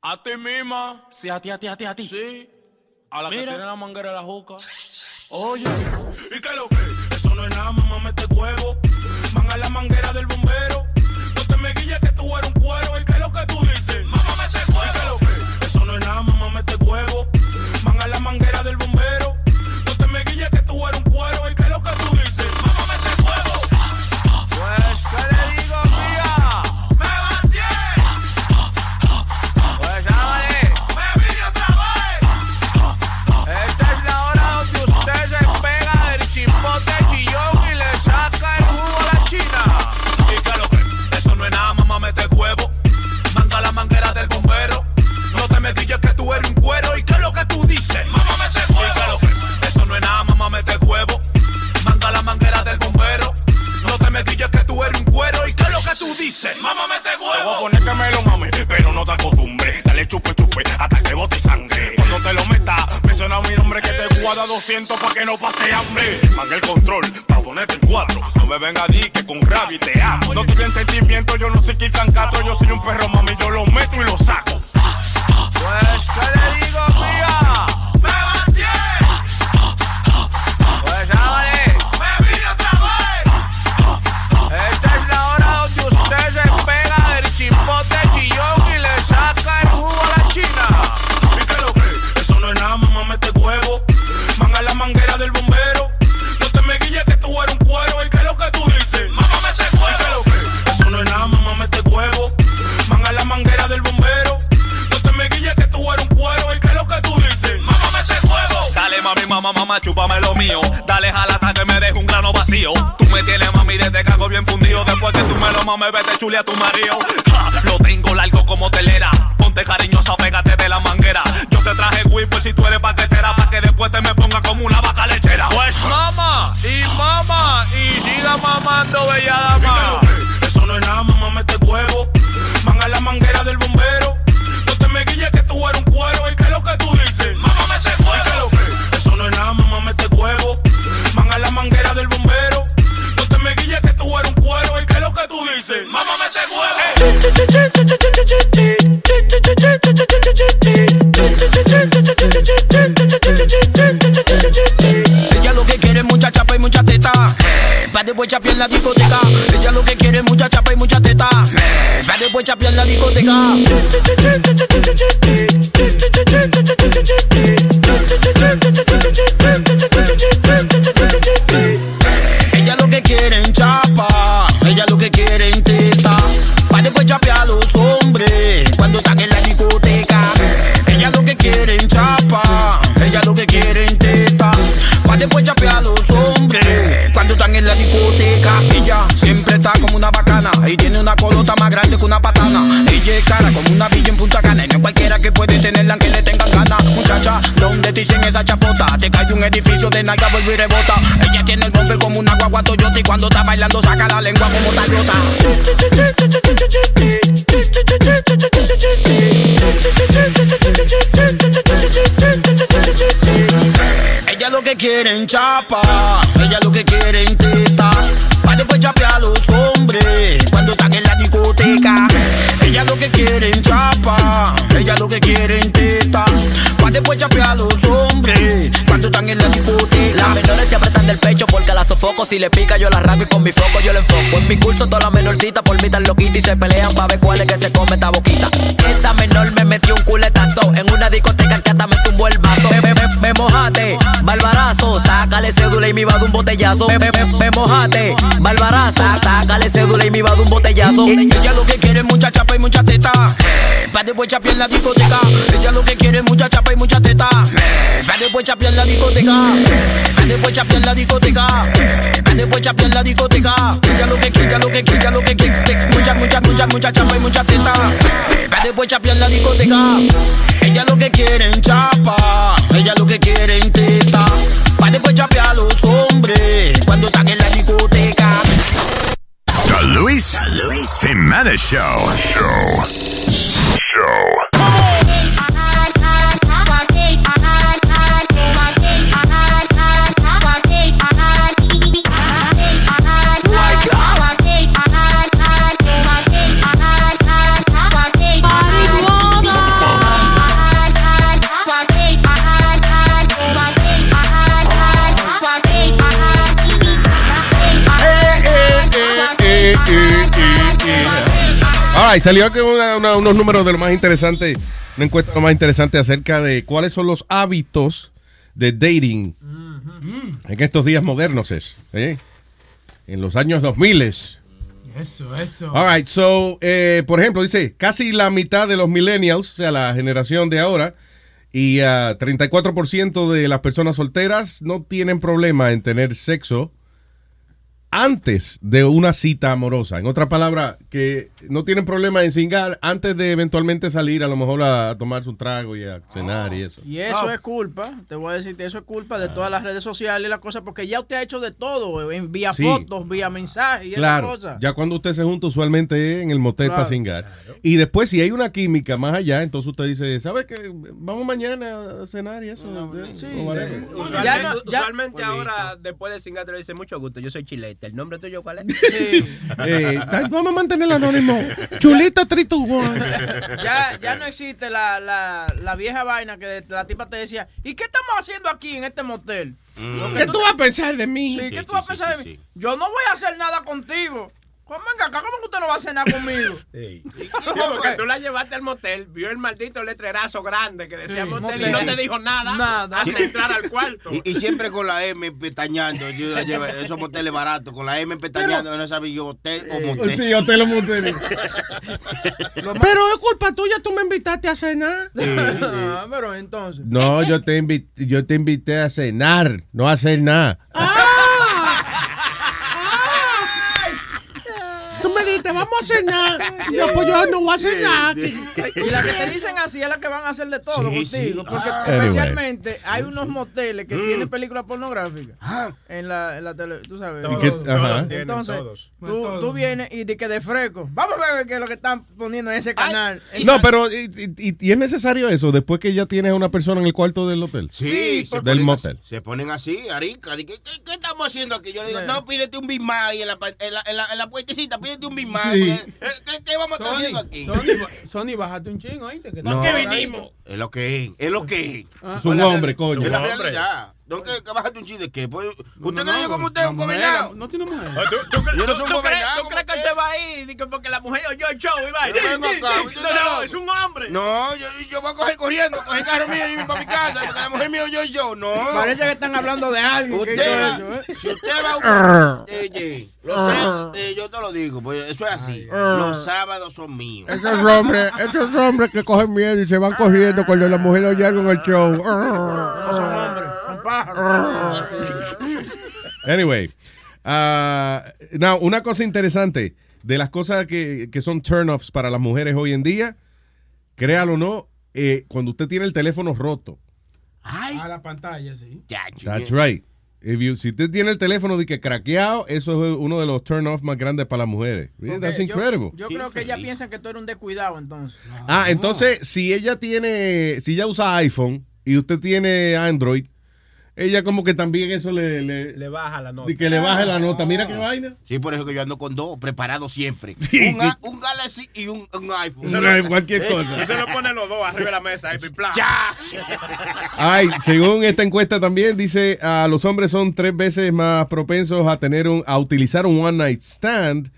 A ti misma. Sí, a ti, a ti, a ti, a ti. Sí. A la que tiene la manguera de la juca. Oye, ¿y qué es lo que? No es nada, mamá, mete huevo. Van a la manguera del bombero. No te me guilles que tú eres un cuero. ¿Y qué es lo que tú dices? Mamá, mete huevo. ¿Y qué es lo que? Eso no es nada, que tú dices? Mamá, mete huevo. Te voy a poner que me lo mame, pero no te acostumbres. Dale chupe, chupe, hasta que bote sangre. Cuando te lo meta, menciona mi nombre que te guarda 200 pa' que no pase hambre. Manga el control, pa' ponerte en cuatro. No me venga a decir que con rabia te amo. No tuve sentimiento, yo no soy quitan cato. Yo soy un perro, mami, yo lo meto y lo saco. Pues, ¿qué le digo, mamá, mamá, chúpame lo mío. Dale, jalata que me deje un grano vacío. Tú me tienes, mami, desde cago bien fundido. Después que tú me lo mames, vete chule a tu marido. Ja, lo tengo largo como telera. Ponte cariñosa, pégate de la manguera. Yo te traje por si tú eres paquetera. Pa' que después te me ponga como una vaca lechera. Pues mama, y mama, y siga mamando, bella dama. Eso no es nada, Ella lo que quiere es mucha chapa y mucha teta. Pa' después chapear en la discoteca. Ella lo que quiere es mucha chapa y mucha teta. Pa' después chapear en la discoteca. Cara como una villa en Punta Cana y no cualquiera que puede tenerla aunque le tengan ganas. Muchacha, ¿dónde te dicen esa chafota? Te cae un edificio de nalga, vuelve y rebota. Ella tiene el bumper como una guagua Toyota y cuando está bailando saca la lengua como Toyota. Ella lo que quiere en chapa, ella lo que quiere en teta. Pa' después chapear los hombres la sofoco. Si le pica, yo la arranco y con mi foco yo le enfoco. En mi curso, toda la menorcita por mí tan loquita y se pelean pa' ver cuál es que se come esta boquita. Esa menor me metió un culetazo en una discoteca que hasta me tumbó el vaso. Me, me, me, mojate, barbarazo, sácale cédula y me va de un botellazo. Me, me, me, mojate, barbarazo, sácale cédula y me va de un botellazo. Ella lo que quiere es mucha chapa y mucha teta. Pa' después chapear en la discoteca. Ella lo que quiere es mucha chapa y mucha teta. Pa' después chapear en la discoteca. Pa' después chapear en la discoteca. Pa' después chapear en la discoteca. Ella lo que quiere, ella lo que quiere, ella lo que quiere. Mucha, mucha, mucha, mucha chapa y mucha teta. Pa' después chapear en la discoteca. Ella lo que quiere en chapa. Ella lo que quiere en teta. Pa' después chapear a los hombres. Cuando están en la discoteca. The Luis Jimenez Show. Show. Show. Right, salió una- una- unos números de lo más interesante, una encuesta de lo más interesante acerca de cuáles son los hábitos de dating en estos días modernos. Es, ¿eh? En los años 2000. Eso, eso. All right, so, eh, por ejemplo, dice, casi la mitad de los millennials, o sea, la generación de ahora, y ah, 34% de las personas solteras no tienen problema en tener sexo antes de una cita amorosa. En otra palabra, que no tienen problema en cingar antes de eventualmente salir a lo mejor a, a tomarse un trago y a cenar y eso. Y eso es culpa, te voy a decir que eso es culpa de todas las redes sociales y la cosa, porque ya usted ha hecho de todo, en vía Sí. fotos, vía mensajes y esas Claro, cosas. ya cuando usted se junta usualmente es en el motel Claro. para cingar. Y después si hay una química más allá, entonces usted dice, ¿sabe qué? Vamos mañana a cenar y eso. eh, o whatever. Usualmente, Ya no- ya- usualmente ahora, después de cingar, te le dice mucho gusto. Yo soy chilete. ¿El nombre tuyo cuál es? Eh, vamos a mantener el anónimo. Chulita Trito ya, ya no existe la, la, la vieja vaina que la tipa te decía, ¿y qué estamos haciendo aquí en este motel? Que ¿Qué tú vas a pensar de mí? Sí, ¿qué tú vas a pensar de mí? Yo no voy a hacer nada contigo. ¿Cómo, venga acá, ¿cómo que usted no va a cenar conmigo? Sí, porque tú la llevaste al motel, vio el maldito letrerazo grande que decía Sí. motel y no te dijo nada, Nada. hasta entrar al cuarto. Y, y siempre con la M pestañando. Yo la llevo, esos moteles baratos, con la M pestañando, no sabía yo hotel o motel. Sí, hotel o motel. Pero es culpa tuya, tú me invitaste a cenar. Ah, pero entonces. No, yo te, invi- yo te invité a cenar, no a hacer nada. Tú me dijiste, vamos a cenar. Yo, pues yo no voy a cenar. Y las que te dicen así es las que van a hacer de todo Sí, contigo. sí. Porque Ah. especialmente hay unos moteles que Mm. tienen películas pornográficas en la, en la tele, tú sabes. ¿Y qué- Todos, ajá. todos tienen, Entonces, todos. tú, tú vienes y de que de fresco. Vamos a ver qué es lo que están poniendo en ese canal. No, pero y, y- y es necesario eso después que ya tienes a una persona en el cuarto del hotel. Sí, se del motel. así- Se ponen así, arica. ¿qué, qué estamos haciendo aquí? Yo le digo, no, pídete un Big Mac la, en la, en la, en la puertecita, pídete un Big Mac. Sí. eh, ¿Qué, qué vamos a estar haciendo aquí? Sony, Sony, bájate un chingo, ¿oíste? Que No, estamos- Es lo que es, es lo que es. Es un hombre, coño. Es la Un hombre. realidad. No, que, que bájate un chiste, ¿qué? Pues, ¿Usted no, cree como usted es un gobernado? no tiene mujer. ¿Tú, tú, Yo no tú- soy un tú crees, gobernado, tú crees que él se va ahí Dice, porque la mujer oyó el show y va? Usted No, no, es un hombre. No, yo, yo voy a coger corriendo, coger el carro mío y irme para mi casa, porque la mujer mía oyó yo. No. Parece que están hablando de alguien que Usted hizo va- eso, ¿eh? Si usted va a un... Oye, lo sé, eh, yo te lo digo, pues eso es así. Los sábados son míos. Esos hombres, esos hombres que cogen miedo y se van corriendo cuando la mujer oye algo en el show. No son hombres, Anyway, now, una cosa interesante de las cosas que, que son turn-offs para las mujeres hoy en día, créalo o no, eh, cuando usted tiene el teléfono roto. A la pantalla, sí. That's right. If you- si usted tiene el teléfono de que craqueado, eso es uno de los turn-offs más grandes para las mujeres. Porque That's yo- incredible. Yo, creo que ellas piensan que tú eres un descuidado, entonces. Ah, entonces, si ella tiene, si ella usa iPhone y usted tiene Android, ella como que también eso le... le Le baja la nota. y que le baje la nota. Mira qué vaina. Sí, por eso que yo ando con dos, preparado siempre. Sí. Un, a- un Galaxy y un, un iPhone. Un iPhone, cualquier cosa. Y se lo pone los dos arriba de la mesa. Ahí. ¡Ya! Ay, según esta encuesta también dice, a los hombres son tres veces más propensos a tener un, a utilizar un one night stand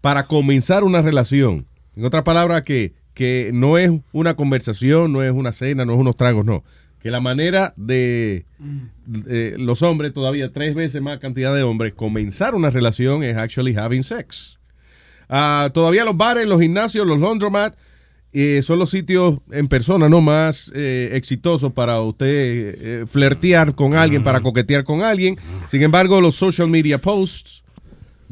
para comenzar una relación. En otras palabras, que, que no es una conversación, no es una cena, no es unos tragos, no. Que la manera de, de los hombres, todavía tres veces más cantidad de hombres, comenzar una relación es actually having sex. Ah, todavía los bares, los gimnasios, los laundromat eh, son los sitios en persona no más eh, exitosos para usted eh, flirtear con alguien, para coquetear con alguien. Sin embargo, los social media posts,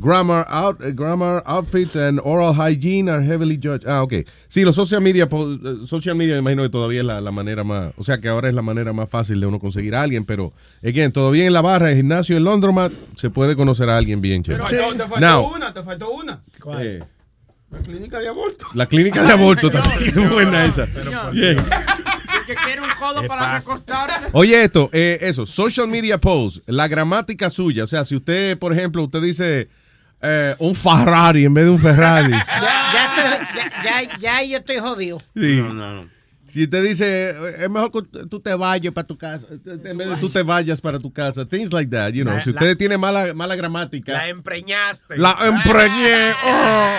grammar, out, eh, grammar outfits and oral hygiene are heavily judged. Ah, ok. Sí, los social media, eh, social media me imagino que todavía es la, la manera más, o sea que ahora es la manera más fácil de uno conseguir a alguien, pero, again, todavía en la barra, el gimnasio, el laundromat, se puede conocer a alguien bien Pero chévere. te faltó Now, una, te faltó una. eh, La clínica de aborto. la clínica de aborto también es buena esa. Señor. Bien. Que quiere un codo para recostarte. Oye esto, eh, eso, social media posts, la gramática suya, o sea, si usted, por ejemplo, usted dice eh, un Ferrari en vez de un Ferrari. Ya, ya, estoy- ya, ya, ya yo estoy jodido. Sí. Si usted dice, eh, es mejor que tú te vayas para tu casa, en vez de tú te vayas para tu casa, things like that, you know. La- si la- usted tiene mala, mala gramática, La empreñaste. la empreñé. oh.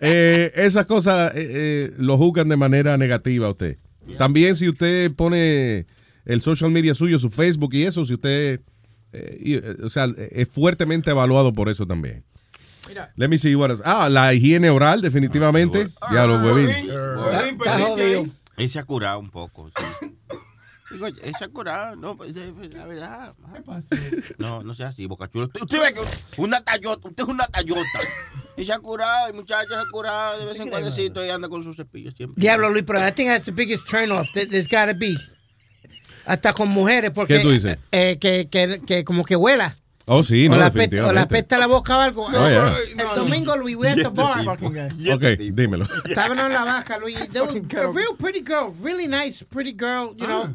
Eh, esas cosas eh, eh, lo juzgan de manera negativa a usted. También si usted pone el social media suyo, su Facebook y eso, si usted, eh, y, eh, o sea, es fuertemente evaluado por eso también. Let me see what else. Ah, la higiene oral, definitivamente. ya lo huevín. Está jodido. Él se ha curado un poco. sí. Digo, él se ha curado. No, pues, la verdad. ¿Qué pasa? No, no sea así, boca chula. Usted, usted ve que una tallota, usted es una tallota. Y se ha curado, el muchacho se ha curado de vez en cuando y anda con sus cepillos siempre. Diablo, Luis, pero I think that's the biggest turn off. that There's gotta be. Hasta con mujeres, porque. ¿Qué tú dices? eh, que, que, que como que huela. Oh, sí, o, no, la pesta, o la pesta la boca o algo. Oh, yeah. El domingo, Luis, we at the bar. Ok, dímelo. Estábamos en la baja, Luis. There was a real pretty girl, really nice pretty girl, you know.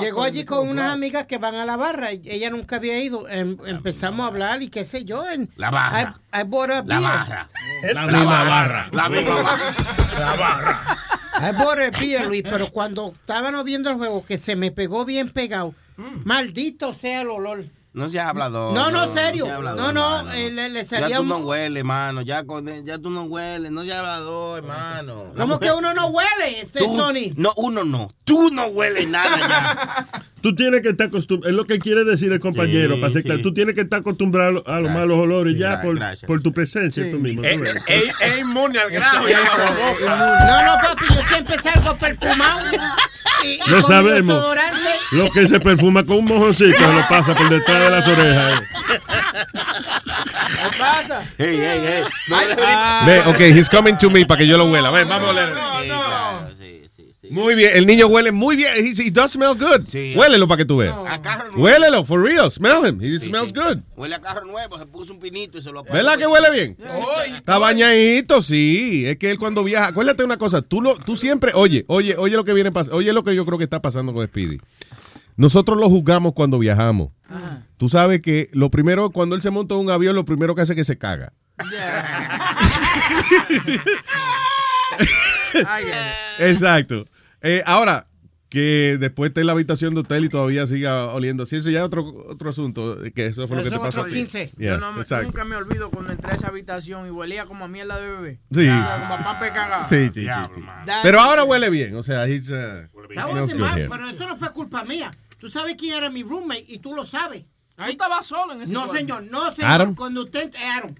Llegó allí con unas amigas que van a la barra. Ella nunca había ido. Em- empezamos a hablar y qué sé yo. en- La barra. I, I bought a La barra. La misma barra. La misma barra. La barra. I bought a beer, Luis, pero cuando estábamos viendo el juego, que se me pegó bien pegado. Maldito sea el olor. No seas hablador. No, no, serio. seas hablador, No, no, eh, le- le Ya salía tú un- no hueles, hermano. Ya, con, ya tú no hueles. No seas hablador, hermano. ¿Cómo que uno no huele, este Tú- Sony? No, uno no. Tú no hueles nada ya. Tú tienes que estar acostumbrado, es lo que quiere decir el compañero, Sí, para ser claro. sí. Tú tienes que estar acostumbrado a los Gracias. malos olores Sí, ya por, tu presencia tú mismo. Es tú ves. es inmune al boca. No, no, papi, yo siempre salgo perfumado. Y, y Lo con sabemos. Lo que se perfuma con un mojoncito se lo pasa por detrás de las orejas. eh. ¿Qué pasa? Hey, hey, hey. No, Ah. Ve, ok, he's coming to me para que yo lo huela. A ver, vamos a oler. Muy bien, el niño huele muy bien. He, he does smell good. Huélelo para que tú veas. A carro nuevo. Huélelo, for real. Smell him. He Sí, smells sí. good. Huele a carro nuevo, se puso un pinito y se lo ¿Verdad que huele bien? Está bañadito, sí. Es que él cuando viaja, acuérdate una cosa, tú lo, tú siempre, oye, oye, oye lo que viene pasando, oye lo que yo creo que está pasando con Speedy. Nosotros lo juzgamos cuando viajamos. Tú sabes que lo primero, cuando él se monta en un avión, lo primero que hace es que se caga. Exacto. Eh, ahora, que después esté en la habitación de hotel y todavía siga oliendo. Sí, eso ya es otro, otro asunto. eh, Que eso fue lo que te pasó a otro ti. 15. Yeah, Yo no nunca me olvido cuando entré a esa habitación y huelía como a mierda de bebé. Sí. Como a cagado. Sí, sí, sí, sí. Pero ahora huele bien. O sea, he's, uh, my- here. pero eso no fue culpa mía. Tú sabes quién era mi roommate y tú lo sabes. Tú estabas solo en ese No, señor, no, señor. Adam. Cuando usted. Adam.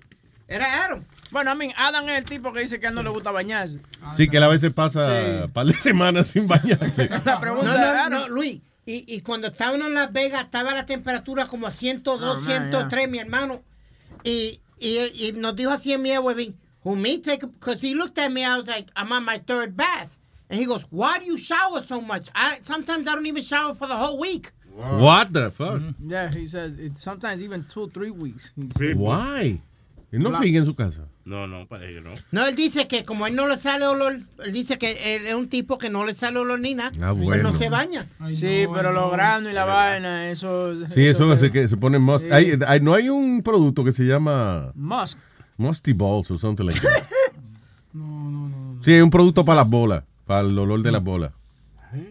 Era Adam. Bueno, a mí, Adam es el tipo que dice que a él no le gusta bañarse. Sí, que él a veces pasa Sí. un par de semanas sin bañarse. La pregunta No, no, no, Luis. Y, y cuando estábamos en Las Vegas, estaba la temperatura como a 102, Oh, man, 103, mi hermano. Y, y, y nos dijo así en mi wedding, who me take, because he looked at me, I was like, I'm on my third bath. And he goes, why do you shower so much? I, sometimes I don't even shower for the whole week. What the fuck? Yeah, he says it, sometimes even two, three weeks. Why? Él no sigue en su casa. No, no, parece que no. No, él dice que como él no le sale olor, él dice que él es un tipo que no le sale olor ni nada. Ah, pues bueno. no se baña. Sí, pero los granos y la vaina, eso. Sí, eso hace que se pone musk. Sí. Hay- hay- no hay un producto que se llama Musk. Musty Balls o something like that. Sí, hay un producto para las bolas, para el olor de las bolas.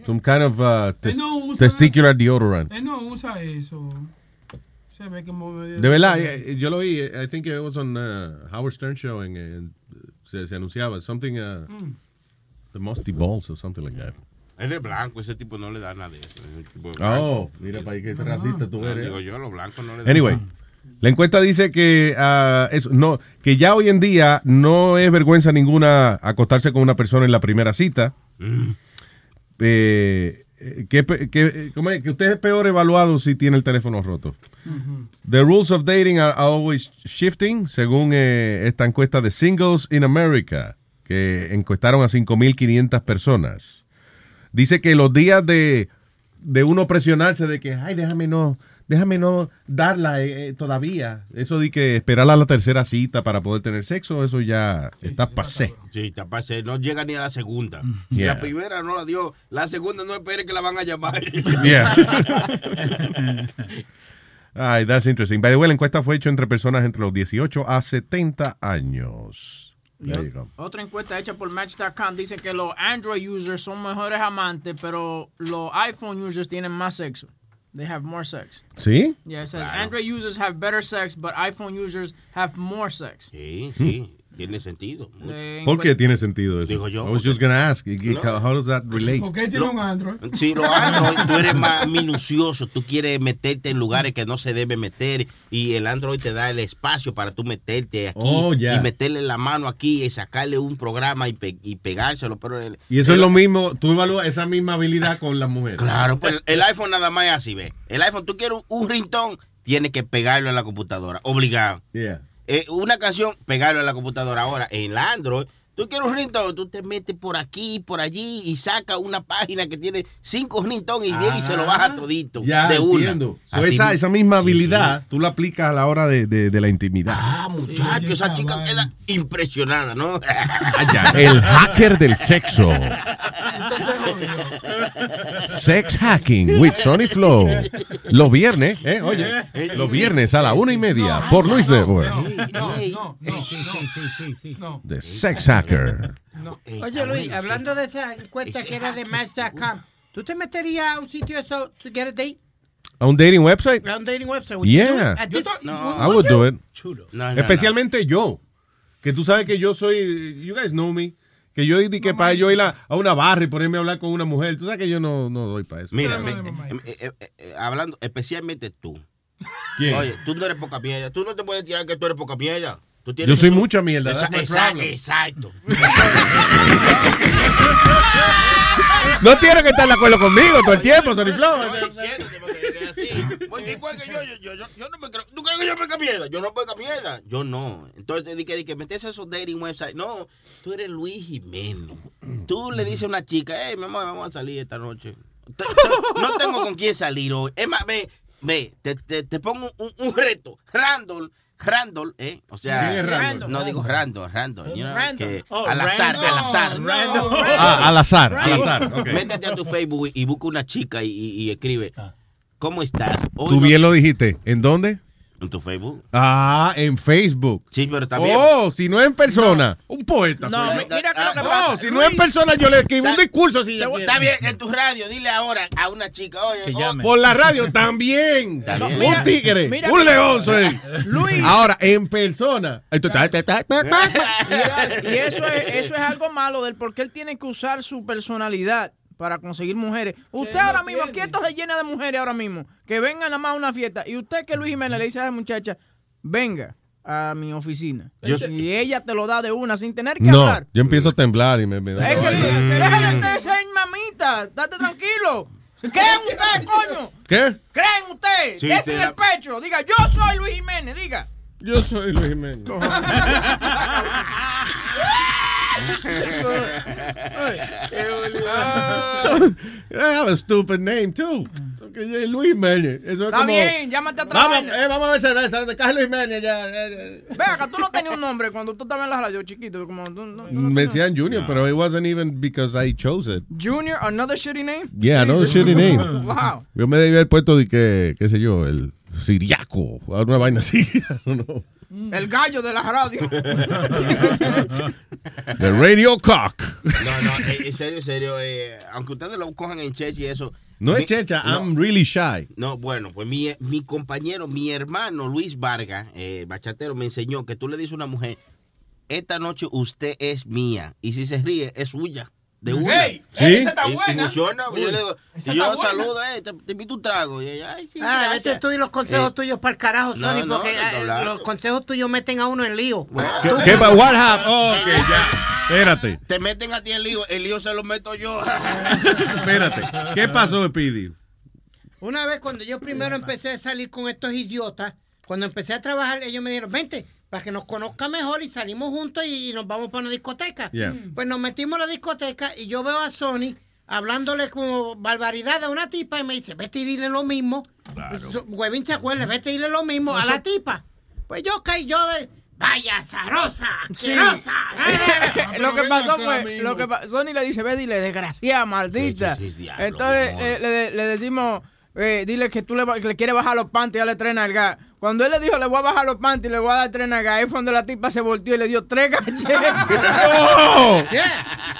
Some kind of uh, tes- Él no testicular deodorant. Él no usa eso. Se ve que De verdad, eh, yo lo vi, I think it was on uh, Howard Stern Show, en, en- se, se anunciaba, something, uh, Mm. the Musty Balls or something like that. Es de blanco, ese tipo no le da nada de eso. tipo de Oh, mira para ahí qué racista tú No, eres. Digo yo, los blancos no le dan Anyway, la encuesta dice que, eso, no, que ya hoy en día no es vergüenza ninguna acostarse con una persona en la primera cita. Eh, eh, que, pe- que- ¿cómo es? que usted es peor evaluado si tiene el teléfono roto. The rules of dating are always shifting, según eh, esta encuesta de Singles in America, que encuestaron a 5.500 personas. Dice que los días de, de uno presionarse de que, ay, déjame no, déjame no darla eh, eh, todavía. Eso de que esperar a la tercera cita para poder tener sexo, eso ya está pasé. Sí, te pasé, no llega ni a la segunda. Yeah. La primera no la dio, la segunda no espere que la van a llamar. Yeah. Ay, that's interesting. By the way, la encuesta fue hecha entre personas entre los 18 a 70 años. Otra encuesta hecha por Match.com dice que los Android users son mejores amantes, pero los iPhone users tienen más sexo. They have more sex. See? Yeah, it says Android users have better sex, but iPhone users have more sex. Sí, sí, tiene sentido. Eh, ¿Por qué tiene sentido eso? Digo yo, I was porque- just gonna ask. No. How does that relate? ¿Por qué tiene un Android? Sí, los Android, tú eres más minucioso, tú quieres meterte en lugares que no se debe meter y el Android te da el espacio para tú meterte aquí Oh, ya. y meterle la mano aquí y sacarle un programa y, pe- y pegárselo. Pero el, Y eso el- es lo mismo, tú evalúas esa misma habilidad con las mujeres. Claro, pues el iPhone nada más es así, ve. El iPhone, tú quieres un, un ringtone, tienes que pegarlo en la computadora, obligado. Yeah. Eh, una canción, pegarlo en la computadora. Ahora, en la Android, tú quieres un ringtone, tú te metes por aquí, por allí y sacas una página que tiene cinco ringtones y viene y se lo baja todito. Ya, de una. entiendo. So, Así esa, mi- esa misma Sí, habilidad tú la aplicas a la hora de, de- de la intimidad. Ah, muchacho, esa chica queda impresionada, ¿no? El hacker del sexo. Sex hacking with Sony Flow. Los viernes, ¿eh? Oye, los viernes a la una y media por Luis Network. No, no, no, sí, sí, sí, sí, sí. No. Hacker. Oye, Luis, hablando de esa encuesta que era de Match.com, ¿tú te meterías a un sitio eso to get a date? ¿A un dating website? A un dating website? Would you do Yeah. it? At this- I would do it. No, no, Especialmente yo. Que tú sabes que yo soy. You guys know me. Que yo di que para yo ir a, a una barra y ponerme a hablar con una mujer. Tú sabes que yo no, no doy para eso. Mira, me- eh, eh, eh, eh, hablando, especialmente tú. ¿Quién? Oye, tú no eres poca mierda. Tú no te puedes tirar que tú eres poca mierda. Tú Yo soy mucha mierda, Esa- exacto. No tiene que estar de acuerdo conmigo todo el tiempo, Sony Flow. Pues, igual que yo, yo, yo, yo, yo no me creo. ¿Tú crees que yo peca mierda? Yo no peca mierda. Yo no. Entonces, di que, di que metes esos dating websites. No, tú eres Luis Jiménez. Tú le dices a una chica, hey, mi amor, vamos a salir esta noche. No tengo con quién salir hoy. Es más, ve, ve, te, te, te pongo un, un reto. Randall. Randall, ¿eh? O sea, ¿Quién es Randall? no digo Randall, Randall. you know, Randall. que Oh, al azar, Randall. al azar. Randall. Ah, al azar, al azar. ok. Métete a tu Facebook y, busca una chica y, y- y escribe, ¿cómo estás? Hoy Tú no- bien lo dijiste. ¿En dónde? En tu Facebook. Ah, en Facebook. Sí, pero también. Oh, si no es en persona. Un poeta. No, soy yo. mira que lo que Ah, pasa. No, si no es en persona, yo le escribo un discurso así. Está, bien, en tu radio, dile ahora a una chica, oye, oh, Por la radio también. Un tigre. mira un león soy. Luis. Ahora, en persona. Y eso es, eso es algo malo del por qué él tiene que usar su personalidad para conseguir mujeres. Usted ahora mismo, aquí esto se llena de mujeres ahora mismo, que vengan nada más a una fiesta. Y usted que Luis Jiménez le dice a la muchacha, venga a mi oficina. Yo- y ella te lo da de una sin tener que No, hablar. yo empiezo a temblar y me, me da- Es que déjate de ser mamita, date tranquilo. ¿Creen usted, coño? ¿Qué? ¿Creen usted? Sí, Dese sí, en la- el pecho. Diga, yo soy Luis Jiménez, diga. Yo soy Luis Jiménez. I have a stupid name too. que Luis Jiménez. Eso es Está como... bien, llámate a otra Vamos, eh, vamos a ver cerveza. ¿Dónde cae Luis Jiménez? Ya, eh, eh. Ve acá, tú no tenías un nombre cuando tú estabas en la radio chiquito. Como, tú- no- tú no Me decían Junior, pero it wasn't even because I chose it. Junior, another shitty name? Yeah, another shitty name. Wow. Yo me debía haber puesto de que, qué sé yo, el siriaco, una vaina así. Know. El gallo de la radio. The Radio Cock. No, no, eh, en serio, en serio. eh, aunque ustedes lo cojan en cheche y eso. No es checha, no. I'm really shy. No, bueno, pues mi, mi compañero, mi hermano Luis Vargas, eh, bachatero, me enseñó que tú le dices a una mujer, esta noche usted es mía. Y si se ríe, es suya. De una. Hey, ¿Sí? esa está Y- y buena. funciona, pues, yo le digo, y yo buena. saludo, eh, te, te invito un trago. Y ella, ay, sí, Ah, vete tú y los consejos Eh, tuyos para el carajo, Sony, no, porque no eh, los consejos tuyos meten a uno en lío. ¿Qué, qué what happened? Oh, ok, ya. Espérate, Te meten a ti en lío, el lío se lo meto yo. espérate. ¿Qué pasó, Speedy? Una vez cuando yo primero empecé a salir con estos idiotas, cuando empecé a trabajar, ellos me dijeron, vente, para que nos conozca mejor y salimos juntos y, y nos vamos para una discoteca. Yeah. Pues nos metimos a la discoteca y yo veo a Sony hablándole como barbaridad a una tipa y me dice, vete y dile lo mismo. Huevín se acuerda, vete y dile lo mismo a la tipa. Pues yo caí yo de, vaya zarosa, Sí. lo que pasó fue, lo que pa- Sony le dice, ve, dile, desgraciada, maldita. Entonces eh, le, le decimos, eh, dile que tú le, le quieres bajar los panties y dale tres nalgas. Cuando él le dijo, le voy a bajar los panties y le voy a dar tres nalgas, ahí fue donde la tipa se volteó y le dio tres galletas. ¡Oh! Yeah,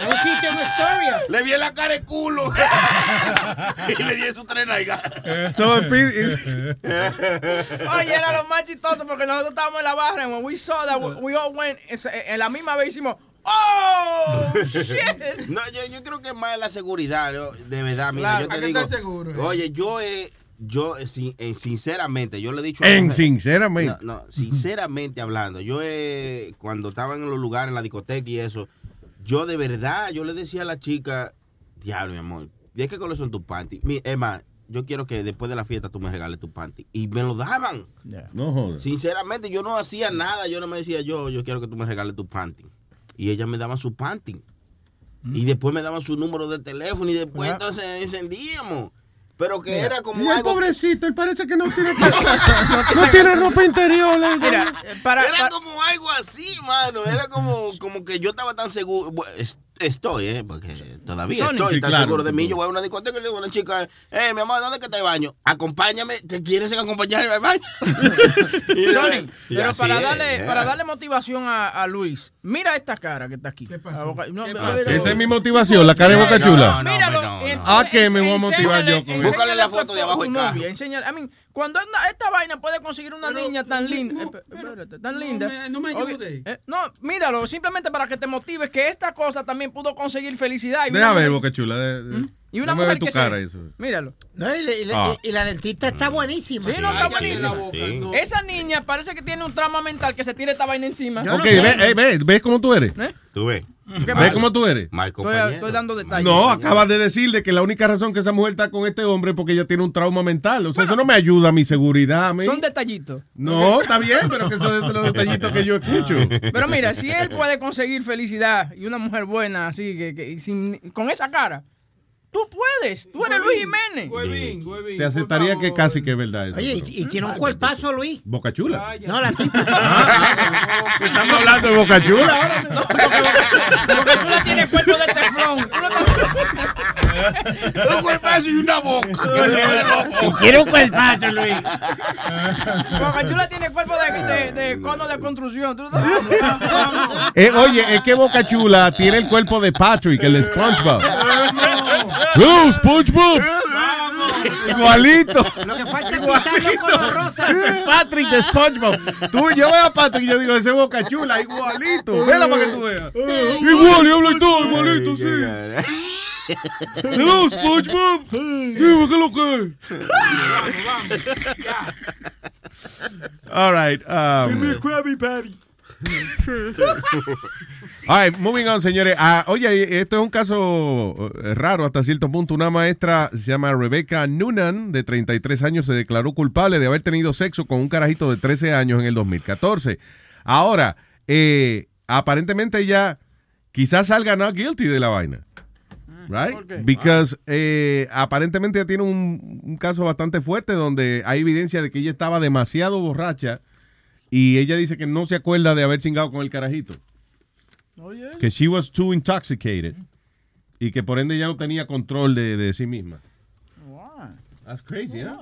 that was. Le vi en la cara el culo. y le di su tres nalgas. So, Speedy, Oye, era lo más chistoso porque nosotros estábamos en la barra and when we saw that, we, we all went, es- en la misma vez hicimos, ¡Oh, shit! No, yo, yo creo que es más la seguridad, ¿no? de verdad. Mira, Claro, yo te digo. seguro, eh. Oye, yo he. Yo, eh, sin- eh, sinceramente, yo le he dicho. a En mujer- sinceramente. No, no, sinceramente hablando, yo he, cuando estaba en los lugares, en la discoteca y eso, yo de verdad, yo le decía a la chica, diablo, mi amor, ¿de qué color son tus panties? Mi, más, yo quiero que después de la fiesta tú me regales tus panties. Y me lo daban. No jodas. Sinceramente, yo no hacía nada. Yo no me decía, yo, yo quiero que tú me regales tu panty. Y ella me daba su panty. Y después me daban su número de teléfono y después Ah. entonces encendíamos. Pero que Mira, era como y el algo... pobrecito, él parece que no tiene, no tiene ropa interior. eh. Mira, para, era como algo así, mano. Era como, como que yo estaba tan seguro. Estoy, ¿eh? Porque todavía estoy tan claro. seguro de mí. Yo voy a una discoteca y le digo a una chica, eh, mi amor, ¿dónde que está el baño? Acompáñame. ¿Te quieres acompañarme al baño? Y y pero para es, darle, para darle motivación a, a Luis, mira esta cara que está aquí. ¿Qué pasó? No, ¿Qué Esa es mi motivación, la cara de Boca Chula. Míralo. en- Ah, que me voy a motivar yo con eso. Búscale la foto de a abajo carro. novia, enséñale- I mean, cuando esta, esta vaina puede conseguir una niña tan linda, eh, espérate, tan linda. me- no me ayude. eh, no, míralo, simplemente para que te motives que esta cosa también pudo conseguir felicidad. y Deja ver, Boca Chula. de- de- Y una mujer tu que cara se- eso. Míralo. No, y, le- y le- Ah. y la dentista está buenísima. Sí, no, está buenísimo. Sí. Esa niña parece que tiene un trauma mental que se tira esta vaina encima. Ok, ve, eh, ve, ¿ves cómo tú eres? ¿Eh? Tú ves. ¿Qué ¿Ves cómo tú eres? Mal Estoy, estoy dando detalles. No, acabas de decirle que la única razón que esa mujer está con este hombre es porque ella tiene un trauma mental. O sea, eso no me ayuda a mi seguridad. a mí. Son detallitos. No, está bien, pero que esos son los detallitos que yo escucho. Pero mira, si él puede conseguir felicidad y una mujer buena así, que, que- sin- con esa cara, tú puedes. Tú eres Luis Jiménez. Huevín, huevín. Te aceptaría que casi que es verdad eso. Oye, y, y tiene un cuerpazo, Luis. Boca Chula. No, la tipa. Estamos hablando de Boca Chula ahora. Porque tú la tienes cuerpo de teflón. No Un cuerpazo y una boca. Y quiere un cuerpazo, Luis. Porque tú la tienes cuerpo de, de, de cono de construcción. No Eh, oye, es que Boca Chula tiene el cuerpo de Patrick, el de SpongeBob. ¡Oh, SpongeBob! Igualito. Lo que falta es pintarlo color rosa. Patrick de SpongeBob. Tú, yo veo a Patrick y yo digo, ese es Boca Chula, igualito. Vela para que tú veas. Igual, y habla y todo, igualito, sí. Hello, SpongeBob. Dime qué es lo que es. All right. Um, Krabby Patty. All right, moving on, señores. Ah, oye, esto es un caso eh, raro hasta cierto punto. Una maestra se llama Rebecca Noonan, de 33 años, se declaró culpable de haber tenido sexo con un carajito de 13 años en el 2014. Ahora, eh, aparentemente ella quizás salga not guilty de la vaina. Right? ¿Por qué? Because eh, aparentemente ella tiene un, un caso bastante fuerte donde hay evidencia de que ella estaba demasiado borracha y ella dice que no se acuerda de haber chingado con el carajito. Que she was too intoxicated y que por ende ya no tenía control de, de sí misma. Wow. That's crazy, ¿no?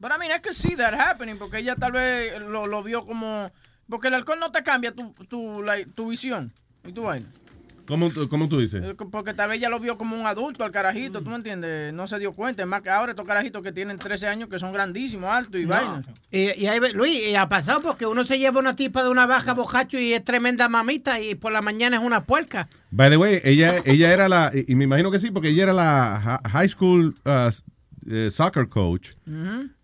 But I mean, I could see that happening porque ella tal vez lo, lo vio como... Porque el alcohol no te cambia tu, tu, like, tu visión y tu vaina. ¿Cómo, tú- cómo tú dices? Eh, Porque tal vez ella lo vio como un adulto al carajito, ¿tú me entiendes? No se dio cuenta. Es más que ahora estos carajitos que tienen 13 años que son grandísimos, altos y vaina. Y, y ahí ve- Luis, y ha pasado porque uno se lleva una tipa de una baja bojacho y es tremenda mamita y por la mañana es una puerca. By the way, ella, ella era la, y me imagino que sí, porque ella era la high school uh, eh, soccer coach,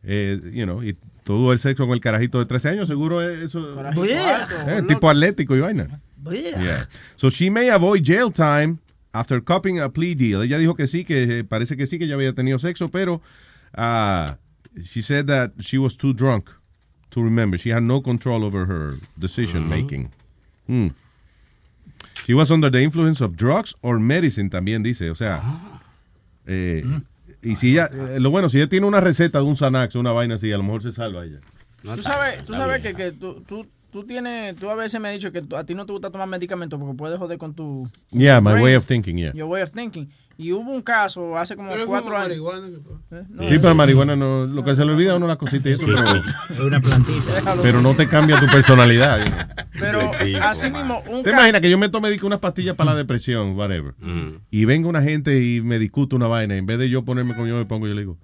eh, you know, y todo el sexo con el carajito de 13 años, seguro es eso. Carajito Yeah. alto, Eh, tipo atlético y vaina. Yeah. Yeah. So she may avoid jail time after copying a plea deal. Ella dijo que sí, que eh, parece que sí, que ya había tenido sexo, pero uh, she said that she was too drunk to remember. She had no control over her decision making. Hmm. She was under the influence of drugs or medicine, también dice. O sea, eh, y si ella, eh, lo bueno, si ella tiene una receta de un Xanax, una vaina así, a lo mejor se salva ella. Tú sabes, tú sabes que, que tú, tú, tú tienes, tú a veces me has dicho que a ti no te gusta tomar medicamentos porque puedes joder con tu... Yeah, my brain, way of thinking, yeah. Your way of thinking. Y hubo un caso hace como Pero cuatro años. marihuana, ¿Eh? No, Sí, pero marihuana no, lo que se le olvida a uno las cositas. Es una plantita. Déjalo. Pero no te cambia tu personalidad. Pero así mismo, un ¿Te imaginas que yo me tome unas pastillas para la depresión, whatever, y venga una gente y me discute una vaina, en vez de yo ponerme como yo me pongo, yo le digo,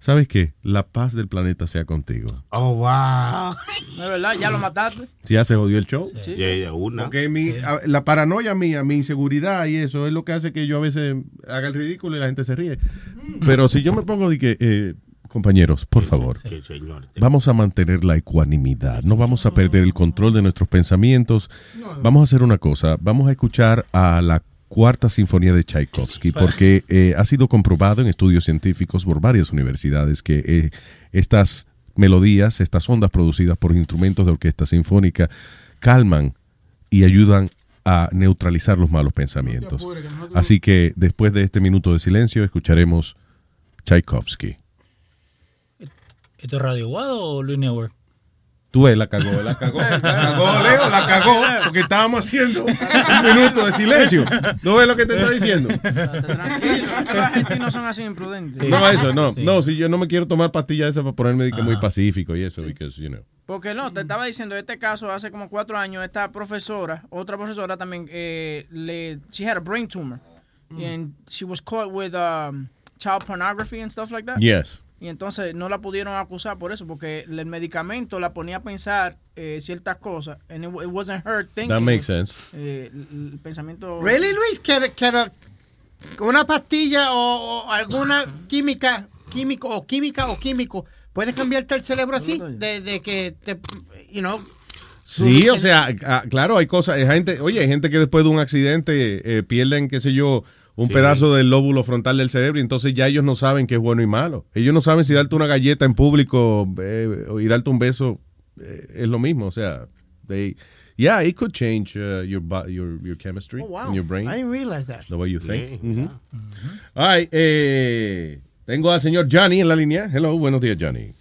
¿sabes qué? La paz del planeta sea contigo. Oh, wow. De verdad, ya lo mataste. Si ya se jodió el show. Sí. Ya, ya, una. Porque mi, a- la paranoia mía, mi inseguridad y eso es lo que hace que yo a veces haga el ridículo y la gente se ríe. Pero si yo me pongo de que, eh, compañeros, por favor, vamos a mantener la ecuanimidad, no vamos a perder el control de nuestros pensamientos. Vamos a hacer una cosa, vamos a escuchar a la cuarta sinfonía de Tchaikovsky, porque eh, ha sido comprobado en estudios científicos por varias universidades que eh, estas melodías, estas ondas producidas por instrumentos de orquesta sinfónica, calman y ayudan a neutralizar los malos pensamientos. Así que después de este minuto de silencio escucharemos Tchaikovsky. ¿Esto es Radio Guado o Luis Network? Tú ves, la cagó, la cagó. La cagó, Leo, la cagó, porque estábamos haciendo un minuto de silencio. ¿No ves lo que te está diciendo? Tranquilo, que los argentinos son así imprudentes. No, eso, no. No, si yo no me quiero tomar pastillas esas para ponerme que muy pacífico y eso, because, you know. Porque no, te estaba diciendo, este caso hace como cuatro años, esta profesora, otra profesora también, eh, le, she had a brain tumor. And she was caught with um, child pornography and stuff like that. Yes. Y entonces no la pudieron acusar por eso, porque el medicamento la ponía a pensar eh, ciertas cosas. And it, it wasn't her thinking. That makes sense. Eh, el, el pensamiento... ¿Really, Luis? ¿Que, que una pastilla o, o alguna química, químico o química o químico puede cambiarte el cerebro así? De, de que te, you know, Sí, o sea, ah, claro, hay cosas, hay gente, oye, hay gente que después de un accidente eh, pierden, qué sé yo, un Sí. pedazo del lóbulo frontal del cerebro y entonces ya ellos no saben qué es bueno y malo. Ellos no saben si darte una galleta en público eh, y darte un beso eh, es lo mismo, o sea, they, yeah, it could change uh, your, your your chemistry Oh, wow. in your brain, I didn't realize that. the way you think. Yeah, Mhm. All right, eh, tengo al señor Johnny en la línea. Hello, buenos días, Johnny.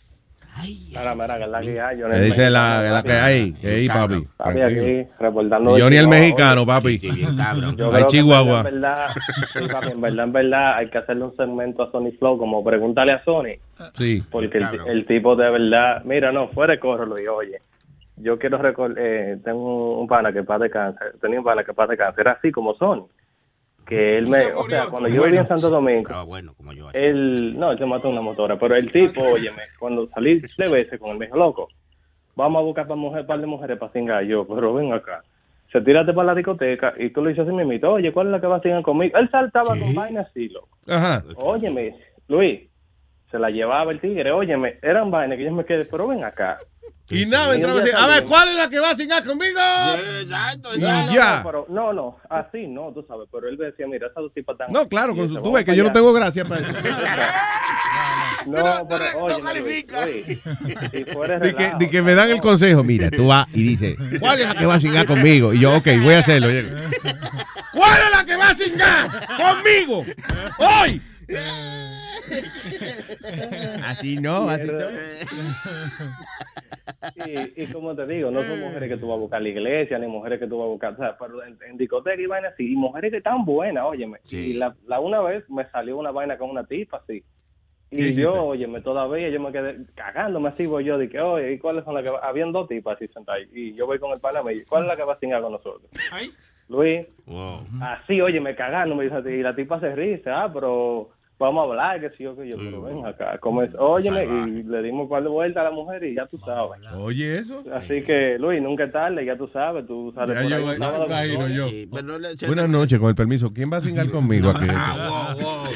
Mira, mira, que es la que hay. Johnny dice la, la que hay. Hey, papi. Papi, aquí, reportando. Johnny el mexicano, papi. Hay Chihuahua. verdad, en verdad, sí, papi, en verdad, en verdad, hay que hacerle un segmento a Sony Flow, como pregúntale a Sony, Sí. porque el, el tipo de verdad, mira, no, fuera de corro, Luis, oye, yo quiero recordar, eh, tengo un pana que paz de cáncer, tenía un pana que paz de cáncer, era así como Sony, que él me, o sea, cuando yo vivía en Santo Domingo, Estaba bueno, como yo. él, no, él se mató una motora, pero el tipo, óyeme, cuando salí de veces con él, me dijo, loco, vamos a buscar para mujer, par de mujeres para cingar yo, pero ven acá. Se tírate para la discoteca y tú le dices así mismo, oye, ¿cuál es la que va a cingar conmigo? Él saltaba con vainas así, loco. Ajá. Óyeme, Luis, se la llevaba el tigre, óyeme, eran vainas que yo me quedé, pero ven acá. Y nada, entraba así, a ver, ¿cuál es la que va a cingar conmigo? No, ya. no, pero, no, no, así no, tú sabes, pero él decía, mira, esas dos tipas están... No, claro, con su- tú ves que yo no tengo gracia para eso. No, pero oye, califica. Di que me dan el consejo, mira, tú vas y dices, ¿cuál es la que va a cingar conmigo? Y yo, ok, voy a hacerlo. ¿Cuál es la que va a cingar conmigo? ¡Hoy! Así no, así no. Y, y como te digo, no son mujeres que tú vas a buscar a la iglesia, ni mujeres que tú vas a buscar, o sea, pero en, en discoteca y vaina así, y mujeres que están buenas, óyeme. Y la, la una vez me salió una vaina con una tipa así. ¿Qué Y hiciste? yo, óyeme, todavía yo me quedé cagándome así, voy yo, dije, oye, ¿y cuáles son las que va-?" Habían dos tipas así sentadas. Y yo voy con el pana y ¿cuál es la que va a cingar con nosotros? Luis, así, oye, me cagando, me dice, y la tipa se ríe, dice, ah, pero vamos a hablar, que sí yo, que yo, pero ven acá, como es, óyeme, y le dimos un par de vueltas a la mujer y ya tú sabes. Oye, eso. Así que, Luis, nunca es tarde, ya tú sabes, tú sales Ya por yo ahí yo. Le- Buenas noches, con el permiso. ¿Quién va a cingar conmigo aquí? Ah, wow, wow. Wow,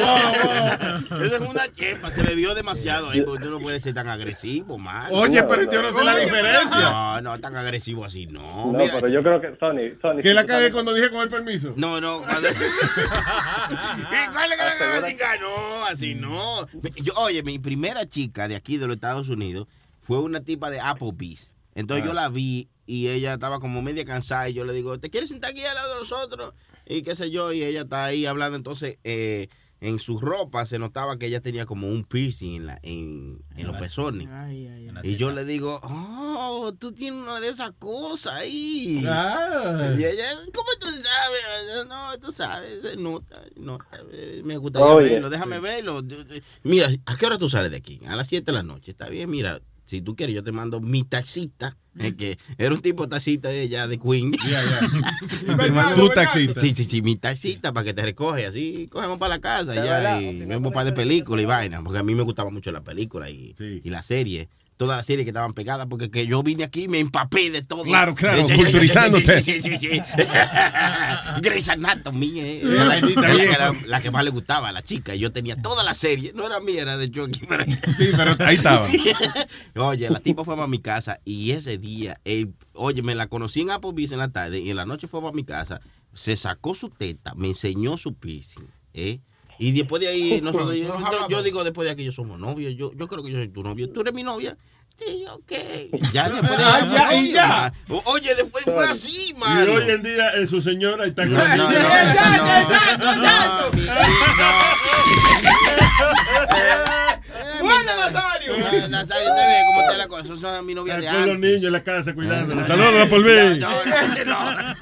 wow, wow. Eso es una chepa, se bebió demasiado ahí, porque tú no puedes ser tan agresivo, mano. Oye, pero yo no sé la diferencia. No, no, tan agresivo así, no. No, Mira, pero yo creo que, Sony, Sony. ¿Qué la cagué cuando dije con el permiso? No, no. Cuando... ¿Y cuál es la que va a cingar? No, así no. Yo, oye, mi primera chica de aquí de los Estados Unidos fue una tipa de Applebee's. Entonces Ah. yo la vi y ella estaba como media cansada y yo le digo, ¿te quieres sentar aquí al lado de nosotros? Y qué sé yo, y ella está ahí hablando. Entonces, eh, en su ropa se notaba que ella tenía como un piercing en, la, en, en los pezones. Y yo le digo, oh, tú tienes una de esas cosas ahí. Ah. Y ella, ¿cómo tú sabes? No, tú sabes, se nota, nota. Me gustaría verlo, déjame verlo. Mira, ¿a qué hora tú sales de aquí? A las 7 de la noche, está bien, mira. Si tú quieres, yo te mando mi taxita. Es que era un tipo taxita de ella, de Queen. Te mando tu taxita. Sí, sí, sí, mi taxita para que te recoge. Así cogemos para la casa ya y vemos un par de películas y vaina. Porque a mí me gustaba mucho la película y, y la serie. Todas las series que estaban pegadas, porque que yo vine aquí y me empapé de todo. Claro, claro, culturizándote. Sí, sí, sí. Grey's Anatomy, eh. Era bendita la, era la que más le gustaba a la chica. Yo tenía toda la serie. No era mía, era de Chucky. Pero... Sí, pero ahí estaba. Oye, la tipa fue para mi casa y ese día, él, oye, me la conocí en Applebee's en la tarde y en la noche fue para mi casa. Se sacó su teta, me enseñó su piercing, ¿eh? Y después de ahí, nosotros, yo, yo- yo digo después de aquí, yo somos novios. Yo, yo creo que yo soy tu novio. ¿Tú eres mi novia? Sí, ok. Ya después de Ah, ahí, ya, y ya. Oye, después fue así, Y mano. hoy en día eh, su señora está No, no, no, Exacto, exacto, exacto. Bueno, Nazario. Nazario, usted ve cómo está la cosa. Son mi novia de Con los antes. niños en la casa cuidándolos. Saludos por mí. No, no, no.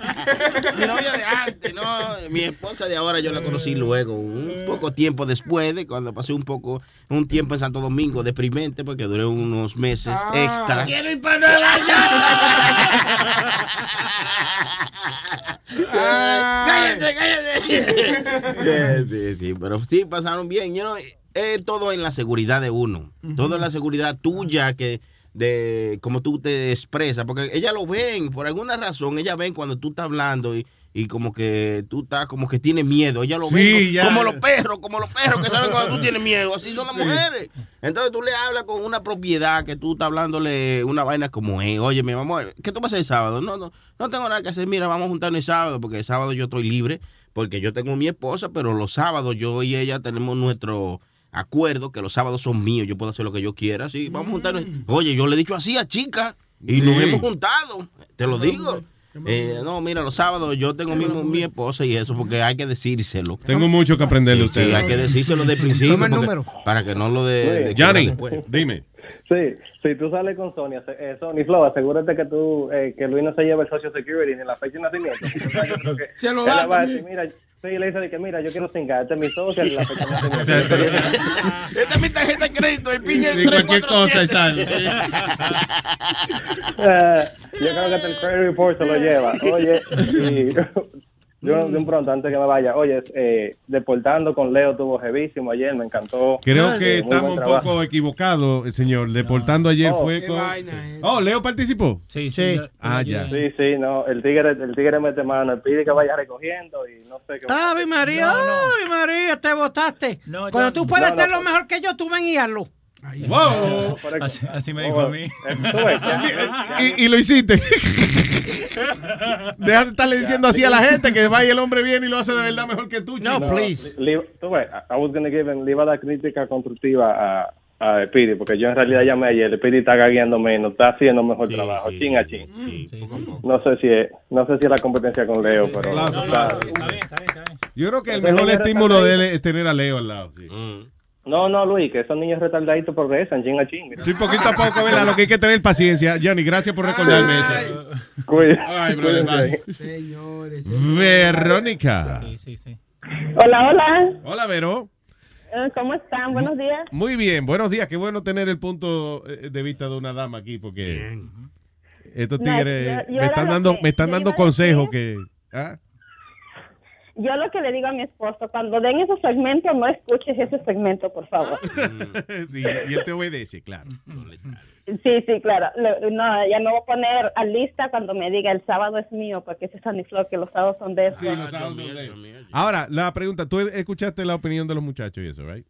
Mi novia de antes, no. Mi esposa de ahora yo la conocí luego, un poco tiempo después de cuando pasé un poco, un tiempo en Santo Domingo deprimente porque duré unos meses extra. Quiero ir para Nueva cállate, cállate. Sí, sí, pero sí pasaron bien. You know, eh, todo en la seguridad de uno. Todo en la seguridad tuya que de cómo tú te expresas, porque ellas lo ven, por alguna razón, ellas ven cuando tú estás hablando y, y como que tú estás como que tienes miedo, ellas lo Sí, ven como los perros, como los perros que saben cuando tú tienes miedo, así son las Sí. mujeres. Entonces tú le hablas con una propiedad que tú estás hablándole una vaina como es, oye, mi amor, ¿qué tú vas a hacer el sábado? No, no, no tengo nada que hacer, mira, vamos a juntarnos el sábado, porque el sábado yo estoy libre, porque yo tengo mi esposa, pero los sábados yo y ella tenemos nuestro acuerdo que los sábados son míos, yo puedo hacer lo que yo quiera, así, vamos a juntarnos. Oye, yo le he dicho así a chica y nos Sí. hemos juntado, te lo digo. Eh, no, mira, los sábados yo tengo mismo mi esposa y eso, porque hay que decírselo. Tengo mucho que aprenderle a Sí, usted. hay que decírselo de principio. Toma el número. Para que no lo de. después. dime. Sí, si tú sales con Sonia, eh, Sony Flow, asegúrate que tú, eh, que Luis no se lleve el Social Security ni la fecha de nacimiento. Entonces, yo creo que Se lo da le va a también. decir, mira, sí, le dice de que mira, yo quiero cingar, este es mi social y la. Esta es mi tarjeta de crédito, el piña cualquier cosa y sale. Eh, yo creo que hasta el credit report se lo lleva. Oye, y yo de un pronto, antes que me vaya, oye, eh, deportando con Leo tuvo jevísimo ayer, me encantó. Creo Eh, que muy estamos un poco equivocados, eh, señor. Deportando ayer Oh, fue qué con... vaina Oh, ¿Leo participó? Sí, sí. Ah, ya. Sí, sí, no, el tigre, el tigre mete mano, él pide que vaya recogiendo y no sé qué. ¡Ave María! ¡Ay, María! Te votaste. Cuando tú puedes No, no, hacerlo pues- mejor que yo, tú ven y hazlo. ¡Wow! Así, así me dijo a mí. Y, y lo hiciste. Deja de estarle diciendo así a la gente que vaya el hombre bien y lo hace de verdad mejor que tú. le- tú ves, I was gonna give him- le iba a dar crítica constructiva a, a Speedy, porque yo en realidad llamé ayer, Speedy está gagueando menos, está haciendo mejor trabajo, chin a chin. No sé si es, no sé si es la competencia con Leo, pero está- Yo creo que el mejor estímulo de él es tener a Leo al lado. Sí, No, no, Luis, que esos niños retardaditos progresan, chin a chin. mira. Sí, poquito a poco, ¿verdad? Lo que hay que tener paciencia. Johnny, gracias por recordarme eso. Ay, brother, bye. Señores. Verónica. Hola, hola. Hola, Vero. Eh, ¿Cómo están? Buenos días. Muy bien, buenos días. Qué bueno tener el punto eh, de vista de una dama aquí, porque estos No, tigres yo- yo me están dando, que me están consejos que. ¿ah? Yo lo que le digo a mi esposo, cuando den esos segmentos, no escuches ese segmento, por favor. Sí, y él te obedece, claro. Sí, sí, claro. No, ya no voy a poner a lista cuando me diga el sábado es mío, porque ese es Sunny Flow, que los sábados son de eso. Ahora, la pregunta, tú escuchaste la opinión de los muchachos y eso, ¿right?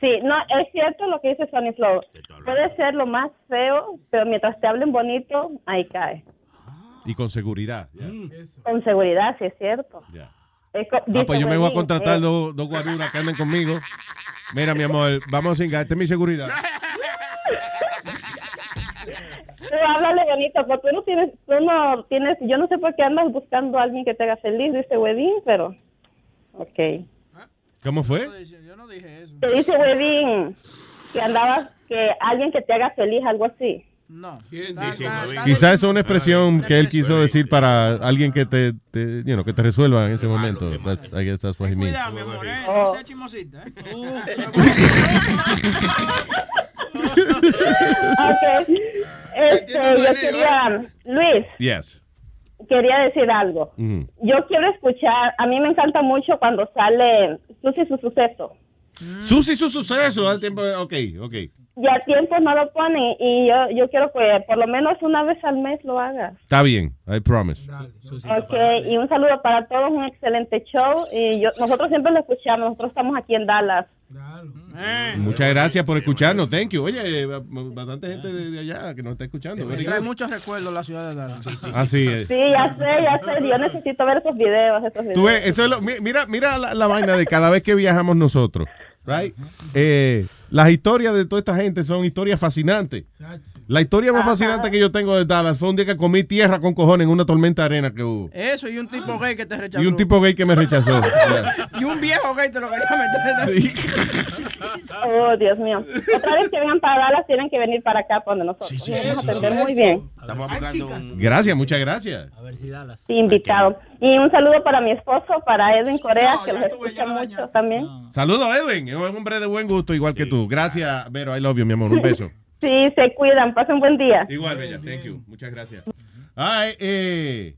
Sí, no, es cierto lo que dice Sunny Flow. Puede ser lo más feo, pero mientras te hablen bonito, ahí cae. Y con seguridad. ya. Con seguridad, sí es cierto. Co- Ah, pues yo me voy a contratar eh, dos, dos guaruras que anden conmigo. Mira, mi amor, vamos sin esta es mi seguridad. Tú háblale bonito, porque tú no tienes, tú no tienes, yo no sé por qué andas buscando a alguien que te haga feliz, dice Wedín, pero, ok. ¿Cómo fue? Te dice Wedín que andabas, que alguien que te haga feliz, algo así. No. Quizás eso es una expresión que él quiso decir para alguien que te, te you know, que te resuelva en ese momento. That's- I guess that's what he means. Cuidado, mi amor, eh, no sea chismosita. eh. Ok. Este, yo quería, Luis, Yes. quería decir algo. Ujú. Yo quiero escuchar, a mí me encanta mucho cuando sale Susi su suceso. Susi, su suceso. al tiempo, ok, ok. Ya a tiempo no lo ponen y yo, yo quiero que por lo menos una vez al mes lo hagas. Está bien, I promise. Ok, y un saludo para todos, un excelente show. Y yo, nosotros siempre lo escuchamos, nosotros estamos aquí en Dallas. Muchas gracias por escucharnos. Thank you. Oye, ba- bastante gente de de allá que nos está escuchando. Me trae muchos recuerdos la ciudad de Dallas. Así es. Sí, ya sé, ya sé, yo necesito ver esos videos, esos videos. Tú ves, eso es lo- mi- mira, mira la, la vaina de cada vez que viajamos nosotros, right? Eh, las historias de toda esta gente son historias fascinantes. La historia más fascinante que yo tengo de Dallas fue un día que comí tierra con cojones en una tormenta de arena que hubo. Eso, y un tipo gay que te rechazó. Y un tipo gay que me rechazó. Yeah. Y un viejo gay te lo quería meter. Oh, Dios mío. Otra vez que vengan para Dallas, tienen que venir para acá donde nosotros. Nos vamos a atender muy bien. Estamos buscando un... Gracias, muchas gracias. Sí, invitado. Y un saludo para mi esposo, para Edwin Corea, que los escucha mucho también. Saludos, Edwin. Es un hombre de buen gusto, igual que tú. Gracias, Vero. I love you, mi amor. Un beso. Sí, se cuidan. Pasen buen día. Igual, Bella. Thank you. Muchas gracias. Ay, eh,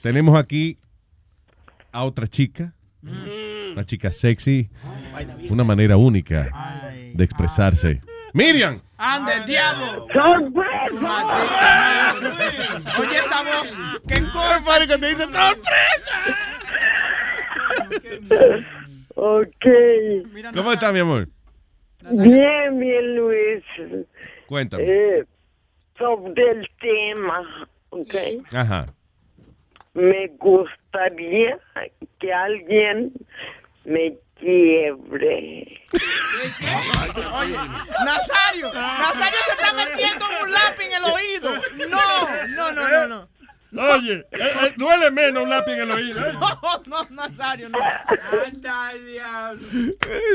tenemos aquí a otra chica. Una chica sexy. Una manera única de expresarse. Miriam. ¡Ande, el diablo! ¡Sorpresa! Oye esa voz. ¡Qué encorpa! que te dice sorpresa! Ok. ¿Cómo está, mi amor? Bien, bien, Luis. Cuéntame. Eh, sobre el tema, ok. Ajá. Me gustaría que alguien me quiebre. Oye, Nazario, Nazario se está metiendo un lápiz en el oído. No, no, no, no, no. Oye, eh, eh, duele menos un lápiz en el oído. ¿eh? No, no, Nazario, no. Anda, diablo.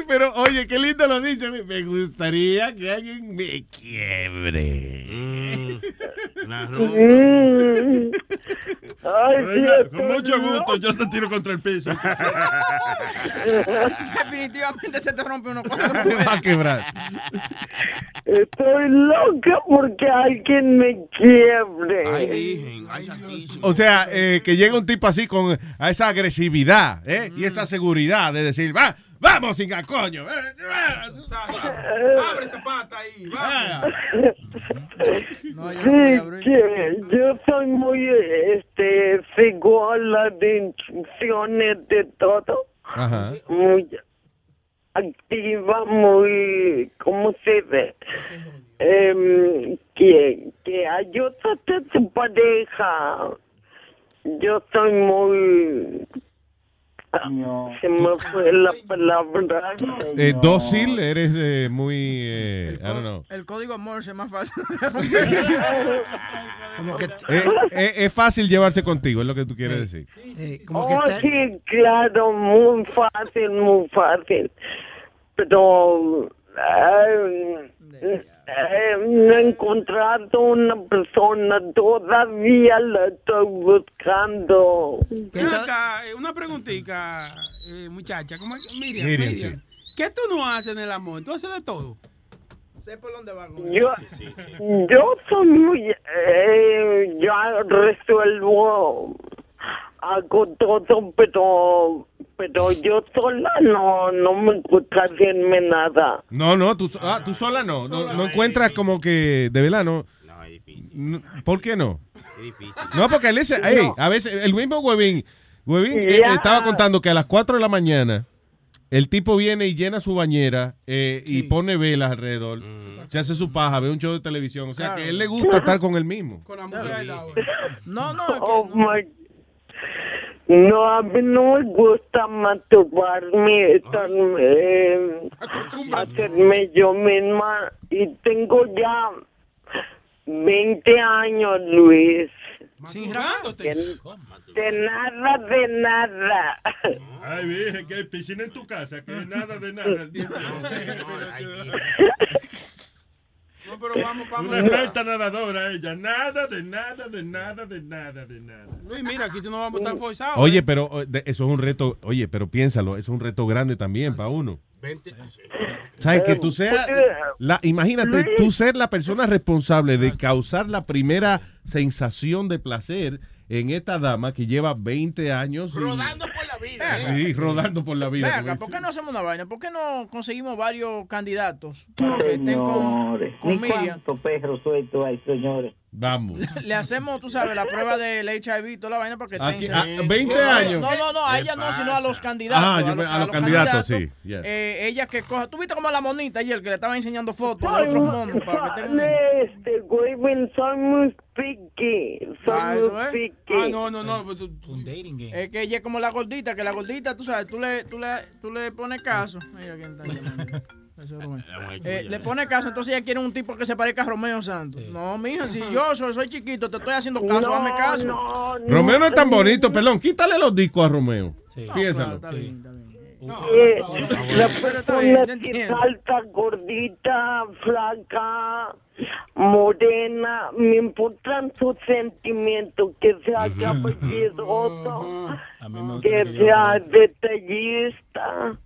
Pero, oye, qué lindo lo dicho. Me- gustaría que alguien me quiebre. Mm. Ay, sí, Oiga, con mucho gusto, yo te tiro contra el piso. Definitivamente se te rompe uno cuando Te va a quebrar. Estoy loca porque alguien me quiebre. Ay, virgen, ay, santísimo. O sea, eh, que llega un tipo así con a esa agresividad ¿eh? y esa seguridad de decir, va, vamos, singa, coño. eh, Abre esa pata ahí, Ah. vamos. Sí, que yo soy muy, este, sigo las instrucciones de todo. Ajá. Muy activa, muy, ¿cómo se dice? Em, que, que ayuda a su pareja. Yo soy muy... Se me fue la palabra. Eh, dócil, eres eh, muy, eh, I don't know. El código Morse es más fácil. Como que Eh, eh, es fácil llevarse contigo, es lo que tú quieres decir. Oh, sí, claro, muy fácil, muy fácil. Pero eh, eh, encontrado una persona, todavía la estoy buscando. Acá, eh, una preguntita, eh, muchacha. ¿cómo es? Miriam, Miriam, Miriam. ¿Qué tú no haces en el amor? Tú haces de todo. Sé por dónde va. Yo, yo soy muy, eh, ya resuelvo, hago todo, pero, pero yo sola no, no me gusta hacerme nada. No, no, tú, so- ah, tú sola no. No, no encuentras como que, de verdad, no. No, ¿Por qué no? No, porque él dice, hey, a veces, el mismo Huevín, Huevín eh, Ya. estaba contando que a las 4 de la mañana el tipo viene y llena su bañera eh, y pone velas alrededor, se hace su paja, ve un show de televisión, o sea que a él le gusta estar con él mismo. Con la mujer. No, no. Oh my. No, a mí no me gusta masturbarme, estar, eh, hacerme yo misma. Y tengo ya 20 años, Luis. Sin De, de nada, de nada. Ay, virgen, que hay piscina en tu casa, que nada de nada. No, pero vamos, vamos. Una experta nadadora ella. Nada de nada, de nada, de nada, de nada. Luis, mira, aquí tú no vamos a estar forzados. Oye, pero eh, de- eso es un reto, oye, pero piénsalo, eso es un reto grande también para uno. ¿Sabes? Que tú seas, la, imagínate, tú ser la persona responsable de causar la primera sensación de placer en esta dama que lleva 20 años. Rodando por la vida. Sí, rodando por la vida. acá, ¿por qué no hacemos una vaina? ¿Por qué no conseguimos varios candidatos para que estén con, con ni Miriam? cuántos perros sueltos hay, señores. Vamos. Le hacemos, tú sabes, la prueba del HIV y toda la vaina para que Aquí, ah, 20 años. No, no, no, a ella no, sino a los candidatos. Ah, yo a los candidatos, sí, yeah. Eh, ella que coja... ¿Tú viste como la monita ayer que le estaba enseñando fotos de otros monos para que tengan... Este, güey, soy muy picky. Ah, picky. Ah, no, no, no. Un dating game. Es que ella es como la gordita, que la gordita, tú sabes, tú le, tú le, tú le pones caso. Mira quién está llamando. Eso es Rubén. Eh, le pone caso, entonces ella quiere un tipo que se parezca a Romeo Santos. No, mija, si yo soy, soy chiquito, te estoy haciendo caso, No, hazme caso. Romeo no es tan bonito, perdón, quítale los discos a Romeo. Piénsalo. Eh, la persona bien, que entiendo. alta, gordita, flaca, morena, me importan sus sentimientos, que sea caballeroso, que sea detallista.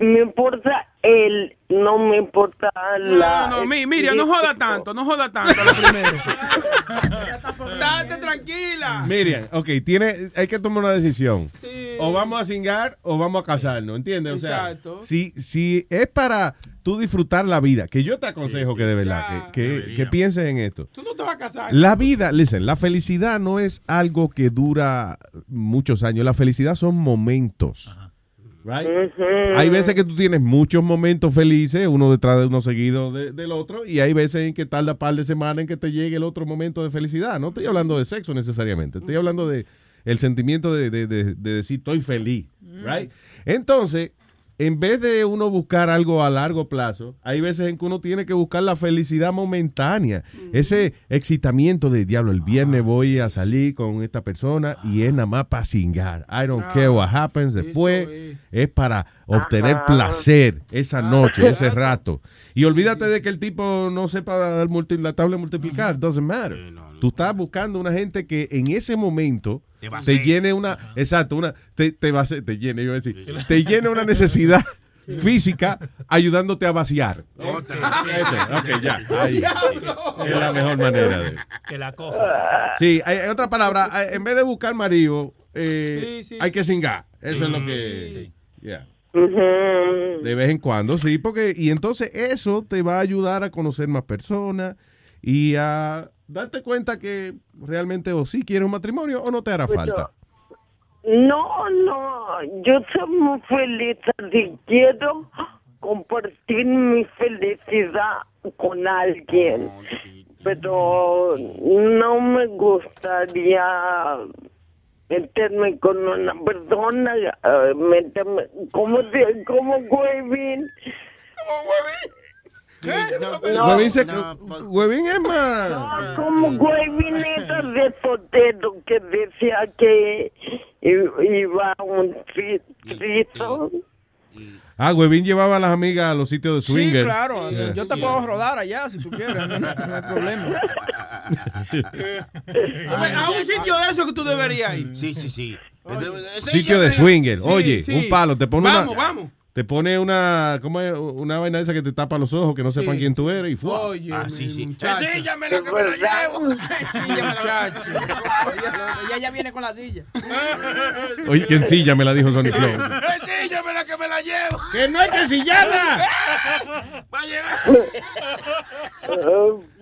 Me importa él, no me importa la... No, no, mi- Miriam, no joda tanto, no joda tanto lo primero. Date tranquila. Miriam, ok, tiene, hay que tomar una decisión. O vamos a cingar o vamos a casarnos, ¿entiendes? O sea, Exacto. si, si es para tú disfrutar la vida, que yo te aconsejo que de verdad, que, que, que pienses en esto. Tú no te vas a casar. La vida, listen, la felicidad no es algo que dura muchos años, la felicidad son momentos. Right? Hay veces que tú tienes muchos momentos felices, uno detrás de uno seguido de- del otro, y hay veces en que tarda par de semanas en que te llegue el otro momento de felicidad. No estoy hablando de sexo necesariamente, estoy hablando de el sentimiento de, de- de- de decir estoy feliz. Right? Entonces, en vez de uno buscar algo a largo plazo, hay veces en que uno tiene que buscar la felicidad momentánea. Ese excitamiento de diablo, el viernes voy a salir con esta persona y es nada más para cingar. I don't care what happens después. Es para obtener placer esa noche, ese rato. Y olvídate de que el tipo no sepa la tabla multiplicar. Doesn't matter. Tú estás buscando una gente que en ese momento Te va a te hacer. llene una, exacto, una, te, te va a te llene, yo iba a decir, te llene una necesidad física ayudándote a vaciar. Ese, ok, ya, ahí. Es la mejor manera de. Que la coja. Sí, hay, hay otra palabra, eh, en vez de buscar marido, eh, hay que cingar. Eso es lo que. yeah. De vez en cuando, sí, porque. Y entonces eso te va a ayudar a conocer más personas y a darte cuenta que realmente o sí quieres un matrimonio o no te hará Pues falta. No, no, yo soy muy feliz así quiero compartir mi felicidad con alguien, pero no me gustaría meterme con una persona, eh, meterme, como, te- como Huevín. No, Huevín, se- no, Huevín es más. como Huevineta de Sotero que decía que iba a un trito. Ah, Huevín llevaba a las amigas a los sitios de Sí, swinger. claro. Yeah. Yo te puedo rodar allá si tú quieres. No, no hay problema. A un sitio de eso que tú deberías ir. Sí, sí, sí. Sitio de swinger. Sí, Oye, sí. un palo. Te pone Vamos, una. vamos. Te pone una. ¿Cómo es? Una vaina esa que te tapa los ojos, que no sepan quién tú eres y fue. Oye, Ah, sí, sí. Ensíñamela que me la llevo. Ella ya viene con la silla. Oye, quién silla me la dijo Sonic Flow. Ensíñamela que me la llevo. ¡Que no hay que sillarla!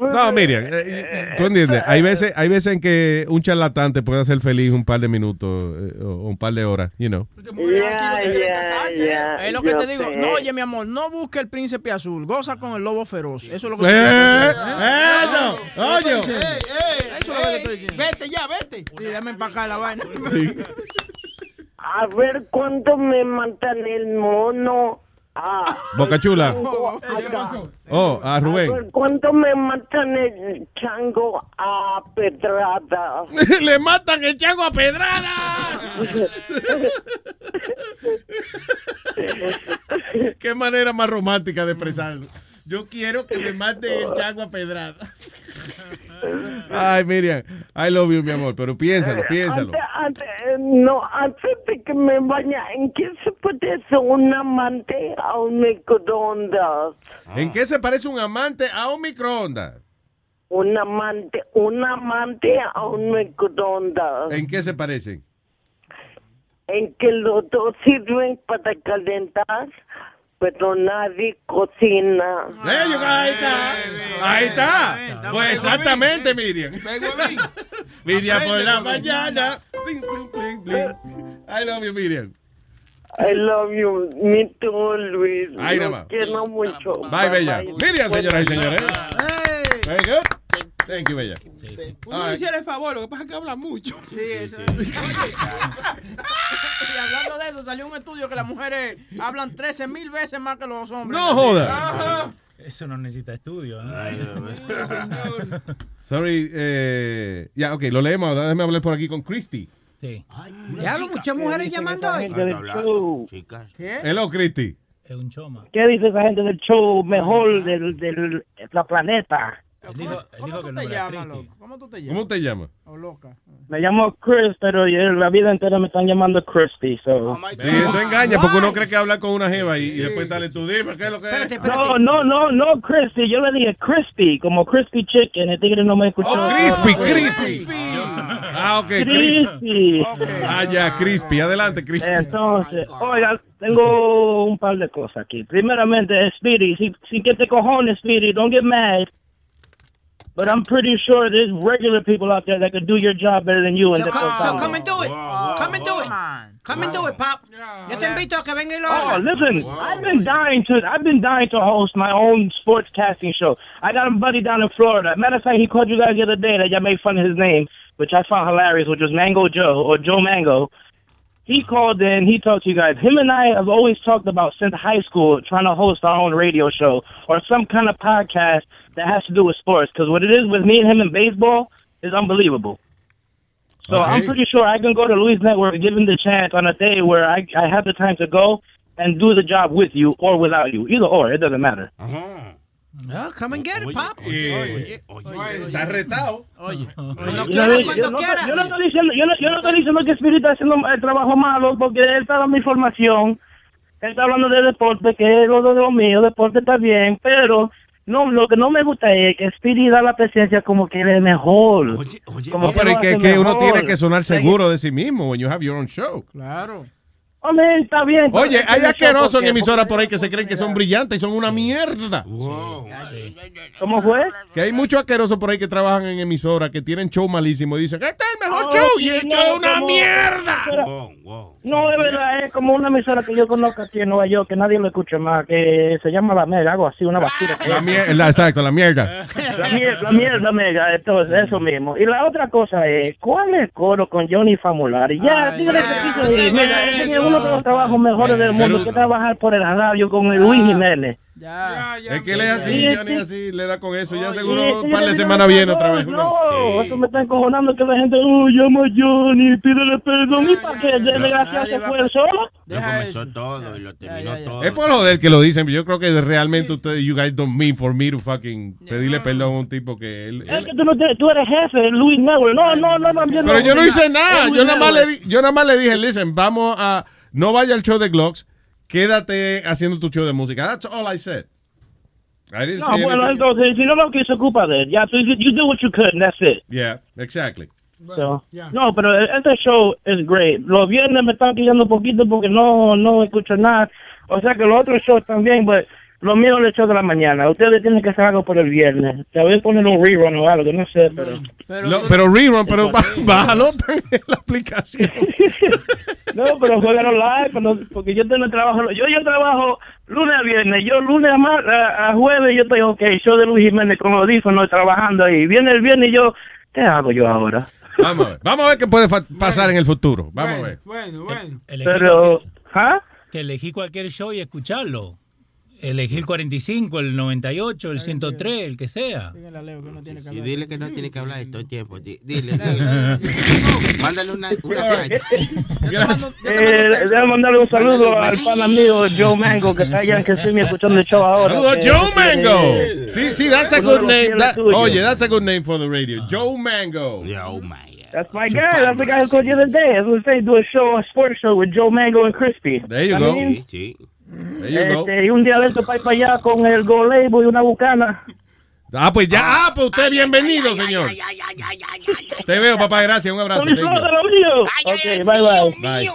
No, Miriam, eh, eh, tú entiendes. Hay veces, hay veces en que un charlatán te puede hacer feliz un par de minutos eh, o un par de horas, you know. Ya, ya, ya. Lo que te digo. sé. No, oye, mi amor, no busque el príncipe azul. Goza con el lobo feroz. Eso es lo que Eh, te eh, no, oye. Eso es lo que te estoy diciendo. Vete ya, vete. Sí, déjame empacar la vaina. A ver cuánto me matan el mono. Ah, Boca Chula. Oh, a A Rubén. ver cuánto me matan el chango a pedrada. Le matan el chango a pedrada. Qué manera más romántica de expresarlo. Yo quiero que me mate el chango a pedrada. Ay, Miriam, I love you, mi amor, pero piénsalo, piénsalo. Antes, antes, eh, no, antes de que me vaya, ¿en qué se parece un amante a un microondas? ¿En qué se parece un amante a un microondas? Un amante, un amante a un microondas. ¿En qué se parecen? En que los dos sirven para calentar, pero nadie cocina. Yo- ahí está. Ahí está. Pues exactamente, Miriam. Miriam por la mañana. I love you, Miriam. I love you, me too, Luis. Ahí nada más. quiero mucho. Bye, Bella. Bye. Miriam, señoras y señores. Very good. Thank you, Bella. Uno All le right. hiciera el favor, lo que pasa es que habla mucho. Sí, eso. Y hablando de eso, salió un estudio que las mujeres hablan 13 mil veces más que los hombres. No joda. Eso no necesita estudio. ¿no? Sorry. Eh, ya, ok, lo leemos. Déjame hablar por aquí con Christy. Sí. Diablo, muchas mujeres llamando hoy. Hello, Christy. Es un choma. ¿Qué dice esa gente del show mejor del, del la planeta? Él dijo, él dijo que no te era llamas, Cristi. loco? ¿Cómo tú te llamas? ¿Cómo te llamas? O loca. Me llamo Chris, pero yo- la vida entera me están llamando Christy. So. Sí, eso engaña porque uno cree que habla con una jeva y, y después sale tú, dime, ¿qué es lo que es? No, no, no, no, Christy. Yo le dije Crispy, como Crispy Chicken. El tigre no me escuchó. Oh, crispy, crispy. Ah, ok, crispy. Crispy. Ah, ya, crispy. Adelante, crispy. Entonces, oiga, tengo un par de cosas aquí. Primeramente, Speedy, si, si que te cojones, Speedy, don't get mad. But I'm pretty sure there's regular people out there that could do your job better than you. And So, they come, so come and do it. Come and do it. Come and do it, Pop. Yo te invito a que venga y lo Oh, haga. listen, I've been dying to I've been dying to host my own sports casting show. I got a buddy down in Florida. Matter of fact, he called you guys the other day that y'all made fun of his name, which I found hilarious, which was Mango Joe or Joe Mango. He called in, he talked to you guys. Him and I have always talked about since high school trying to host our own radio show or some kind of podcast that has to do with sports. Because what it is with me and him in baseball is unbelievable. So I'm pretty sure I can go to Louis Network and give him the chance on a day where I, I have the time to go and do the job with you or without you. Either or, it doesn't matter. Uh-huh. No, come and get it, Pop. Eh, Está retado. Oye. Cuando Yo quiera, cuando yo no- quiera. yo no estoy diciendo, yo no, yo no estoy diciendo que Spirit está haciendo el trabajo malo porque él está dando información. Él está hablando de deporte, que es lo de lo mío, deporte está bien, pero no, lo que no me gusta es que Spirit da la presencia como que él es mejor. Como No, pero que, hace que uno tiene que sonar seguro de sí mismo when you have your own show. Claro. Hombre, está bien. pero Oye, hay asquerosos en emisoras por ahí que se creen que son brillantes y son una mierda. ¿Cómo fue? Que hay muchos asquerosos por ahí que trabajan en emisoras que tienen show malísimo y dicen, este es el mejor Oh, show sí, y el show es una como- mierda. No, es verdad, es como una emisora que yo conozco aquí en Nueva York, que nadie lo escucha más, que se llama La Mega, algo así, una basura. La mierda, exacto, la mierda. La mierda, la mierda mega, entonces, eso mismo. Y la otra cosa es, ¿cuál es el coro con Johnny Famulari? Ya, dígale que. Mira, tiene uno de los trabajos mejores del mundo, que trabajar por el radio con el Luis Jiménez. Es que él es así, Sí, Johnny sí. así, le da con eso. Ya Sí, seguro un sí, par de sí, semanas no, viene otra vez. No, eso me está encojonando que la gente, oh, llama a Johnny, pídele perdón. ¿Y para qué? ¿De desgracia se fue solo? Lo comenzó todo y lo terminó todo. Es por lo del que lo dicen. Yo creo que realmente ustedes, you guys don't mean for me to fucking pedirle perdón a un tipo que él. Es que tú, no te- tú eres jefe, Luis Network. No, no, no, también Pero yo no hice nada. Yo nada más le, yo nada más le dije, listen, vamos a. No vaya al show de Glocks. Quédate haciendo tu show de música. That's all I said. I didn't No, say bueno, entonces, si no lo quiso, ocupa de él. Ya, tú, you do what you could, and that's it. Yeah, exactly. So, No, pero este show es great. Los viernes me están quillando un poquito porque no, no escucho nada. O sea que los otros shows también, pues, lo mío es el show de la mañana. Ustedes tienen que hacer algo por el viernes. Te voy a poner un rerun o algo, no sé, pero... Lo- pero rerun, pero bájalo en la aplicación. No, pero juegan live, pero- porque yo tengo trabajo. Yo yo trabajo lunes a viernes. Yo lunes a, mar- a, a jueves yo estoy, ok, show de Luis Jiménez con audífonos trabajando ahí. Viene el viernes y yo, ¿qué hago yo ahora? Vamos a ver. Vamos a ver qué puede pasar en el futuro. Vamos a ver. Bueno, bueno. Pero, ¿ah? Que elegí cualquier show y escucharlo. Elegí el 45, el 98, el 103, el que sea. Y dile que no tiene que hablar todo el tiempo. Di- Dile, dile. Mándale una, una carta. Eh, debo mandarle un saludo al pana mío Joe Mango que está allá en Kissimmee escuchando el show ahora. Saludos, Que- Joe que- Mango. Sí, sí, that's a de good name. oye, that's a good name for the radio. Joe Mango. oh my. That's my guy. That's the guy who called you the other day. I was going to say, do a show, a sports show with Joe Mango and Crispy. There you I go. Este, y un día de esto para ir para allá con el Go Label y una bucana. Ah, pues ya. Ah, pues usted bienvenido, señor. Te veo, papá. Gracias. Un abrazo. Ok, bye bye. Bye.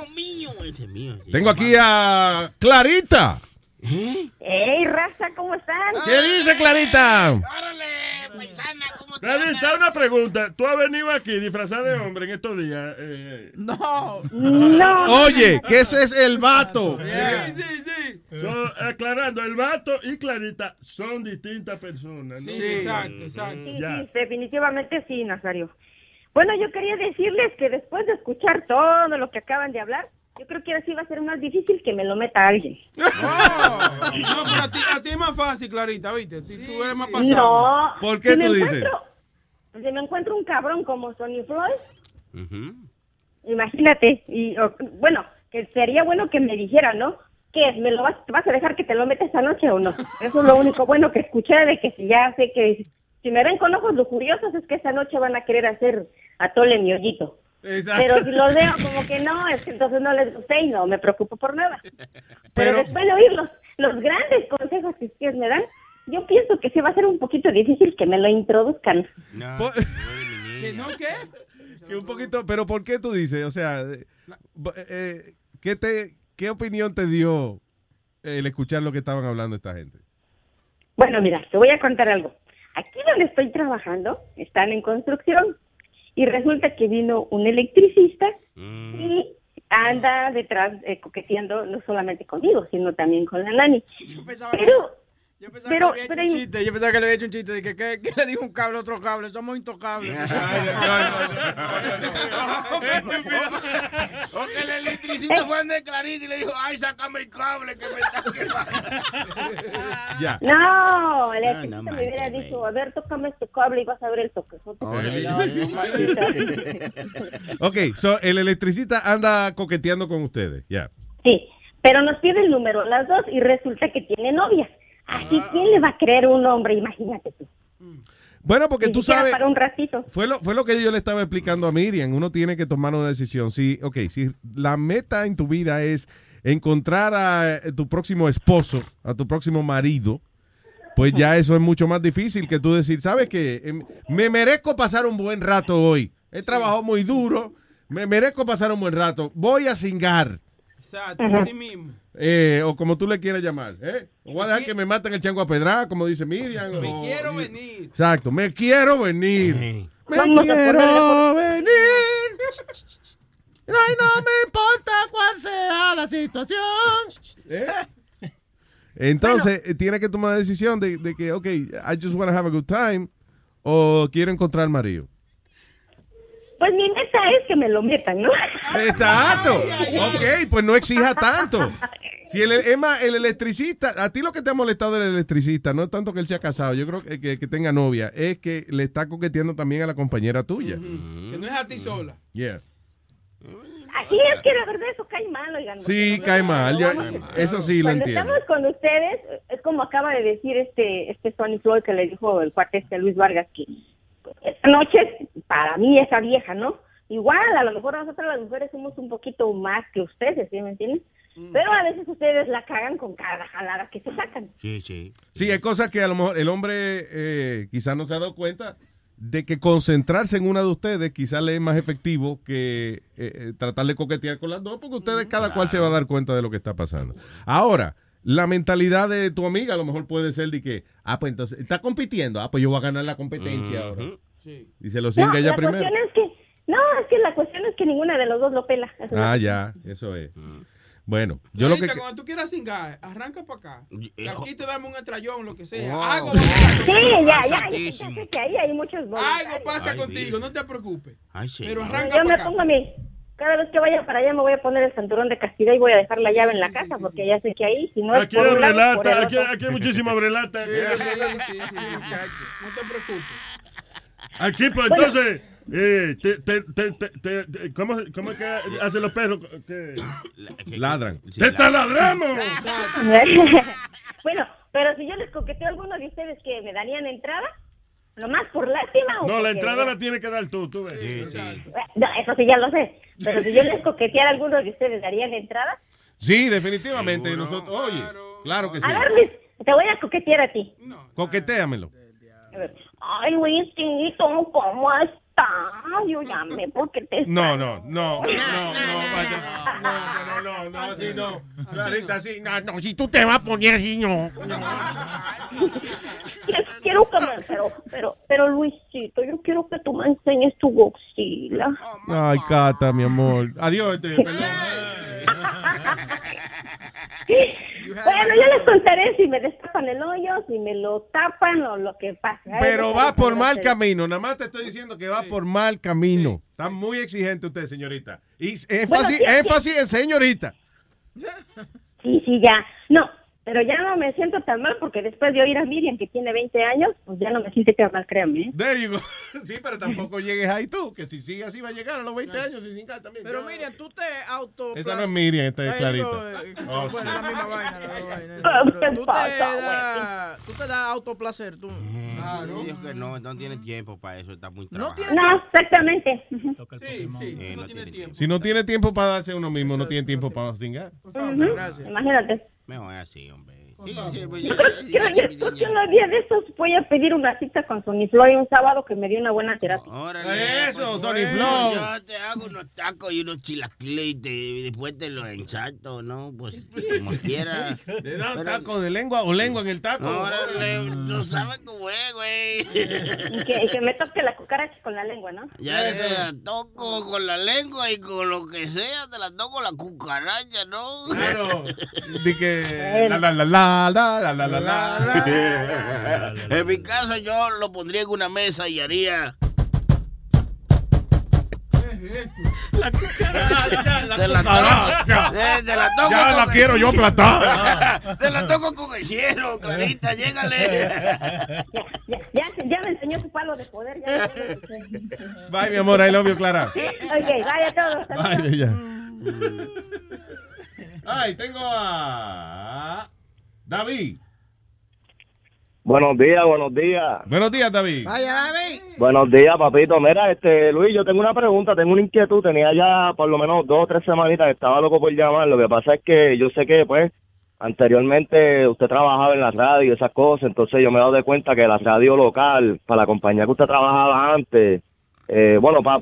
Tengo aquí a Clarita. Hey, raza, ¿cómo están? ¿Qué dice Clarita? Clarita, una pregunta. ¿Tú has venido aquí disfrazada de hombre en estos días? Eh, no. No. Oye, que ese es el vato. So, aclarando, el vato y Clarita son distintas personas. ¿no? Sí, exacto, exacto. Sí, Ya. sí, definitivamente sí, Nazario. Bueno, yo quería decirles que después de escuchar todo lo que acaban de hablar, yo creo que ahora sí va a ser más difícil que me lo meta alguien. No, pero a ti, a ti es más fácil, Clarita, ¿viste? Tú- tú eres más pasable. No. ¿Por qué Si tú dices? encuentro- Si me encuentro un cabrón como Sonny Floyd, imagínate, y o- bueno, que sería bueno que me dijera, ¿no? ¿Qué es? ¿Me lo vas, vas a dejar que te lo metes esta noche o no? Eso es lo único bueno que escuché de que si ya sé que si me ven con ojos lujuriosos es que esta noche van a querer hacer atole mi hoyito. Pero si los veo como que no, es que entonces no les gusté y no me preocupo por nada. Pero, después de oír los, los grandes consejos que ustedes me dan, yo pienso que sí va a ser un poquito difícil que me lo introduzcan. ¿Que no qué? Que un poquito, pero ¿por qué tú dices? O sea, eh, eh, ¿qué, te, ¿qué opinión te dio el escuchar lo que estaban hablando esta gente? Bueno, mira, te voy a contar algo. Aquí donde estoy trabajando, están en construcción y resulta que vino un electricista y anda detrás eh, coqueteando no solamente conmigo, sino también con la Nani. Yo pensaba Pero, Yo pensaba pero, que le había pero hecho un chiste. Yo pensaba que le había hecho un chiste de que, que, que le dijo un cable a otro cable. Somos intocables. O que el electricista fue donde Clarita y le dijo, ay, sácame el cable que me está quemando. Ya. No, el electricista me hubiera dicho, a ver, tócame este cable y vas a ver el toquezote. Ok, so el electricista anda coqueteando con ustedes, ya. Sí, pero nos pide el número las dos y resulta que tiene novia. Así, ¿quién le va a creer un hombre? Imagínate tú. Bueno, porque Ni tú sabes, para un ratito. fue lo, fue lo que yo le estaba explicando a Miriam, uno tiene que tomar una decisión. Si, ok, si la meta en tu vida es encontrar a eh, tu próximo esposo, a tu próximo marido, pues ya eso es mucho más difícil que tú decir, ¿sabes qué? Me merezco pasar un buen rato hoy. He trabajado muy duro, me merezco pasar un buen rato. Voy a cingar. Exacto, así mismo. Eh, o como tú le quieras llamar. ¿eh? O voy a dejar que me maten el chango a pedra, como dice Miriam. Me o- quiero venir. Exacto, me quiero venir. Me Vamos quiero venir. No, y no me importa cuál sea la situación. ¿Eh? Entonces, tiene que tomar la decisión de, de que, ok, I just want to have a good time, o quiero encontrar marido. Pues mi meta es que me lo metan, ¿no? Exacto. Ok, pues no exija tanto. Si el, más, el electricista, a ti lo que te ha molestado del electricista, no es tanto que él se ha casado, yo creo que, que, que tenga novia, es que le está coqueteando también a la compañera tuya. Que no es a ti sola. Yeah. Así es que la verdad eso cae mal, oigan. Sí, cae mal, ya- eso sí lo Cuando entiendo. estamos con ustedes, es como acaba de decir este este Tony Floyd que le dijo el cuate este Luis Vargas que esta noche para mí esa vieja, ¿no? Igual, a lo mejor nosotros las mujeres somos un poquito más que ustedes, ¿sí me entienden? Pero a veces ustedes la cagan con cada jalada que se sacan. Sí, sí. Sí, hay cosas que a lo mejor el hombre eh, quizás no se ha dado cuenta de que concentrarse en una de ustedes quizás le es más efectivo que eh, eh, tratar de coquetear con las dos, porque ustedes cada cual se va a dar cuenta de lo que está pasando. Ahora, la mentalidad de tu amiga a lo mejor puede ser de que, ah, pues entonces, está compitiendo, ah, pues yo voy a ganar la competencia ahora. Y se lo No, singa ella la primero. cuestión es que, no, es que la cuestión es que ninguna de los dos lo pela. Ah, ya, eso es. Bueno, yo lo que... Cuando tú quieras cingar, arranca para acá. Y aquí te damos un estrellón, lo que sea. Wow. Algo, Sí, ya, ya, ya, que ahí hay muchos Algo pasa Ay, contigo, sí. no te preocupes. Ay, sí. Pero Yo arranca me para acá. pongo a mí. Cada vez que vaya para allá me voy a poner el cinturón de castidad y voy a dejar la llave en la casa porque ya sé que ahí, si no es Aquí por hay un lado, por el aquí, otro. aquí hay muchísima brelata. Sí, sí. No te preocupes. Aquí, pues Bueno. entonces, eh, te, te, te, te, te- te- ¿cómo, ¿cómo es que hacen los perros? Que- Ladran. ¡Te taladramos! bueno, pero si yo les coqueteo a alguno de ustedes que me darían entrada, nomás por lástima o No, la entrada la tiene que dar tú, tú ves. No, eso sí ya lo sé. Pero si yo les coqueteara a alguno de ustedes, ¿darían entrada? Sí, definitivamente. Nosotros, oye, claro que sí. A ver, Luis, te voy a coquetear a ti. Coquetéamelo. A ver. Ay, Luisito, ¿cómo estás? Yo llamé porque te... No, no, no, no, no. No, no, no, no, así no. Clarita, así, no, no, si tú te vas a poner así, no. Quiero que me... Pero, pero, pero, Luisito, yo quiero que tú me enseñes tu boxila. Ay, Cata, mi amor. Adiós, este, perdón. Bueno, yo les contaré si me destapan el hoyo, si me lo tapan o lo que pase. Ay, Pero va por mal camino. Nada más te estoy diciendo que va por mal camino. Está muy exigente usted, señorita. Y énfasis, Bueno, sí, sí. énfasis en señorita. Sí, sí, ya. No, pero ya no me siento tan mal porque después de oír a Miriam, que tiene 20 años, pues ya no me siento tan mal, créanme. ¿eh? There you go. Sí, pero tampoco llegues ahí tú, que si sigue así va a llegar a los 20 años y sin car también. Pero Yo- Miriam, tú te auto. Esta no es Miriam, esta es Clarita. eh, Oh, sí. la misma vaina, la misma vaina. Pero ¿qué tú te das tú te das autoplacer, tú. Claro. que no, no tiene tiempo para eso, está muy trabajado. No, exactamente. Sí, sí, Eh, no tiene tiempo. Si no tiene tiempo para darse uno mismo, no tiene tiempo para cingar. Ujú, Imagínate. Mejor así, hombre. Sí, sí, pues, Yo yo, yo días de estos voy a pedir una cita con Sony Floyd un sábado que me dio una buena terapia. Órale, Eso, pues, Sony bueno, Flow. Yo te hago unos tacos y unos chilaquiles y, te- y después te los ensalto, ¿no? Pues como quiera. Le da un Pero- taco de lengua o lengua en el taco. Órale, tú sabes cómo es, güey. Y que, y que me toque la cucaracha con la lengua, ¿no? Ya te la toco con la lengua y con lo que sea, te la toco la cucaracha, ¿no? Claro. Di que la la la la la la la la la. En mi caso yo lo pondría en una mesa y haría... La cucaracha. Te la cucaracha. Eh, te la toco Ya con la el- quiero yo aplatada. Te la toco con el hielo, Clarita, llégale. Ya, ya, ya me enseñó su palo de poder. Ya, Bye, mi amor, I love you, Clara. ok, vaya a todos. Bye, bella. Ay, tengo a David. Buenos días, buenos días. Buenos días, David. Vaya, David. Buenos días, papito. Mira, este, Luis, yo tengo una pregunta, tengo una inquietud. Tenía ya por lo menos dos o tres semanitas que estaba loco por llamar. Lo que pasa es que yo sé que, pues, anteriormente usted trabajaba en la radio y esas cosas. Entonces yo me he dado de cuenta que la radio local, para la compañía que usted trabajaba antes, eh, bueno, para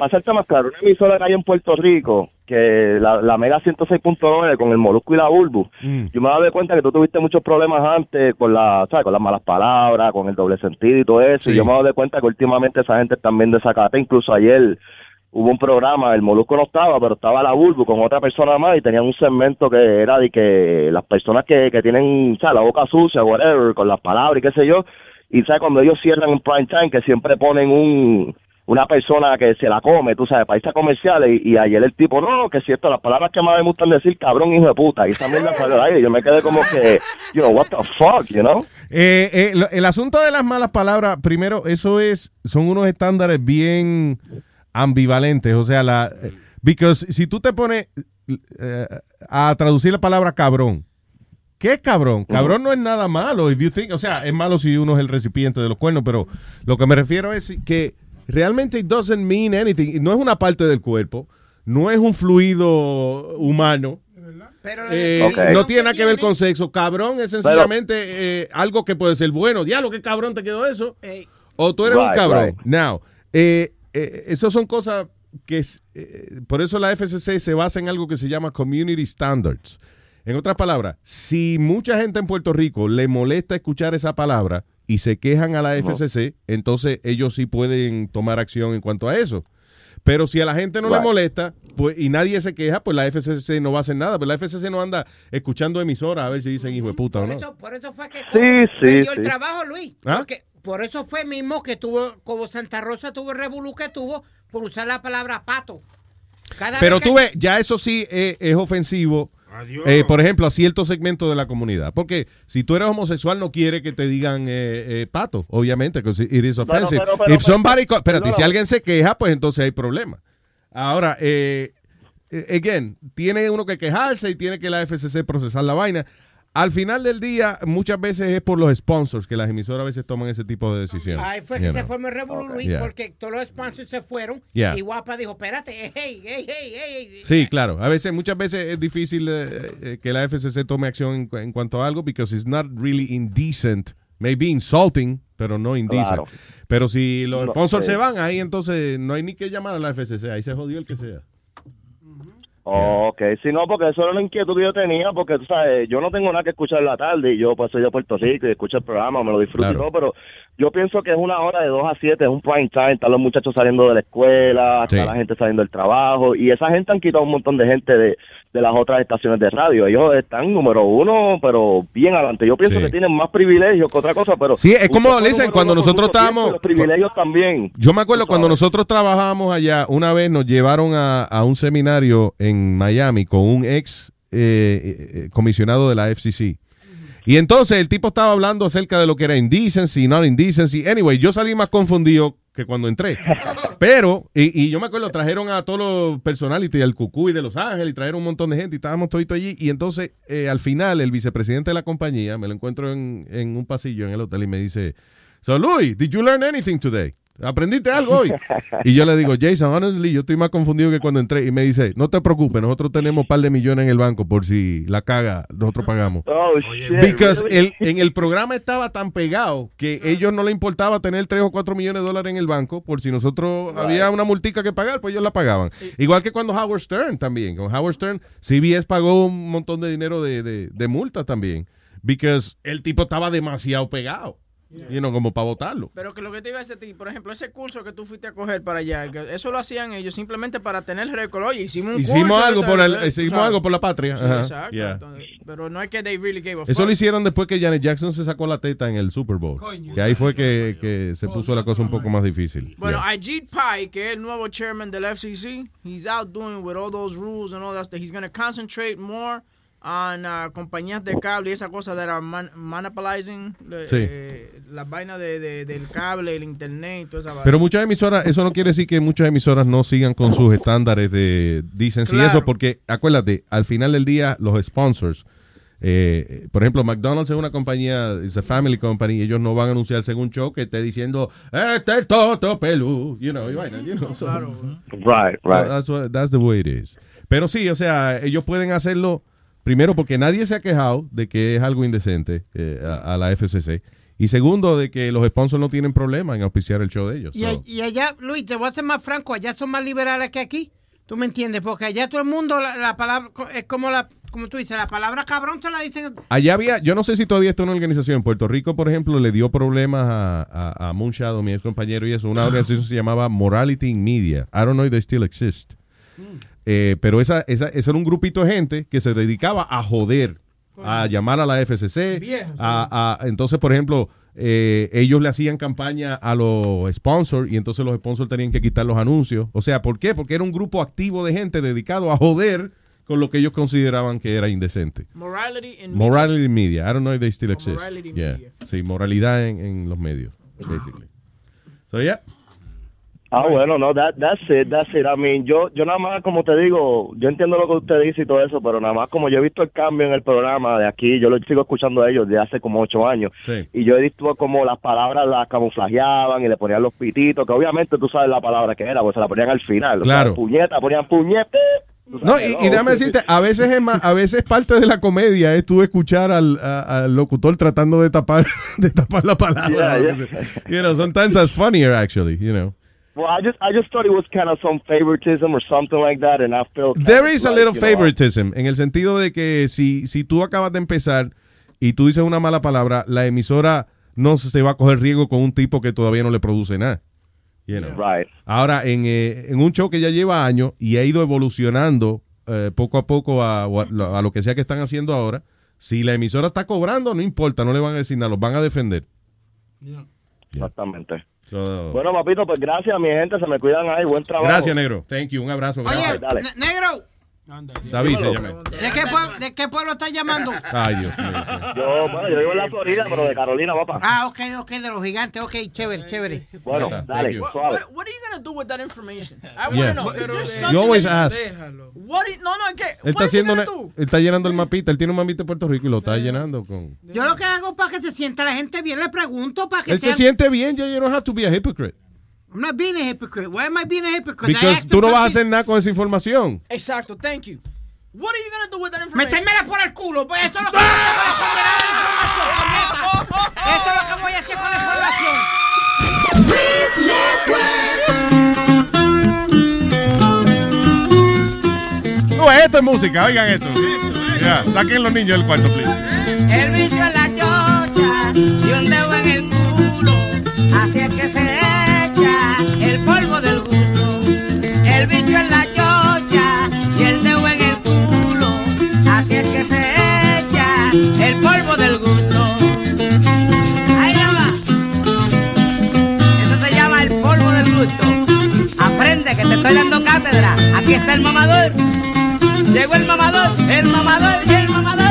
hacerte más claro, una emisora que hay en Puerto Rico, que la, la Mega 106.9 con el Molusco y la Bulbu, yo me dado cuenta que tú tuviste muchos problemas antes con, la, ¿sabes? con las malas palabras, con el doble sentido y todo eso, y yo me he dado cuenta que últimamente esa gente también desacata, incluso ayer hubo un programa, el Molusco no estaba, pero estaba la Bulbu con otra persona más y tenían un segmento que era de que las personas que, que tienen, ¿sabes? la boca sucia, whatever, con las palabras y qué sé yo, y sabes cuando ellos cierran en prime time que siempre ponen un una persona que se la come, tú sabes, para irse a comerciales y, y ayer el tipo, no, que es cierto, las palabras que más me gustan decir, cabrón, hijo de puta, y esa mierda salió al aire, yo me quedé como que, you know, what the fuck, you know? Eh, eh, lo- el asunto de las malas palabras, primero, eso es, son unos estándares bien ambivalentes. O sea, la, because si tú te pones eh, a traducir la palabra cabrón, ¿qué es cabrón? Cabrón no es nada malo. If you think, o sea, es malo si uno es el recipiente de los cuernos, pero lo que me refiero es que realmente it doesn't mean anything. No es una parte del cuerpo, no es un fluido humano. Eh, Ok. No tiene nada que ver con sexo. Cabrón es sencillamente eh, algo que puede ser bueno. Diablo, qué cabrón te quedó eso. O tú eres un cabrón. right. Now, eh, eh, eso son cosas que, es, eh, por eso la FCC se basa en algo que se llama Community Standards. En otras palabras, si mucha gente en Puerto Rico le molesta escuchar esa palabra y se quejan a la. FCC, entonces ellos sí pueden tomar acción en cuanto a eso. Pero si a la gente no le molesta pues, y nadie se queja, pues la FCC no va a hacer nada. Pero la FCC no anda escuchando emisoras a ver si dicen hijo de puta o no. Por eso fue que Sí, sí, el trabajo, Luis. ¿Ah? Porque por eso fue mismo que tuvo, como Santa Rosa tuvo el revolú que tuvo por usar la palabra pato. Cada Pero vez que- tú ves, ya eso sí eh, es ofensivo. Eh, por ejemplo, a cierto segmento de la comunidad. Porque si tú eres homosexual, no quiere que te digan eh, eh, pato, obviamente, because it is offensive. pero- pero- If somebody, espérate, no. si alguien se queja, pues entonces hay problema. Ahora, eh, again, tiene uno que quejarse y tiene que la FCC procesar la vaina. Al final del día, muchas veces es por los sponsors que las emisoras a veces toman ese tipo de decisiones. Ahí fue you que se formó el revolú, Luis, Yeah. porque todos los sponsors se fueron Yeah. y Guapa dijo, espérate, hey, hey, hey, hey. Sí, claro. A veces, muchas veces es difícil eh, eh, que la FCC tome acción en, cu- en cuanto a algo because it's not really indecent. Maybe insulting, pero no indecent. Claro. Pero si los No, sponsors sí. se van, ahí entonces no hay ni que llamar a la FCC. Ahí se jodió el que sea. Ok, si no, porque eso era la inquietud que yo tenía, porque tú sabes, yo no tengo nada que escuchar en la tarde y yo pues soy de Puerto Rico y escucho el programa, me lo disfruto Claro. pero yo pienso que es una hora de 2 a 7, es un prime time, están los muchachos saliendo de la escuela, Sí. está la gente saliendo del trabajo y esa gente han quitado un montón de gente de, de las otras estaciones de radio. Ellos están número uno, pero bien adelante. Yo pienso Sí. que tienen más privilegios que otra cosa, pero... Sí, es como, número cuando nosotros estábamos- Los privilegios también. Yo me acuerdo cuando nosotros trabajábamos allá, una vez nos llevaron a, a un seminario en Miami con un ex eh, eh, comisionado de la FCC. Y entonces el tipo estaba hablando acerca de lo que era indecency, not indecency. Anyway, yo salí más confundido que cuando entré. Pero, y, y yo me acuerdo, trajeron a todos los personalities, al Cucuy de Los Ángeles, y trajeron un montón de gente, y estábamos toditos allí. Y entonces, eh, al final, el vicepresidente de la compañía, me lo encuentro en, en un pasillo en el hotel y me dice, So, Luis, did you learn anything today? ¿Aprendiste algo hoy? Y yo le digo, Jason, honestly, yo estoy más confundido que cuando entré. Y me dice, no te preocupes, nosotros tenemos un par de millones en el banco por si la caga, nosotros pagamos. Oh, Because really? el, en el programa estaba tan pegado que ellos no le importaba tener 3 o 4 millones de dólares en el banco por si nosotros había una multica que pagar, pues ellos la pagaban. Igual que cuando Howard Stern también. Con Howard Stern, CBS pagó un montón de dinero de, de, de multa también. Because el tipo estaba demasiado pegado. You know, como para votarlo. Pero que lo que te iba a decir por ejemplo, ese curso que tú fuiste a coger para allá, que eso lo hacían ellos simplemente para tener récord. Oye, hicimos un Hicimos curso. algo por el- hicimos ¿sabes? algo por la patria. Sí, Ajá, exacto. yeah. entonces, pero no es que they really gave a Eso fuck. lo hicieron después que Janet Jackson se sacó la teta en el Super Bowl. Que ahí fue que, que se puso la cosa un poco más difícil. Bueno, Yeah. Ajit Pai, que es el nuevo chairman del FCC, he's out doing with all those rules and all that stuff. He's going to concentrate more on uh, compañías de cable y esa cosa that are man- monopolizing Sí. eh, la vaina de, de- del cable, el internet y toda esa vaina. Pero muchas emisoras, eso no quiere decir que muchas emisoras no sigan con sus estándares de decency y Claro. eso, porque acuérdate, al final del día, los sponsors, eh, por ejemplo, McDonald's es una compañía, es a family company, y ellos no van a anunciarse en un show que esté diciendo, este es Toto Pelú, you know, y vaina, you know, so- Right, So right. that's, what- that's the way it is. Pero sí, o sea, ellos pueden hacerlo primero porque nadie se ha quejado de que es algo indecente eh, a, a la FCC. Y segundo, de que los sponsors no tienen problema en auspiciar el show de ellos. Y, So, a- y allá, Luis, te voy a ser más franco, allá son más liberales que aquí. ¿Tú me entiendes? Porque allá todo el mundo, la, la palabra, es como la, como tú dices, la palabra cabrón te la dicen. Allá había, yo no sé si todavía está una organización. En Puerto Rico, por ejemplo, le dio problemas a, a, a Moonshadow, mi ex compañero, y eso. Una organización se llamaba Morality in Media. I don't know if they still exist. Eh, pero esa, esa, ese era un grupito de gente que se dedicaba a joder, a llamar a la FCC. A, a- entonces, por ejemplo, eh, ellos le hacían campaña a los sponsors y entonces los sponsors tenían que quitar los anuncios. O sea, ¿por qué? Porque era un grupo activo de gente dedicado a joder con lo que ellos consideraban que era indecente. Morality in Morality Media. I don't know if they still exist. Morality Yeah. Media. Sí, moralidad en, en los medios, basically. So, yeah. Ah, bueno, no, that, that's it, that's it. I mean, yo, yo nada más, como te digo, yo entiendo lo que usted dice y todo eso, pero nada más como yo he visto el cambio en el programa de aquí, yo lo sigo escuchando a ellos de hace como ocho años, Sí. y yo he visto como las palabras las camuflajeaban y le ponían los pititos, que obviamente tú sabes la palabra que era, pues se la ponían al final. O sea, Claro. puñeta, ponían puñete. No, y, y déjame decirte, a veces es más, a veces parte de la comedia es tú escuchar al, a- al locutor tratando de tapar, de tapar la palabra. Yeah, yeah. You know, sometimes that's funnier actually, you know. Well, I just, I just thought it was kind of some favoritism or something like that, and I felt There is a like, little you know, favoritism, en el sentido de que si, si tú acabas de empezar y tú dices una mala palabra, la emisora no se va a coger riesgo con un tipo que todavía no le produce nada. You know. Right. Ahora, en, eh, en un show que ya lleva años y ha ido evolucionando eh, poco a poco a, a lo- a lo que sea que están haciendo ahora, si la emisora está cobrando, no importa, no le van a decir nada, los van a defender. Exactamente. So- Bueno, papito, pues gracias, mi gente, se me cuidan ahí, buen trabajo. Gracias, negro. Thank you. Un abrazo. Oye, Gracias. ne- negro, David se llama. ¿de qué, pueblo, ¿de qué pueblo estás llamando? Ay, Dios mío. Yo, bueno, yo vivo en la Florida, pero de Carolina, papá. Ah, ok, ok, de los gigantes, ok, chévere, chévere. Bueno, dale, you. suave. What, what are you gonna do with that information? I Yeah. wanna know. Is there You something always that- ask. What is- no, no, es que. Él está, haciendo una- do? él está llenando el mapita. Él tiene un mapita de Puerto Rico y lo está llenando con. Yo lo que hago para que se sienta la gente bien, le pregunto para que Él se sean- siente bien. Ya you don't have to be a hypocrite. I'm not being a hypocrite. Why am I being a hypocrite? Because tú no vas a hacer nada con esa información. Exacto, thank you. What are you gonna do with that information? Metérmela por el culo, pues eso es lo que voy a hacer con la información, puñeta. Esto es lo que voy a hacer con la información. No, esto es música. Oigan esto. Ya, saquen los niños del cuarto, please. El bicho en la chocha Aquí está el mamador. Llegó el mamador, el mamador y el mamador.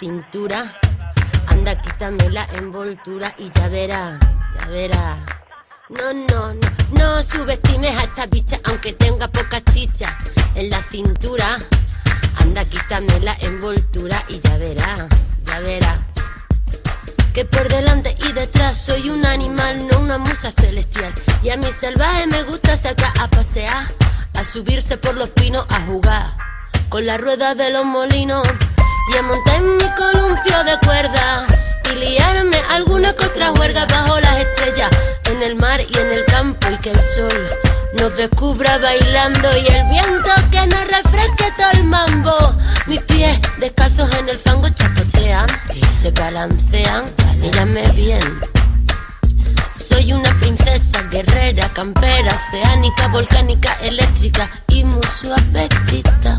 Cintura. Anda, quítame la envoltura y ya verá, ya verá. No, no, no, no subestimes a esta bicha aunque tenga poca chicha en la cintura. Anda, quítame la envoltura y ya verá, ya verá. Que por delante y detrás soy un animal, no una musa celestial. Y a mi salvaje me gusta sacar a pasear, a subirse por los pinos, a jugar con la rueda de los molinos y a montar mi columpio de cuerda y liarme alguna que otra huerga bajo las estrellas, en el mar y en el campo y que el sol nos descubra bailando y el viento que nos refresque todo el mambo. Mis pies descalzos en el fango chapotean, se balancean, mírame bien. Soy una princesa guerrera, campera, oceánica, volcánica, eléctrica y muy suavecita.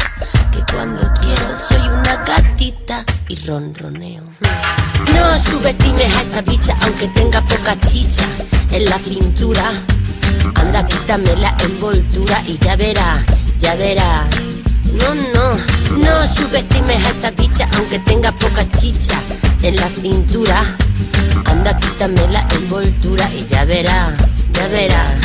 Que cuando quiero soy una gatita y ronroneo. No subestimes a esta bicha aunque tenga poca chicha en la cintura. Anda, quítame la envoltura y ya verá, ya verá. No, no, no subestimes a esta bicha aunque tenga poca chicha en la cintura. Anda, quítame la envoltura y ya verá, ya verá.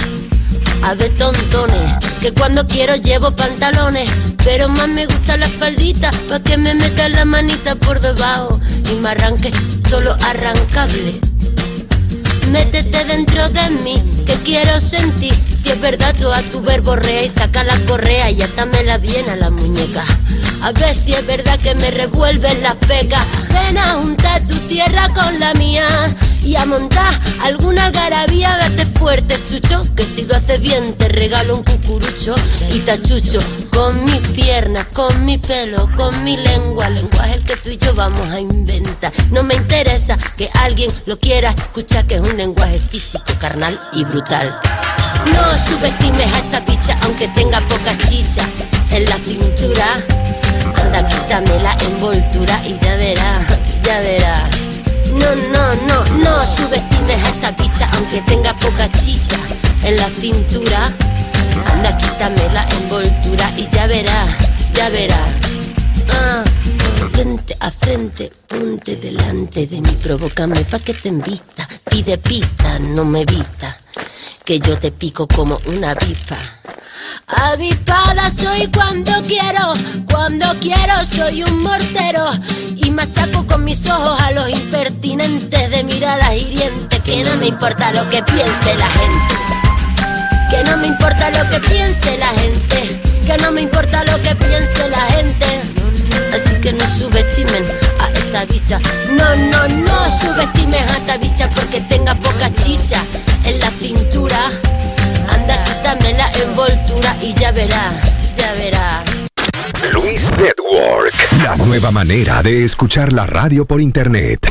A ver, tontones, que cuando quiero llevo pantalones, pero más me gusta la faldita, pa' que me meta la manita por debajo y me arranque todo lo arrancable. Métete dentro de mí, que quiero sentir. Si es verdad, tú a tu verborrea y saca la correa y atámela bien a la muñeca. A ver si es verdad que me revuelven las pecas. Ven a juntar tu tierra con la mía y a montar alguna algarabía. Vete fuerte, chucho, que si lo haces bien te regalo un cucurucho y te achucho con mis piernas, con mi pelo, con mi lengua. Lenguaje el que tú y yo vamos a inventar. No me interesa que alguien lo quiera escuchar, que es un lenguaje físico, carnal y brutal. No subestimes a esta bicha aunque tenga poca chicha en la cintura. Anda, quítame la envoltura y ya verá, ya verá. No, no, no, no subestimes a esta bicha aunque tenga poca chicha en la cintura. Anda, quítame la envoltura y ya verá, ya verá. Ah, frente a frente, ponte delante de mí, provócame pa' que te invita. Pide pista, no me evita, que yo te pico como una avispa. Avispada soy cuando quiero, cuando quiero soy un mortero y machaco con mis ojos a los impertinentes de miradas hirientes que no me importa lo que piense la gente, que no me importa lo que piense la gente, que no me importa lo que piense la gente, así que no subestimen bicha, no, no, no subestimen a esta bicha porque tenga poca chicha en la cintura. Anda, quítame la envoltura y ya verá, ya verá. Luis Network. La nueva manera de escuchar la radio por internet.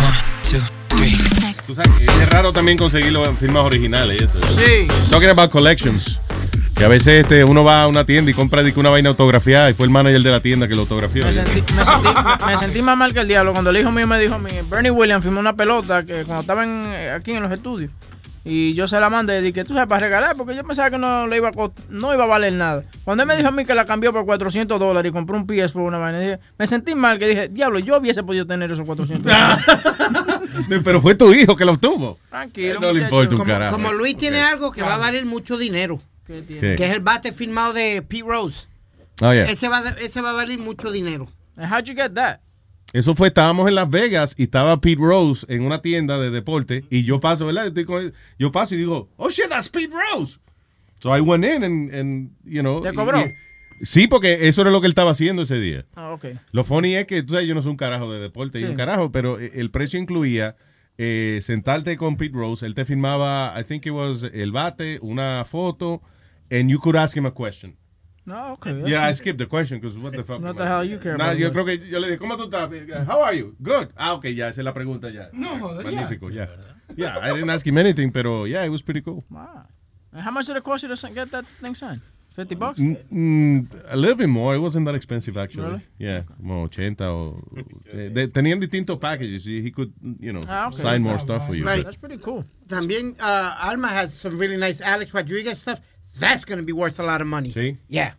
Tú sabes que es raro también conseguirlo en firmas originales. Sí. Talking about collections. Que a veces este, uno va a una tienda y compra dice, una vaina autografiada y fue el manager de la tienda que lo autografió. Me sentí, me, sentí, me sentí más mal que el diablo cuando el hijo mío me dijo a mí, Bernie Williams firmó una pelota que cuando estaba en- aquí en los estudios. Y yo se la mandé y dije, tú sabes, para regalar, porque yo pensaba que no, le iba a, cost- no iba a valer nada. Cuando él me dijo a mí que la cambió por 400 dólares y compró un PS por una vaina, dije, me sentí mal, que dije, diablo, yo hubiese podido tener esos 400 dólares. Pero fue tu hijo que lo obtuvo. Tranquilo. No le importa un Como, carajo. como Luis tiene algo que va a valer mucho dinero, ¿Qué tiene? ¿Qué? que es el bate firmado de Pete Rose. Oh, yeah. ese, va, a- ese va a valer mucho dinero. How'd you get that? Eso fue, estábamos en Las Vegas y estaba Pete Rose en una tienda de deporte y yo paso, ¿verdad? Estoy con él, yo paso y digo, oh shit, that's Pete Rose. So I went in and, and you know. ¿Te cobró? y- sí, porque eso era lo que él estaba haciendo ese día. Ah, ok. Lo funny es que, tú sabes, yo no soy un carajo de deporte, y Sí. un carajo, pero eh, el precio incluía eh, sentarte con Pete Rose, él te firmaba, I think it was el bate, una foto, and you could ask him a question. No, ok. Yeah, I skipped the question because what the fuck. What the hell you care Nah, about yo the creo que yo le dije, ¿cómo tú estás? How are you? Good. Ah, ok, ya, esa es la pregunta ya. No, joder, ya. Magnífico, ya. Yeah, I didn't ask him anything, pero yeah, it was pretty cool. Wow. And how much did it cost you to get that thing signed? 50 bucks? Mm, a little bit more. It wasn't that expensive actually. Really? Yeah, como 80 o de- tenían distintos packages. He could, you know, Ah, okay. sign more That's stuff for you. Right. That's pretty cool. También uh, Alma has some really nice Alex Rodriguez stuff. That's going to be worth a lot of money. Sí. Yeah.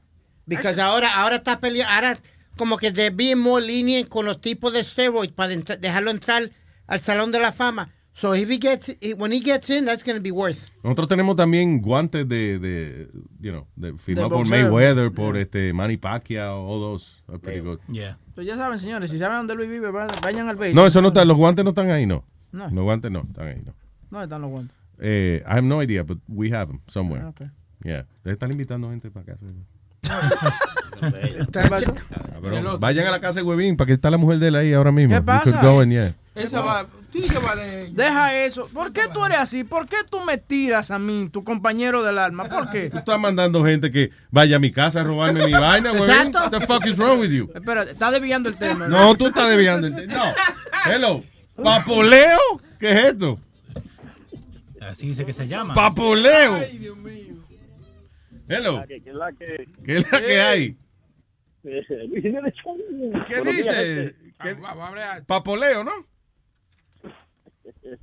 Because ahora, ahora está peleando, ahora como que they're being more lenient con los tipos de steroids para entra- dejarlo entrar al Salón de la Fama. So if he gets, when he gets in, that's going to be worth. Nosotros tenemos también guantes de, de you know, de firmados por. Mayweather, por este Manny Pacquiao, all those are pretty good. Yeah. Pues ya saben, señores, si saben dónde Luis vive, va- vayan al béisbol. No, eso no está, los guantes no están ahí, no. No. Los guantes no, están ahí, no. ¿Dónde están los guantes? Eh, I have no idea, but we have them somewhere. Ah, okay. Yeah. Ustedes están invitando gente para acá. ¿Qué pasó? Cabrón, Vayan a la casa de Huevín, para que está la mujer de él ahí ahora mismo. ¿Qué You pasa? could go and, yeah. Esa va. Tiene que valer. Deja eso. ¿Por qué tú eres así? ¿Por qué tú me tiras a mí, tu compañero del alma? ¿Por qué? Tú estás mandando gente que vaya a mi casa a robarme mi vaina, Huevín. Exacto. What the fuck is wrong with you? Espera, está desviando el tema. No, tú estás desviando. el- No. Hello. ¿Papoleo? ¿Qué es esto? Así dice que se llama. ¡Papoleo! Hello. ¿Qué es la que? ¿Qué es la que hay? Luis Jiménez Show. ¿Qué dice? gente. Papoleo, ¿no?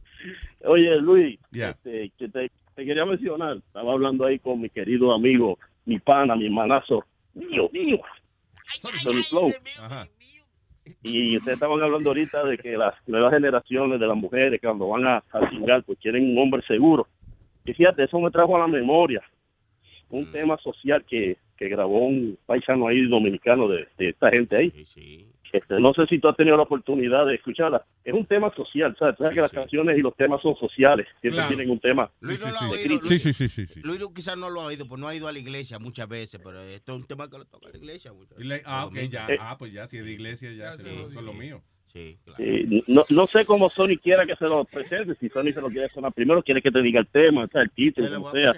Oye, Luis, este, que te, te quería mencionar. Estaba hablando ahí con mi querido amigo, mi pana, mi hermanazo. Mío, mío. Tony Flow. Y ustedes estaban hablando ahorita de que las nuevas generaciones de las mujeres cuando van a, a cingar, pues quieren un hombre seguro. Y fíjate, eso me trajo a la memoria un tema social que, que grabó un paisano ahí dominicano de, de esta gente ahí. Este, no sé si tú has tenido la oportunidad de escucharla. Es un tema social, ¿sabes? Sabes que las canciones y los temas son sociales. Siempre Claro. tienen un tema. Luis no lo ha oído. Sí, sí, sí, sí, sí. Luis quizás no lo ha oído, pues no ha ido a la iglesia muchas veces, pero esto es un tema que lo toca la iglesia. muchas veces. ah, ok, ya. Eh, Ah, pues ya, si es de iglesia, ya, se- es lo mío. Sí, claro. Eh, no, no sé cómo Sony quiera que se lo presente. Si Sony se lo quiere sonar primero, quiere que te diga el tema, o sea, el título, como sea.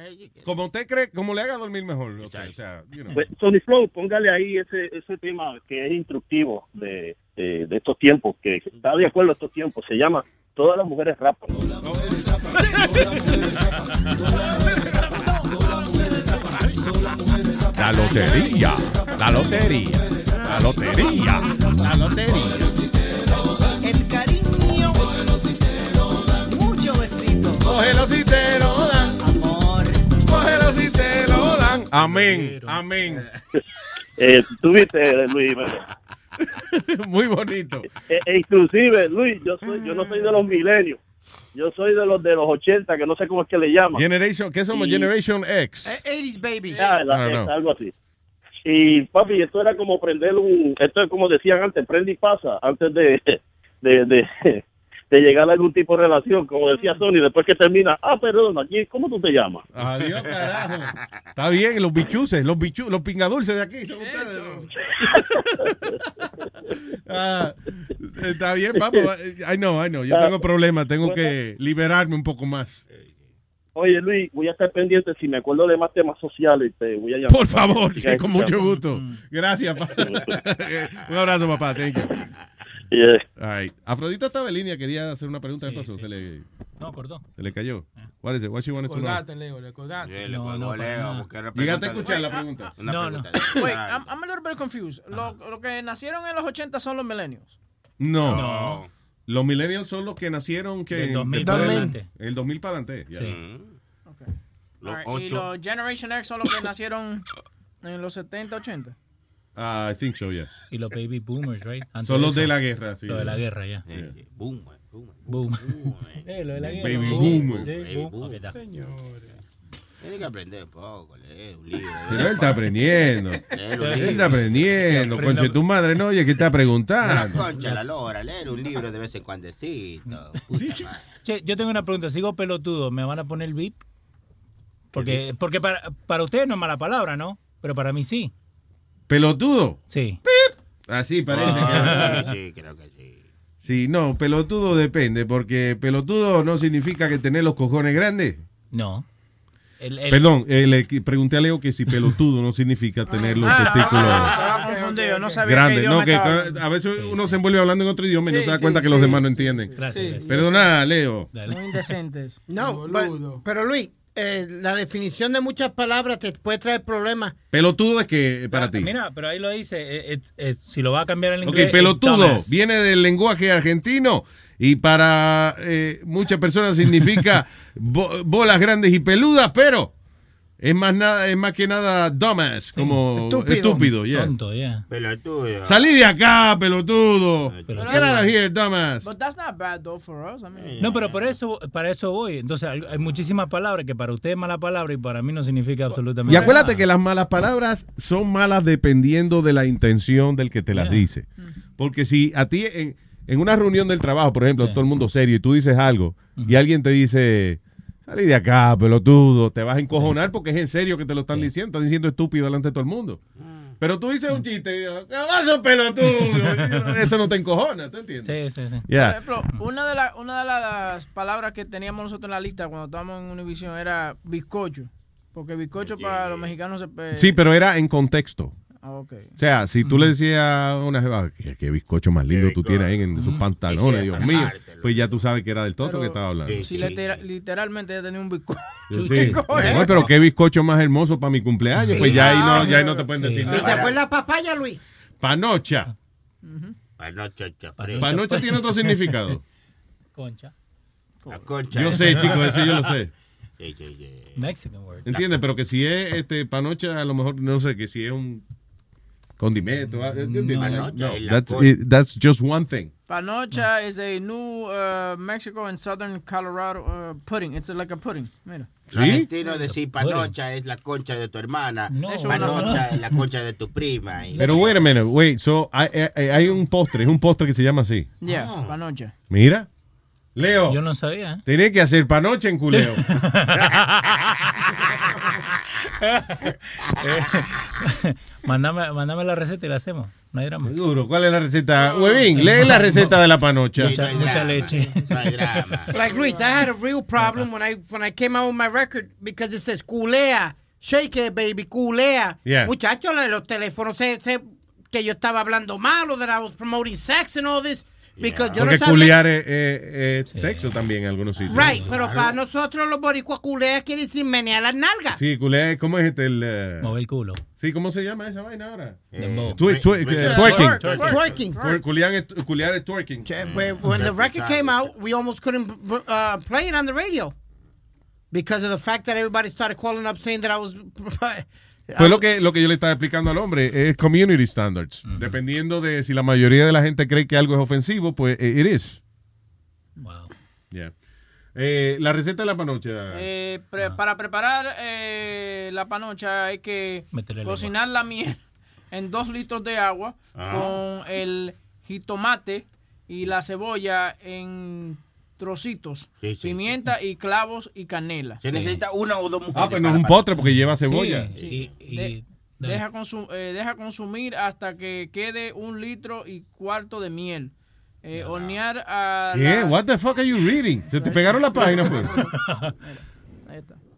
Como usted cree, como le haga dormir mejor. ok, o sea, you know. Pues, Sony Flow, póngale ahí ese, ese tema que es instructivo de, de, de estos tiempos, que está de acuerdo a estos tiempos. Se llama Todas las mujeres rapan. La lotería, la lotería, la lotería, la lotería. Cógelo si te lo dan. Amor. Cógelo si te lo dan. Amén, amén. Eh, ¿Tú viste, Luis? Muy bonito. Eh, e inclusive, Luis, yo, soy, yo no soy de los milenios. Yo soy de los de los 80, que no sé cómo es que le llaman. Generation, ¿qué somos? Y- Generation X. 80s baby. Ya, la- I don't es know. algo así. Y papi, esto era como prender un, esto es como decían antes, prende y pasa, antes de, de, de, de llegar a algún tipo de relación, como decía Sony, después que termina, ah, perdón, aquí, ¿cómo tú te llamas? Adiós, carajo. Está bien, los bichuces, los bichu, los pingadulces de aquí son ustedes. Ah, está bien, papá. I know, I know. Yo tengo problemas, tengo que liberarme un poco más. Oye, Luis, voy a estar pendiente si me acuerdo de más temas sociales, te voy a llamar. Por favor, sí, con mucho gusto. Gracias, papá. Un abrazo, papá. Thank you. Yeah. All right. Afrodita estaba en línea, quería hacer una pregunta. ¿Qué pasó? Se le, No, cortó. se le cayó. What is it? What she wanted to know? Colgate, Leo, le colgaste. No, no, Leo, Llegaste a escuchar la pregunta. Una No, pregunta no. Wait, I'm, I'm a little bit confused. Lo, lo que nacieron en los 80 son los millennials. No. No. Los millennials son los que nacieron que Del 2000 después para del- adelante. El 2000 para adelante. ya. Sí. Los Alright, Y ocho. los Generation X son los que nacieron en los 70, 80. Ah, I think so, yes. Y los baby boomers, right? Antes Son los eso. de la guerra, sí. Los de la guerra, ya. Sí, Boom, boom, eh, Boom. boom, lo de la guerra. Baby Boom. boomer. Baby boom. boom. Ok, está. Tiene que aprender un poco, leer un libro. Pero él está aprendiendo. Leer un Él está aprendiendo. Conche, tu madre no oye que está preguntando. concha, la lora, leer un libro de vez en cuando. Che, yo tengo una pregunta. Sigo pelotudo. ¿Me van a poner beep? Porque, porque para, para ustedes no es mala palabra, ¿no? Pero para mí sí. ¿Pelotudo? Sí. Así parece Ah, que. sí, creo que sí. Sí, no, pelotudo depende, porque pelotudo no significa que tener los cojones grandes. No. El- el- Perdón, eh, le pregunté a Leo que si pelotudo no significa tener los Ah, testículos estaba confundido, no sabía qué grandes. No, que a veces uno se envuelve hablando en otro idioma y no se da sí, cuenta que sí, los demás no sí, entienden. Gracias. gracias. Perdona, Leo. Dale. Muy indecentes. No, but- pero Luis, eh, la definición de muchas palabras te puede traer problemas. Pelotudo es que eh, para Ah, ti. Mira, pero ahí lo dice. eh, eh, si lo va a cambiar Ok, inglés. pelotudo dumbass. viene del lenguaje argentino y para eh, muchas personas significa bo- bolas grandes y peludas, pero es más nada, es más que nada dumbass, como Estúpido. estúpido, yeah. Tonto, yeah. Pelotudo. Salí de acá, pelotudo. Get out of here, dumbass. But that's not bad though for us. I mean, No, pero por eso, para eso voy. Entonces, hay, hay muchísimas palabras que para usted es mala palabra y para mí no significa absolutamente Y acuérdate nada. que las malas palabras son malas dependiendo de la intención del que te las Yeah. dice. Porque si a ti en, en una reunión del trabajo, por ejemplo, todo el mundo serio y tú dices algo y alguien te dice, salí de acá, pelotudo, te vas a encojonar porque es en serio que te lo están diciendo, están diciendo estúpido delante de todo el mundo. Pero tú dices un chiste y digo, ¿qué pasa, pelotudo? Eso no te encojona, ¿te entiendes? Sí, sí, sí. Yeah. Por ejemplo, una de, la- una de la- las palabras que teníamos nosotros en la lista cuando estábamos en Univision era bizcocho. Porque bizcocho para los mexicanos se... Sí, pero era en contexto. Ah. O sea, si tú le decías a una jeva, qué, qué bizcocho más lindo tú tienes ahí en sus pantalones, Dios mío, pues ya tú sabes que era del toto que estaba hablando. Si litera- literalmente ella tenía un bizcocho. Sí. Oye, pero qué bizcocho más hermoso para mi cumpleaños, pues ya ahí no, ya ahí no te pueden decir ¿Y te nada. acuerdas papaya, Luis? Panocha. Panocha, Panocha tiene otro significado. Concha. La concha. Yo sé, chicos, ese yo lo sé. Sí, sí, sí. Mexican word. ¿Entiendes? Pero que si es este panocha, a lo mejor, no sé, que si es un condimento. ah, No, that's, it- that's just one thing. Panocha is a new uh, Mexico and southern Colorado uh, pudding. It's like a pudding. Mira. Los argentinos decir panocha es la concha de tu hermana. Eso Panocha no. es la concha de tu prima. Y- Pero wait a minute, wait, so hay, hay- hay un postre, es un postre que se llama así. Yeah, panocha. Mira. Leo. Yo no sabía. ¿eh? Tenés que hacer panocha en culeo. mándame, mándame la receta y la hacemos. No hay drama. Seguro. ¿Cuál es la receta? Huevín, lee la receta de la panocha. Mucha, mucha leche. Like Luis, I had a real problem when I when I came out with my record because it says culea, shake it baby, culea. Yeah. Muchachos, los teléfonos se, se- que yo estaba hablando malo, that I was promoting sex and all this because yo Porque no culiar es, es- es sexo también en algunos sitios. Right, pero para nosotros los boricuas culea quiere decir menear las nalgas. Sí, culea, ¿cómo es este? El, eh, Mover el culo. Sí, ¿cómo se llama esa vaina ahora? Twerking. twerk, twerking. Twer- Culiar es, twerking. But when the record came out, we almost couldn't uh, play it on the radio because of the fact that everybody started calling up saying that I was. Fue lo que, lo que yo le estaba explicando al hombre, es community standards. Dependiendo de si la mayoría de la gente cree que algo es ofensivo, pues eh, it is. Wow. Yeah. Eh, la receta de la panocha. Eh, pre- Para preparar eh, la panocha hay que cocinar la miel en dos litros de agua Ah. con el jitomate y la cebolla en trocitos, Sí, sí, pimienta y clavos y canela. Se necesita una o dos mujeres. Ah, pues no es un postre porque lleva cebolla. Sí, y, y- De- deja, consu- eh, deja consumir hasta que quede un litro y cuarto de miel. Eh, hornear a ¿Qué? la- What the fuck are you reading? Se te pegaron la página, pues.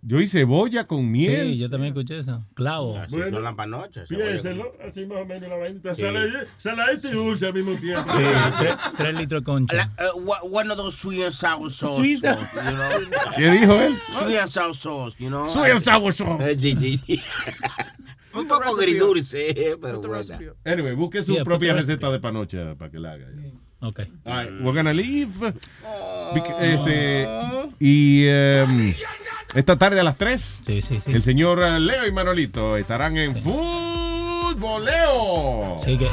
Yo hice cebolla con miel. Sí, yo también escuché eso. Clavo. Así son las panochas. Piénselo, así más o menos la vainita. Sala- Saladita y dulce al mismo tiempo. Sí, tres, tres litros de concha. La- eh, one- of those sweet and sour sauce. Sweet and- sauce, you know? ¿Qué dijo él? Sweet and sour sauce, you know? Sweet and sour sauce. Eh, sí, sí, sí. Un poco agridulce, eh, pero buena. Anyway, busque su Yeah, propia receta de panocha para que la haga. ya. Ok. All right, we're gonna leave. Bec- Este, y em, esta tarde a las 3, Sí, sí, sí. el señor eh, Leo y Manolito estarán en Fútboleo. Sí, que, eh,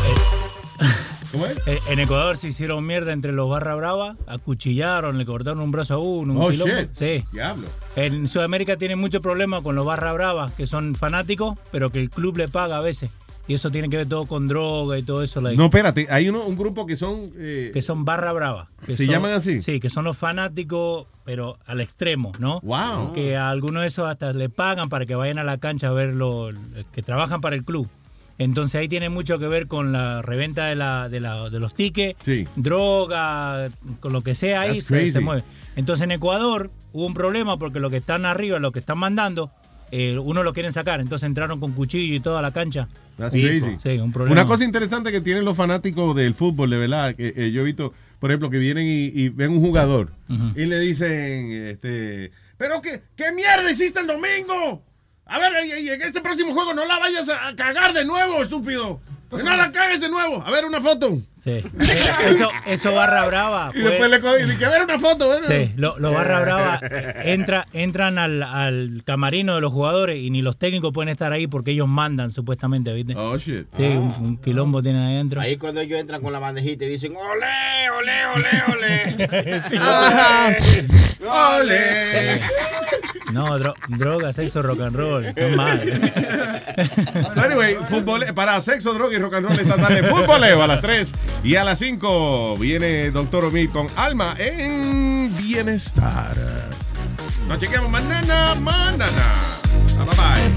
¿Cómo es? eh, en Ecuador se hicieron mierda entre los barra brava, acuchillaron, le cortaron un brazo a uno, un Oh, shit. Sí. Diablo. En Sudamérica tienen mucho problema con los barra bravas, que son fanáticos, pero que el club le paga a veces. Y eso tiene que ver todo con droga y todo eso. like, No, espérate, hay uno, un grupo que son... eh, que son barra brava. que ¿Se son- llaman así? Sí, que son los fanáticos, pero al extremo, ¿no? Wow. Que a algunos de esos hasta le pagan para que vayan a la cancha a ver los que trabajan para el club. Entonces ahí tiene mucho que ver con la reventa de, la, de, la- de los tickets, Sí. droga, con lo que sea ahí se, se mueve. Entonces en Ecuador hubo un problema porque los que están arriba, los que están mandando, eh, uno lo quieren sacar. Entonces entraron con cuchillo y toda la cancha. That's Sí, crazy. Sí, un problema. Una cosa interesante que tienen los fanáticos del fútbol, de verdad, que eh, yo he visto, por ejemplo, que vienen y, y ven un jugador y le dicen, este, pero qué, qué mierda hiciste el domingo. A ver, en este próximo juego no la vayas a cagar de nuevo, estúpido. No la cagues de nuevo. A ver, una foto. Sí. Eso, eso barra brava. Y pues- después le co- y dice, a ver, una foto. ¿verdad? Sí, lo, lo barra brava entra, entran al, al camarino de los jugadores y ni los técnicos pueden estar ahí porque ellos mandan supuestamente, ¿viste? Oh, shit. Sí, un, un quilombo tienen ahí adentro. Ahí cuando ellos entran con la bandejita y dicen, ole, ole, ole, ole. Ajá. ¡Ole! No, dro- droga, sexo, rock and roll. Están mal. So, anyway, fútbol, para sexo, droga y rock and roll esta tarde, fútboleo a las 3 y a las 5 viene Doctor Omid con Alma en Bienestar. Nos chequeamos mañana, mañana. Bye bye.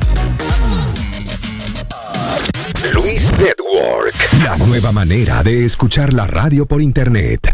Luis Network. La nueva manera de escuchar la radio por internet.